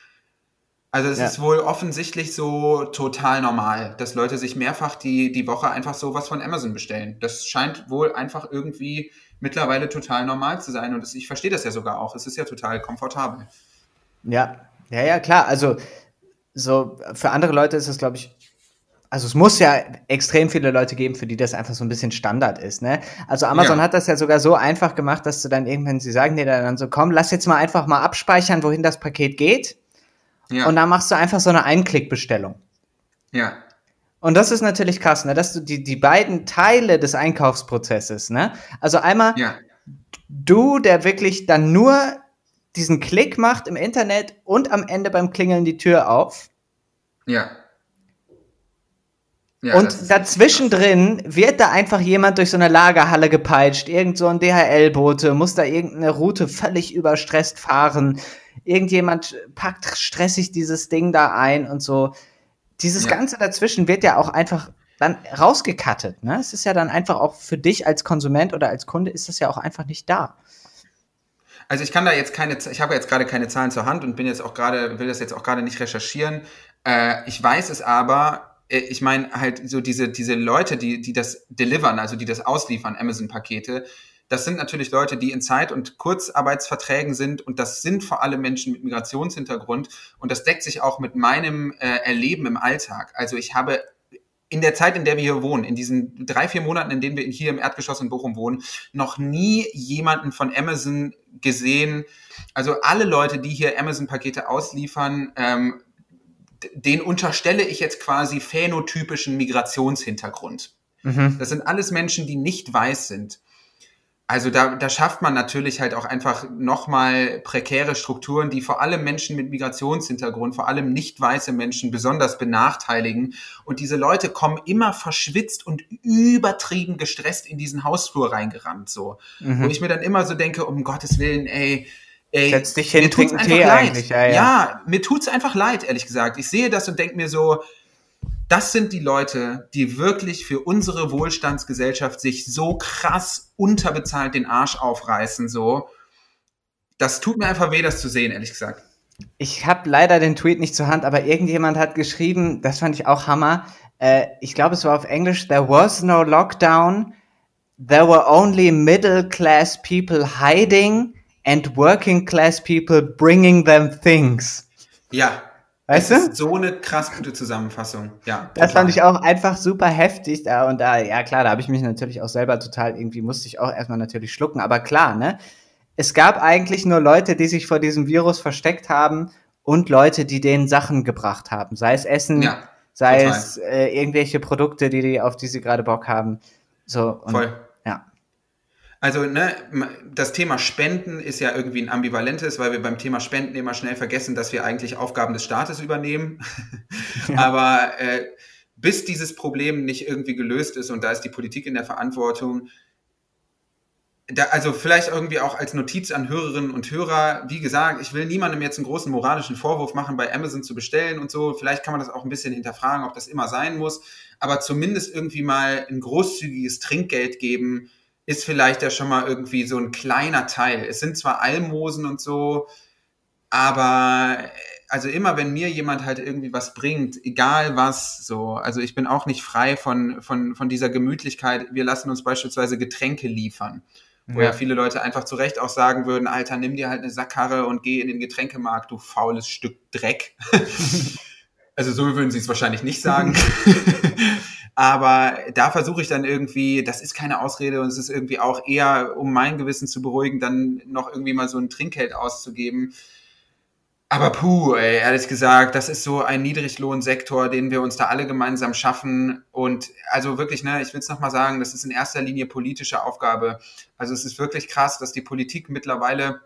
Also es ja. ist wohl offensichtlich so total normal, dass Leute sich mehrfach die, die Woche einfach so was von Amazon bestellen. Das scheint wohl einfach irgendwie mittlerweile total normal zu sein. Und das, ich verstehe das ja sogar auch. Es ist ja total komfortabel. Ja, ja, ja, klar. Also, so für andere Leute ist es, glaube ich, also es muss ja extrem viele Leute geben, für die das einfach so ein bisschen Standard ist, ne? Also Amazon ja. hat das ja sogar so einfach gemacht, dass du dann irgendwann, sie sagen dir dann so, komm, lass jetzt mal einfach mal abspeichern, wohin das Paket geht. Ja. Und dann machst du einfach so eine Einklickbestellung. Ja. Und das ist natürlich krass, ne? Dass du die, die beiden Teile des Einkaufsprozesses, ne? Also einmal ja. du, der wirklich dann nur diesen Klick macht im Internet und am Ende beim Klingeln die Tür auf. Ja. Ja und dazwischen drin wird da einfach jemand durch so eine Lagerhalle gepeitscht. Irgend so ein DHL-Bote muss da irgendeine Route völlig überstresst fahren. Irgendjemand packt stressig dieses Ding da ein und so. Dieses ja. Ganze dazwischen wird ja auch einfach dann rausgekattet. Ne? Es ist ja dann einfach auch für dich als Konsument oder als Kunde ist das ja auch einfach nicht da. Also ich kann da jetzt keine, ich habe jetzt gerade keine Zahlen zur Hand und bin jetzt auch gerade, will das jetzt auch gerade nicht recherchieren. Äh, ich weiß es aber, ich meine halt so diese, diese Leute, die, die das delivern, also die das ausliefern, Amazon-Pakete, das sind natürlich Leute, die in Zeit- und Kurzarbeitsverträgen sind und das sind vor allem Menschen mit Migrationshintergrund und das deckt sich auch mit meinem äh, Erleben im Alltag. Also ich habe in der Zeit, in der wir hier wohnen, in diesen drei, vier Monaten, in denen wir hier im Erdgeschoss in Bochum wohnen, noch nie jemanden von Amazon gesehen. Also alle Leute, die hier Amazon-Pakete ausliefern, ähm, den unterstelle ich jetzt quasi phänotypischen Migrationshintergrund. Mhm. Das sind alles Menschen, die nicht weiß sind. Also da, da schafft man natürlich halt auch einfach nochmal prekäre Strukturen, die vor allem Menschen mit Migrationshintergrund, vor allem nicht weiße Menschen besonders benachteiligen. Und diese Leute kommen immer verschwitzt und übertrieben gestresst in diesen Hausflur reingerannt, so. Mhm. Wo ich mir dann immer so denke, um Gottes Willen, ey, Ey, Setz dich hin, trink Tee leid. eigentlich. Ja, ja. ja, mir tut's einfach leid, ehrlich gesagt. Ich sehe das und denke mir so, das sind die Leute, die wirklich für unsere Wohlstandsgesellschaft sich so krass unterbezahlt den Arsch aufreißen, so. Das tut mir einfach weh, das zu sehen, ehrlich gesagt. Ich habe leider den Tweet nicht zur Hand, aber irgendjemand hat geschrieben, das fand ich auch Hammer. Äh, ich glaube, es war auf Englisch, there was no lockdown, there were only middle class people hiding and working class people bringing them things. Ja, Weißt das du? Ist so eine krass gute Zusammenfassung. Ja. Das total. fand ich auch einfach super heftig. Da und da, ja klar, da habe ich mich natürlich auch selber total irgendwie musste ich auch erstmal natürlich schlucken. Aber klar, ne? Es gab eigentlich nur Leute, die sich vor diesem Virus versteckt haben und Leute, die denen Sachen gebracht haben. Sei es Essen, ja, sei total. es äh, irgendwelche Produkte, die, die, auf die sie gerade Bock haben. So, und, Voll. Also, ne, das Thema Spenden ist ja irgendwie ein ambivalentes, weil wir beim Thema Spenden immer schnell vergessen, dass wir eigentlich Aufgaben des Staates übernehmen. Ja. [laughs] Aber äh, bis dieses Problem nicht irgendwie gelöst ist und da ist die Politik in der Verantwortung, da, also vielleicht irgendwie auch als Notiz an Hörerinnen und Hörer, wie gesagt, ich will niemandem jetzt einen großen moralischen Vorwurf machen, bei Amazon zu bestellen und so. Vielleicht kann man das auch ein bisschen hinterfragen, ob das immer sein muss. Aber zumindest irgendwie mal ein großzügiges Trinkgeld geben, ist vielleicht ja schon mal irgendwie so ein kleiner Teil. Es sind zwar Almosen und so, aber also immer wenn mir jemand halt irgendwie was bringt, egal was, so, also ich bin auch nicht frei von, von, von dieser Gemütlichkeit. Wir lassen uns beispielsweise Getränke liefern. Wo ja. ja viele Leute einfach zu Recht auch sagen würden, Alter, nimm dir halt eine Sackkarre und geh in den Getränkemarkt, du faules Stück Dreck. [laughs] also so würden sie es wahrscheinlich nicht sagen. [laughs] Aber da versuche ich dann irgendwie, das ist keine Ausrede und es ist irgendwie auch eher, um mein Gewissen zu beruhigen, dann noch irgendwie mal so ein Trinkgeld auszugeben. Aber puh, ey, ehrlich gesagt, das ist so ein Niedriglohnsektor, den wir uns da alle gemeinsam schaffen. Und also wirklich, ne, ich will es nochmal sagen, das ist in erster Linie politische Aufgabe. Also es ist wirklich krass, dass die Politik mittlerweile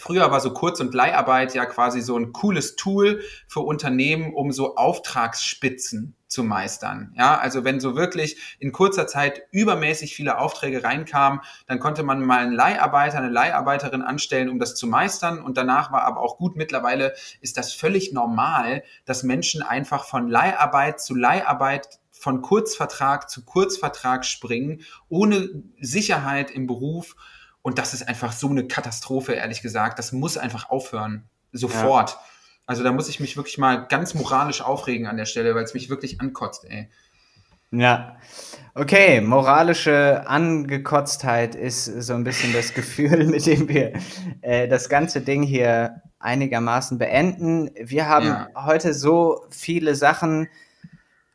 Früher war so Kurz- und Leiharbeit ja quasi so ein cooles Tool für Unternehmen, um so Auftragsspitzen zu meistern. Ja, also wenn so wirklich in kurzer Zeit übermäßig viele Aufträge reinkamen, dann konnte man mal einen Leiharbeiter, eine Leiharbeiterin anstellen, um das zu meistern. Und danach war aber auch gut. Mittlerweile ist das völlig normal, dass Menschen einfach von Leiharbeit zu Leiharbeit von Kurzvertrag zu Kurzvertrag springen, ohne Sicherheit im Beruf. Und das ist einfach so eine Katastrophe, ehrlich gesagt. Das muss einfach aufhören. Sofort. Ja. Also da muss ich mich wirklich mal ganz moralisch aufregen an der Stelle, weil es mich wirklich ankotzt, ey. Ja. Okay, moralische Angekotztheit ist so ein bisschen das Gefühl, [laughs] mit dem wir äh, das ganze Ding hier einigermaßen beenden. Wir haben ja. heute so viele Sachen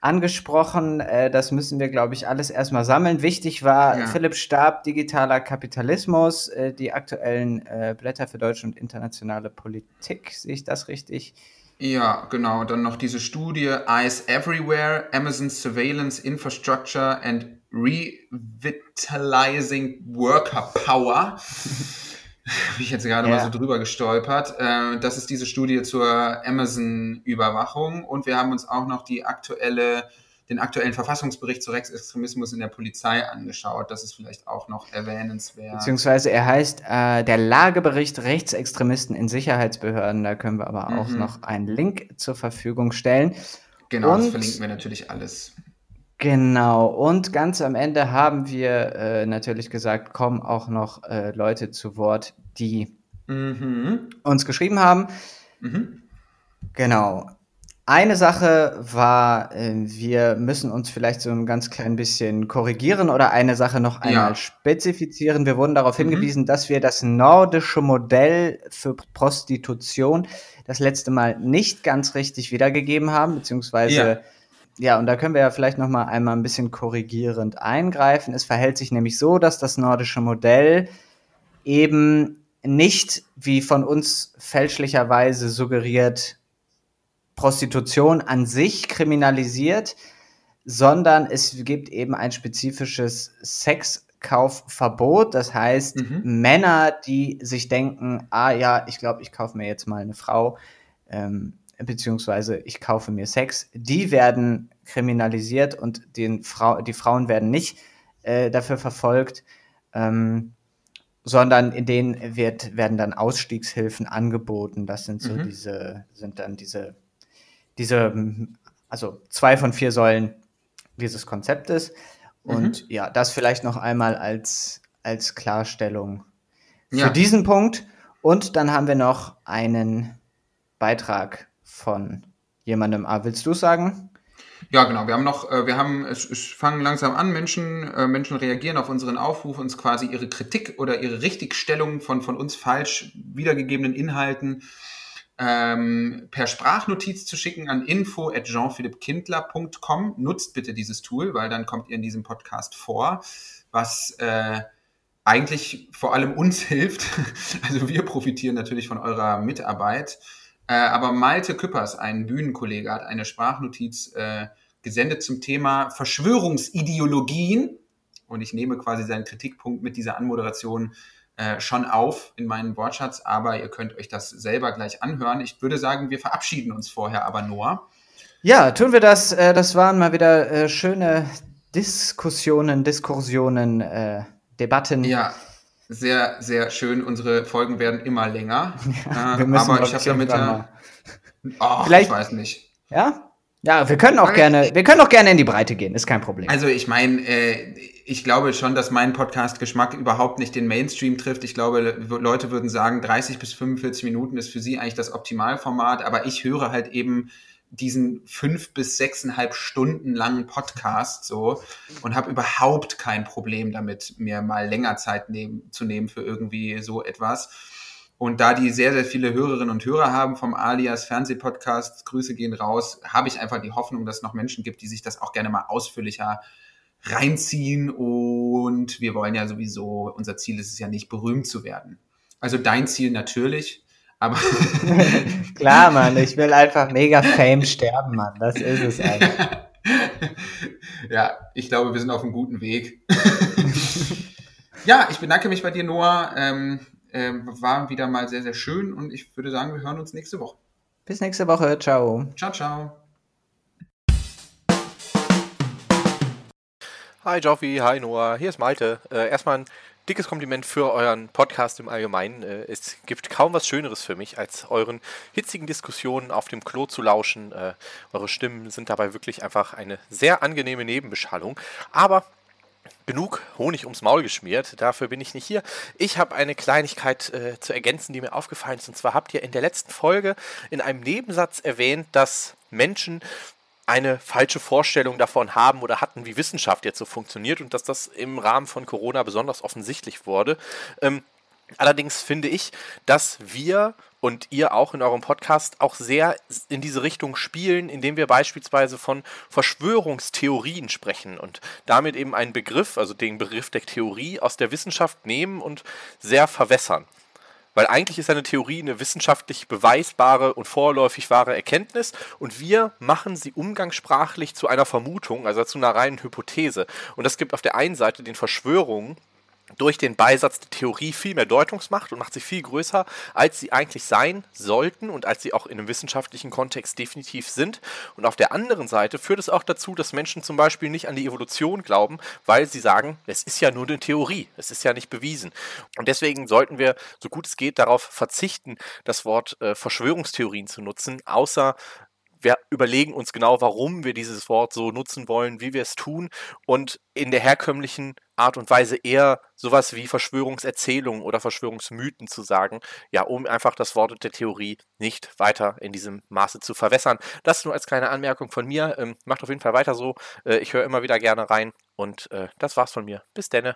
angesprochen. Äh, das müssen wir, glaube ich, alles erstmal sammeln. Wichtig war ja. Philipp Stab, digitaler Kapitalismus, äh, die aktuellen äh, Blätter für deutsche und internationale Politik. Sehe ich das richtig? Ja, genau. Dann noch diese Studie Eyes Everywhere, Amazon Surveillance Infrastructure and Revitalizing Worker Power. [laughs] Habe ich jetzt gerade ja. mal so drüber gestolpert. Äh, das ist diese Studie zur Amazon-Überwachung und wir haben uns auch noch die aktuelle, den aktuellen Verfassungsbericht zu Rechtsextremismus in der Polizei angeschaut. Das ist vielleicht auch noch erwähnenswert. Beziehungsweise er heißt äh, der Lagebericht Rechtsextremisten in Sicherheitsbehörden. Da können wir aber auch mhm. noch einen Link zur Verfügung stellen. Genau, und das verlinken wir natürlich alles. Genau, und ganz am Ende haben wir äh, natürlich gesagt, kommen auch noch äh, Leute zu Wort, die mhm. uns geschrieben haben. Mhm. Genau. Eine Sache war, äh, wir müssen uns vielleicht so ein ganz klein bisschen korrigieren oder eine Sache noch einmal ja. spezifizieren. Wir wurden darauf mhm. hingewiesen, dass wir das nordische Modell für Prostitution das letzte Mal nicht ganz richtig wiedergegeben haben, beziehungsweise ja ja, und da können wir ja vielleicht noch mal einmal ein bisschen korrigierend eingreifen. Es verhält sich nämlich so, dass das nordische Modell eben nicht, wie von uns fälschlicherweise suggeriert, Prostitution an sich kriminalisiert, sondern es gibt eben ein spezifisches Sexkaufverbot. Das heißt, mhm. Männer, die sich denken, ah ja, ich glaube, ich kaufe mir jetzt mal eine Frau, ähm, beziehungsweise ich kaufe mir Sex, die werden kriminalisiert und den Frau, die Frauen werden nicht äh, dafür verfolgt, ähm, sondern in denen wird, werden dann Ausstiegshilfen angeboten. Das sind so mhm. diese, sind dann diese, diese, also zwei von vier Säulen dieses Konzeptes. Und mhm. ja, das vielleicht noch einmal als, als Klarstellung für ja. diesen Punkt. Und dann haben wir noch einen Beitrag von jemandem. Ah, willst du sagen? Ja, genau. Wir haben noch, äh, wir haben, es, es fangen langsam an, Menschen, äh, Menschen reagieren auf unseren Aufruf, uns quasi ihre Kritik oder ihre Richtigstellung von, von uns falsch wiedergegebenen Inhalten ähm, per Sprachnotiz zu schicken an info at jeanphilippkindler.com. Nutzt bitte dieses Tool, weil dann kommt ihr in diesem Podcast vor, was äh, eigentlich vor allem uns [laughs] hilft. Also wir profitieren natürlich von eurer Mitarbeit. Äh, aber Malte Küppers, ein Bühnenkollege, hat eine Sprachnotiz äh, gesendet zum Thema Verschwörungsideologien und ich nehme quasi seinen Kritikpunkt mit dieser Anmoderation äh, schon auf in meinen Wortschatz, aber ihr könnt euch das selber gleich anhören. Ich würde sagen, wir verabschieden uns vorher aber Noah. Ja, tun wir das. Äh, das waren mal wieder äh, schöne Diskussionen, Diskursionen, Debatten. Ja, sehr, sehr schön. Unsere Folgen werden immer länger. [laughs] Ja, äh, aber ich habe damit ja. Oh, Vielleicht, ich weiß nicht. Ja? Ja, wir können auch gerne, wir können auch gerne in die Breite gehen, ist kein Problem. Also ich meine, äh, ich glaube schon, dass mein Podcast-Geschmack überhaupt nicht den Mainstream trifft. Ich glaube, Leute würden sagen, 30 bis 45 Minuten ist für sie eigentlich das Optimalformat, aber ich höre halt eben diesen fünf bis sechseinhalb Stunden langen Podcast so und habe überhaupt kein Problem damit, mir mal länger Zeit nehmen, zu nehmen für irgendwie so etwas. Und da die sehr, sehr viele Hörerinnen und Hörer haben vom Alias Fernsehpodcast, Grüße gehen raus, habe ich einfach die Hoffnung, dass es noch Menschen gibt, die sich das auch gerne mal ausführlicher reinziehen. Und wir wollen ja sowieso, unser Ziel ist es ja nicht, berühmt zu werden. Also dein Ziel natürlich, aber [laughs] Klar, Mann, ich will einfach mega Fame sterben, Mann. Das ist es einfach. [laughs] ja, ich glaube, wir sind auf einem guten Weg. [laughs] ja, ich bedanke mich bei dir, Noah. Ähm, äh, war wieder mal sehr, sehr schön und ich würde sagen, wir hören uns nächste Woche. Bis nächste Woche. Ciao. Ciao, ciao. Hi Joffi, hi Noah, hier ist Malte. Äh, erstmal ein dickes Kompliment für euren Podcast im Allgemeinen. Äh, es gibt kaum was Schöneres für mich, als euren hitzigen Diskussionen auf dem Klo zu lauschen. Äh, eure Stimmen sind dabei wirklich einfach eine sehr angenehme Nebenbeschallung. Aber genug Honig ums Maul geschmiert. Dafür bin ich nicht hier. Ich habe eine Kleinigkeit äh, zu ergänzen, die mir aufgefallen ist. Und zwar habt ihr in der letzten Folge in einem Nebensatz erwähnt, dass Menschen eine falsche Vorstellung davon haben oder hatten, wie Wissenschaft jetzt so funktioniert und dass das im Rahmen von Corona besonders offensichtlich wurde. Ähm, allerdings finde ich, dass wir und ihr auch in eurem Podcast auch sehr in diese Richtung spielen, indem wir beispielsweise von Verschwörungstheorien sprechen und damit eben einen Begriff, also den Begriff der Theorie aus der Wissenschaft nehmen und sehr verwässern. Weil eigentlich ist eine Theorie eine wissenschaftlich beweisbare und vorläufig wahre Erkenntnis und wir machen sie umgangssprachlich zu einer Vermutung, also zu einer reinen Hypothese. Und das gibt auf der einen Seite den Verschwörungen durch den Beisatz der Theorie viel mehr Deutungsmacht und macht sie viel größer, als sie eigentlich sein sollten und als sie auch in einem wissenschaftlichen Kontext definitiv sind. Und auf der anderen Seite führt es auch dazu, dass Menschen zum Beispiel nicht an die Evolution glauben, weil sie sagen, es ist ja nur eine Theorie, es ist ja nicht bewiesen. Und deswegen sollten wir, so gut es geht, darauf verzichten, das Wort äh, Verschwörungstheorien zu nutzen, außer wir überlegen uns genau, warum wir dieses Wort so nutzen wollen, wie wir es tun und in der herkömmlichen Art und Weise eher sowas wie Verschwörungserzählungen oder Verschwörungsmythen zu sagen, ja, um einfach das Wort der Theorie nicht weiter in diesem Maße zu verwässern. Das nur als kleine Anmerkung von mir. Ähm, macht auf jeden Fall weiter so. Äh, ich höre immer wieder gerne rein und äh, das war's von mir. Bis denne.